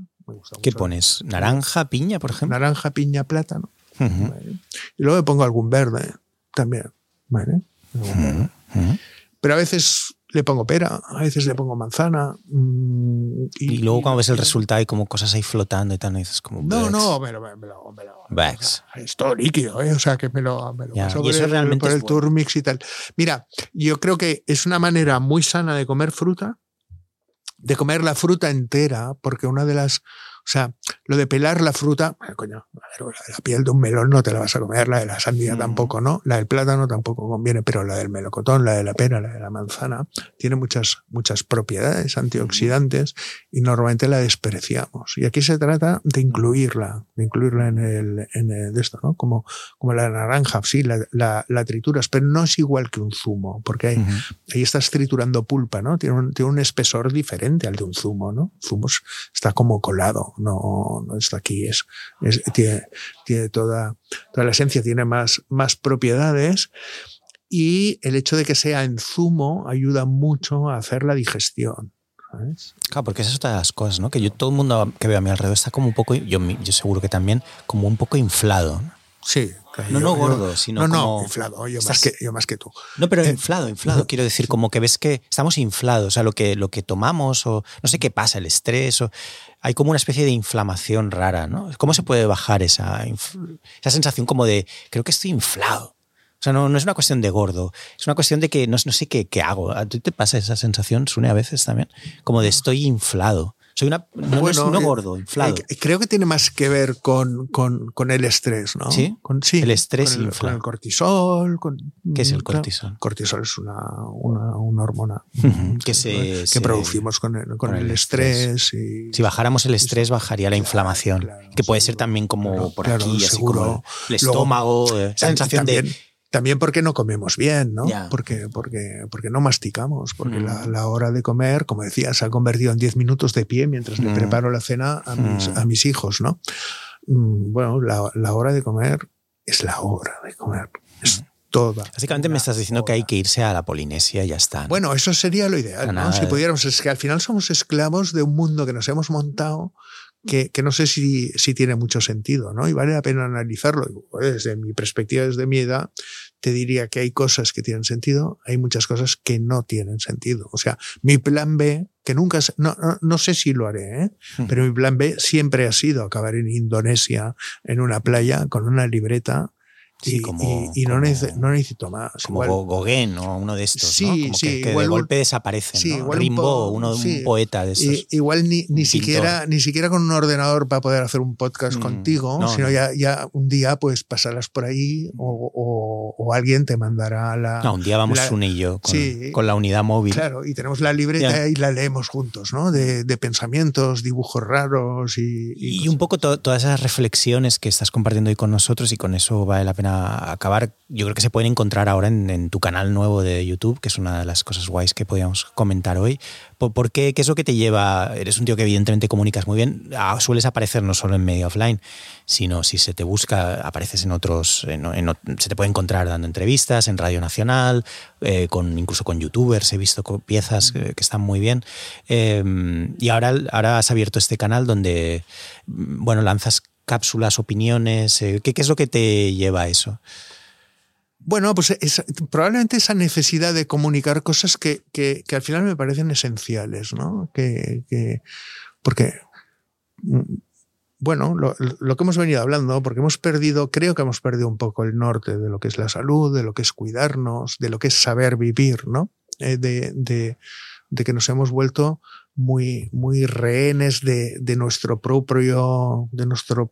¿Qué pones? ¿Naranja, piña, por ejemplo? Naranja, piña, plátano. Y luego le pongo algún verde también. Pero a veces le pongo pera, a veces le pongo manzana. Mm, y, luego cuando ves el resultado hay como cosas ahí flotando y tal, no dices como... No, no, me lo... Me lo, Es todo líquido, ¿eh? o sea que me lo, me lo paso y eso por, realmente el, por el turmix y tal. Mira, yo creo que es una manera muy sana de comer fruta, de comer la fruta entera, porque una de las o sea, lo de pelar la fruta, bueno, coño, la piel de un melón no te la vas a comer, la de la sandía mm. tampoco, ¿no? La del plátano tampoco conviene, pero la del melocotón, la de la pera, la de la manzana, tiene muchas, muchas propiedades antioxidantes y normalmente la despreciamos. Y aquí se trata de incluirla, de incluirla en el, en el de esto, ¿no? Como, como la naranja, sí, la, la, la trituras, pero no es igual que un zumo, porque ahí, ahí estás triturando pulpa, ¿no? Tiene un, tiene un espesor diferente al de un zumo, ¿no? zumo está como colado no, no está aquí, es, tiene, tiene toda, toda la esencia, tiene más, más propiedades y el hecho de que sea en zumo ayuda mucho a hacer la digestión. Claro, porque esa es otra de las cosas, ¿no? Que yo todo el mundo que veo a mi alrededor está como un poco, yo, yo seguro que también, como un poco inflado. Sí, no, no gordo, sino no, como... No, inflado, yo, más que, yo más que tú. No, pero eh, inflado, inflado. quiero decir, como que ves que estamos inflados, o sea, lo que, lo que tomamos o no sé qué pasa, el estrés, o, hay como una especie de inflamación rara, ¿no? ¿Cómo se puede bajar esa, esa sensación como de, creo que estoy inflado? O sea, no, no es una cuestión de gordo, es una cuestión de que no, no sé qué, qué hago. ¿A ti te pasa esa sensación, Sune, a veces también? Como de estoy inflado. Soy una, no, bueno, no, eh, gordo, inflado. Eh, creo que tiene más que ver con, con, con el estrés, ¿no? Sí. Con, sí el estrés con el, con el cortisol. ¿Qué es el cortisol? Cortisol es una, una, una hormona que, se, que producimos con el, con el estrés. Y, si bajáramos el estrés, bajaría la inflamación. que puede ser también como por aquí, así como el estómago, Luego, esa sensación también, de también porque no comemos bien, ¿no? Porque, porque, porque no masticamos, porque la, mm. la, hora de comer, como decía, se ha convertido en 10 minutos de pie mientras le mm. preparo la cena a mis, mm. a mis hijos, ¿no? Bueno, la, la, hora de comer es la hora de comer. Es toda. Básicamente me estás diciendo que hay que irse a la Polinesia y ya está. Bueno, eso sería lo ideal, ¿no? Si pudiéramos, es que al final somos esclavos de un mundo que nos hemos montado que, que, no sé si, si tiene mucho sentido, ¿no? Y vale la pena analizarlo. Desde mi perspectiva, desde mi edad, te diría que hay cosas que tienen sentido, hay muchas cosas que no tienen sentido. O sea, mi plan B, que nunca, no, no, no sé si lo haré, ¿eh? pero mi plan B siempre ha sido acabar en Indonesia, en una playa, con una libreta y, no, necesito, más. Como Gauguin o uno de estos, sí, Sí, que, de golpe desaparecen, sí, Rimbaud, uno, un poeta de estos. igual ni, ni siquiera, ni siquiera con un ordenador para poder hacer un podcast mm, contigo, sino Ya, ya un día pues pasarás por ahí o, o, alguien te mandará la... No, un día vamos un y yo con, con, la unidad móvil. Claro, y tenemos la libreta y la leemos juntos, ¿no? De, de pensamientos, dibujos raros y... Y, un poco todas esas reflexiones que estás compartiendo hoy con nosotros y con eso vale la pena acabar, yo creo que se pueden encontrar ahora en, tu canal nuevo de YouTube, que es una de las cosas guays que podíamos comentar hoy. ¿Por, qué? ¿Qué es lo que te lleva? Eres un tío que evidentemente comunicas muy bien. Ah, sueles aparecer no solo en medio offline, sino si se te busca, apareces en otros. se te puede encontrar dando entrevistas en Radio Nacional, eh, con, incluso con youtubers. He visto piezas que, están muy bien. Em, y ahora, ahora has abierto este canal donde, bueno, lanzas cápsulas, opiniones? Eh, ¿Qué, es lo que te lleva a eso? Bueno, pues probablemente esa necesidad de comunicar cosas que, al final me parecen esenciales, ¿no? Que, porque, mm, bueno, lo, que hemos venido hablando, porque hemos perdido, creo que hemos perdido un poco el norte de lo que es la salud, de lo que es cuidarnos, de lo que es saber vivir, ¿no? Eh, de, de, que nos hemos vuelto muy, muy rehenes de, de nuestro propio, de nuestro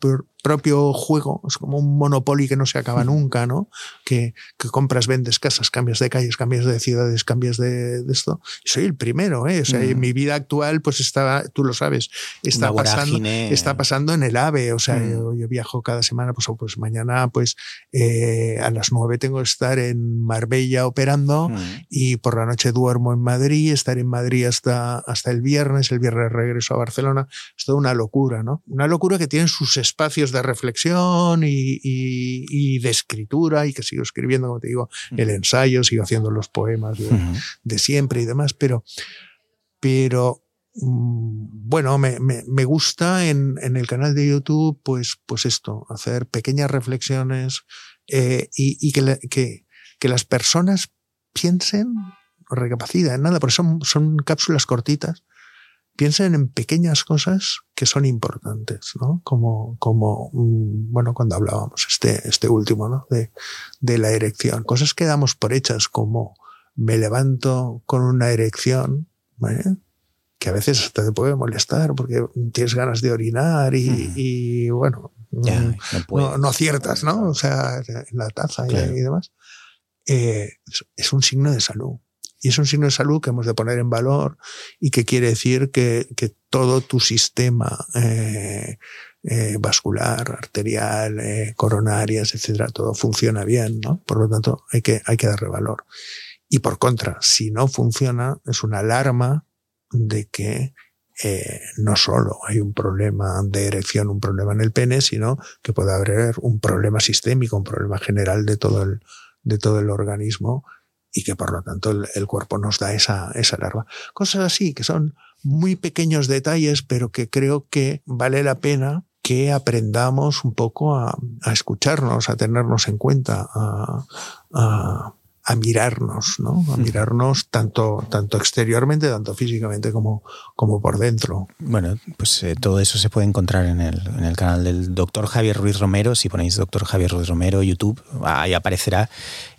propio juego, es como un monopolio que no se acaba nunca, ¿no? Que, que compras, vendes casas, cambias de calles, cambias de ciudades, cambias de, de esto. soy el primero, ¿eh? O sea, en mm. mi vida actual, pues está, tú lo sabes, está pasando, está pasando en el AVE, o sea, mm. yo, viajo cada semana, pues, pues mañana, pues eh, a las nueve tengo que estar en Marbella operando mm. y por la noche duermo en Madrid, estar en Madrid hasta, hasta el viernes, el viernes regreso a Barcelona, es toda una locura, ¿no? Una locura que tiene sus espacios de reflexión y, de escritura y que sigo escribiendo, como te digo, el ensayo, sigo haciendo los poemas de, siempre y demás, pero, pero mm, bueno, me, gusta en, el canal de YouTube, pues, pues esto, hacer pequeñas reflexiones eh, y, que, que, que, las personas piensen o recapaciten, nada, porque son, son cápsulas cortitas piensen en pequeñas cosas que son importantes, ¿no? Como, como mm, bueno, cuando hablábamos este, este último, ¿no? De, de la erección. Cosas que damos por hechas como me levanto con una erección, que a veces hasta te puede molestar porque tienes ganas de orinar y, y bueno, no, no, aciertas, ¿no? O sea, en la taza y, demás. Eh, es un signo de salud. Y es un signo de salud que hemos de poner en valor y que quiere decir que, que todo tu sistema eh, eh, vascular, arterial, eh, coronarias, etcétera, todo funciona bien, ¿no? Por lo tanto, hay que, hay que darle valor. Y por contra, si no funciona, es una alarma de que eh, no solo hay un problema de erección, un problema en el pene, sino que puede haber un problema sistémico, un problema general de todo el, de todo el organismo y que por lo tanto el, cuerpo nos da esa, esa larva. Cosas así que son muy pequeños detalles, pero que creo que vale la pena que aprendamos un poco a, a escucharnos, a tenernos en cuenta, a, a, a mirarnos, ¿no? A mirarnos tanto, tanto exteriormente, tanto físicamente como, como por dentro. Bueno, pues eh, todo eso se puede encontrar en el, en el canal del doctor Javier Ruiz Romero. Si ponéis doctor Javier Ruiz Romero, YouTube, ahí aparecerá.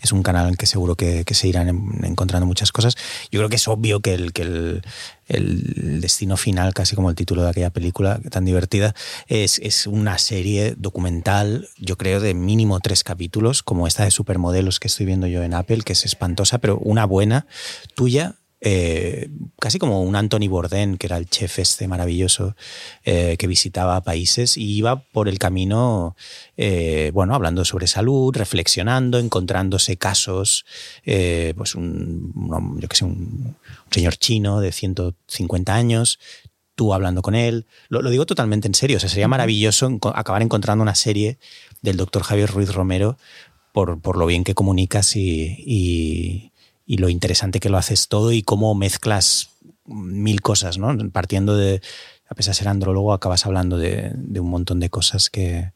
Es un canal en que seguro que, que se irán encontrando muchas cosas. Yo creo que es obvio que el, que el, destino final, casi como el título de aquella película tan divertida, es, es, una serie documental, yo creo, de mínimo tres capítulos, como esta de supermodelos que estoy viendo yo en Apple, que es espantosa, pero una buena, tuya, eh, casi como un Anthony Bourdain, que era el chef este maravilloso eh, que visitaba países y iba por el camino, eh, bueno, hablando sobre salud, reflexionando, encontrándose casos, pues un, yo que sé, un, señor chino de 150 años, tú hablando con él. Lo, digo totalmente en serio, o sea, sería maravilloso acabar encontrando una serie del doctor Javier Ruiz Romero por, por lo bien que comunicas y y lo interesante que lo haces todo y cómo mezclas mil cosas, ¿no? Partiendo de, a pesar de ser andrólogo, acabas hablando de, un montón de cosas que,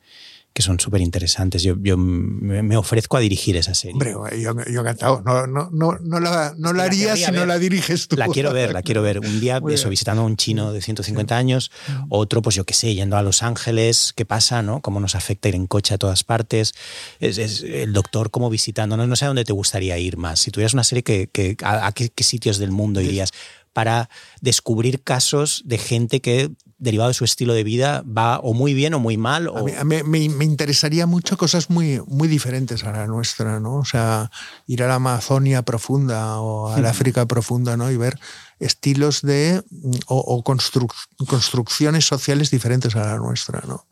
que son súper interesantes. Yo, yo me ofrezco a dirigir esa serie. Hombre, yo, yo encantado. No, no, no, no la, no la haría si no la diriges tú. La quiero ver, la quiero ver. Un día, eso, visitando a un chino de 150 años, otro, pues yo qué sé, yendo a Los Ángeles, qué pasa, ¿no? Cómo nos afecta ir en coche a todas partes. Es, el doctor como visitando. No, no sé a dónde te gustaría ir más. Si tuvieras una serie, que, que a, qué, qué, sitios del mundo irías? para descubrir casos de gente que derivado de su estilo de vida, va o muy bien o muy mal. O... A mí, me, me, interesaría mucho cosas muy, muy diferentes a la nuestra, ¿no? O sea, ir a la Amazonia profunda o al África profunda, ¿no? Y ver estilos de o, construcciones sociales diferentes a la nuestra, ¿no?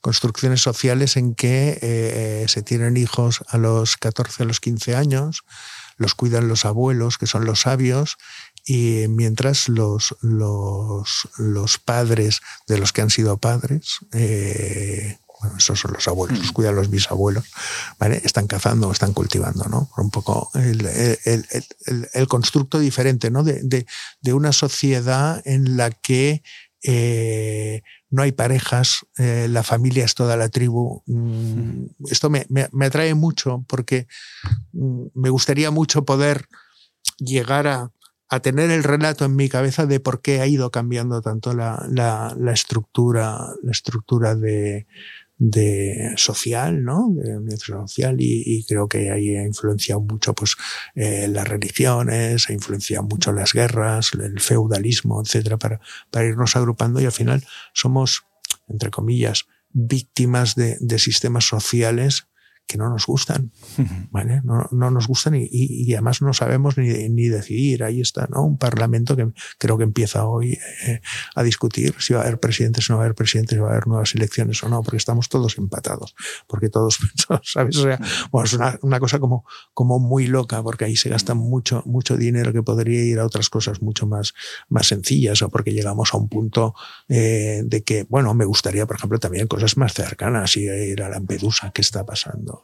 Construcciones sociales en que eh, se tienen hijos a los 14, a los 15 años, los cuidan los abuelos, que son los sabios, y mientras los, los, los, padres de los que han sido padres, eh, bueno, esos son los abuelos, los mm. cuidan los bisabuelos, ¿vale? están cazando o están cultivando, ¿no? Un poco el, el, el, el constructo diferente, ¿no? De, de, de, una sociedad en la que eh, no hay parejas, eh, la familia es toda la tribu. Mm, esto me, me, me, atrae mucho porque mm, me gustaría mucho poder llegar a, a tener el relato en mi cabeza de por qué ha ido cambiando tanto la, la, la estructura, la estructura de, de social, ¿no? De social y, y, creo que ahí ha influenciado mucho pues eh, las religiones, ha influenciado mucho las guerras, el feudalismo, etcétera, para, para irnos agrupando y al final somos, entre comillas, víctimas de, de sistemas sociales que no nos gustan, ¿vale? No, no nos gustan y, y, además no sabemos ni, ni, decidir. Ahí está, ¿no? Un parlamento que creo que empieza hoy eh, a discutir si va a haber presidentes o no va a haber presidentes, si va a haber nuevas elecciones o no, porque estamos todos empatados, porque todos, ¿sabes? O sea, bueno, es una, una, cosa como, como muy loca, porque ahí se gasta mucho, mucho dinero que podría ir a otras cosas mucho más, más sencillas, o porque llegamos a un punto eh, de que, bueno, me gustaría, por ejemplo, también cosas más cercanas, ir a Lampedusa, ¿qué está pasando?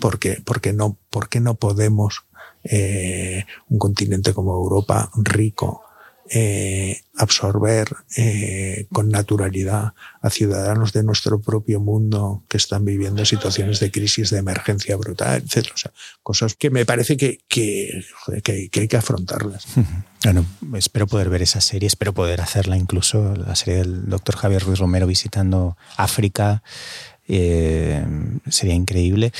Porque, porque, no, porque no podemos eh, un continente como Europa rico eh, absorber eh, con naturalidad a ciudadanos de nuestro propio mundo que están viviendo situaciones de crisis, de emergencia brutal, etc. O sea, cosas que me parece que, que, que, que hay que afrontarlas. Bueno, espero poder ver esa serie, espero poder hacerla incluso, la serie del doctor Javier Ruiz Romero visitando África, eh, sería increíble.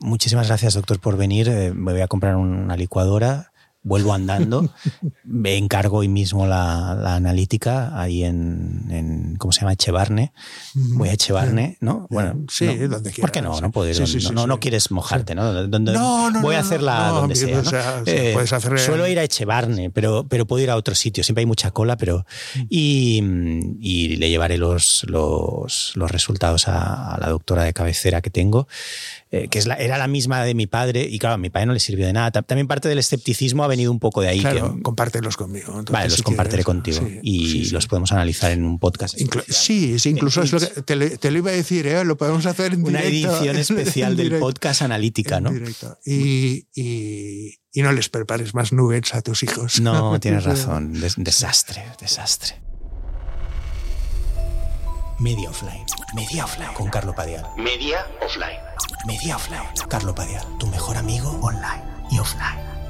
Muchísimas gracias, doctor, por venir. Eh, me voy a comprar una licuadora vuelvo andando, me encargo hoy mismo la, la analítica ahí en, en, ¿cómo se llama? Echevarne. Voy a Echevarne, ¿no? Bueno, sí, no, donde quieras. ¿Por qué no? No, puedo sí, no, no, no, quieres mojarte, ¿no? Donde, no, no, Voy a hacerla donde sea. O sea eh, puedes hacer... Suelo ir a Echevarne, pero, pero puedo ir a otro sitio. Siempre hay mucha cola, pero. Mm. Y, y le llevaré los, los, los resultados a, a la doctora de cabecera que tengo. Eh, que es la, era la misma de mi padre, y claro, a mi padre no le sirvió de nada. También parte del escepticismo ha venido un poco de ahí. Claro, compártelos conmigo. vale, los compartiré contigo y los podemos analizar en un podcast. sí, sí, incluso es lo que te, lo iba a decir, ¿eh? lo podemos hacer en Una directo. Una edición especial del podcast analítica, ¿no? Y, y, y, no les prepares más nuggets a tus hijos. No, tienes razón. desastre, desastre. Media Offline. Media Offline. Con Carlo Padial. Media Offline. Media Offline. Carlo Padial. Tu mejor amigo online y offline.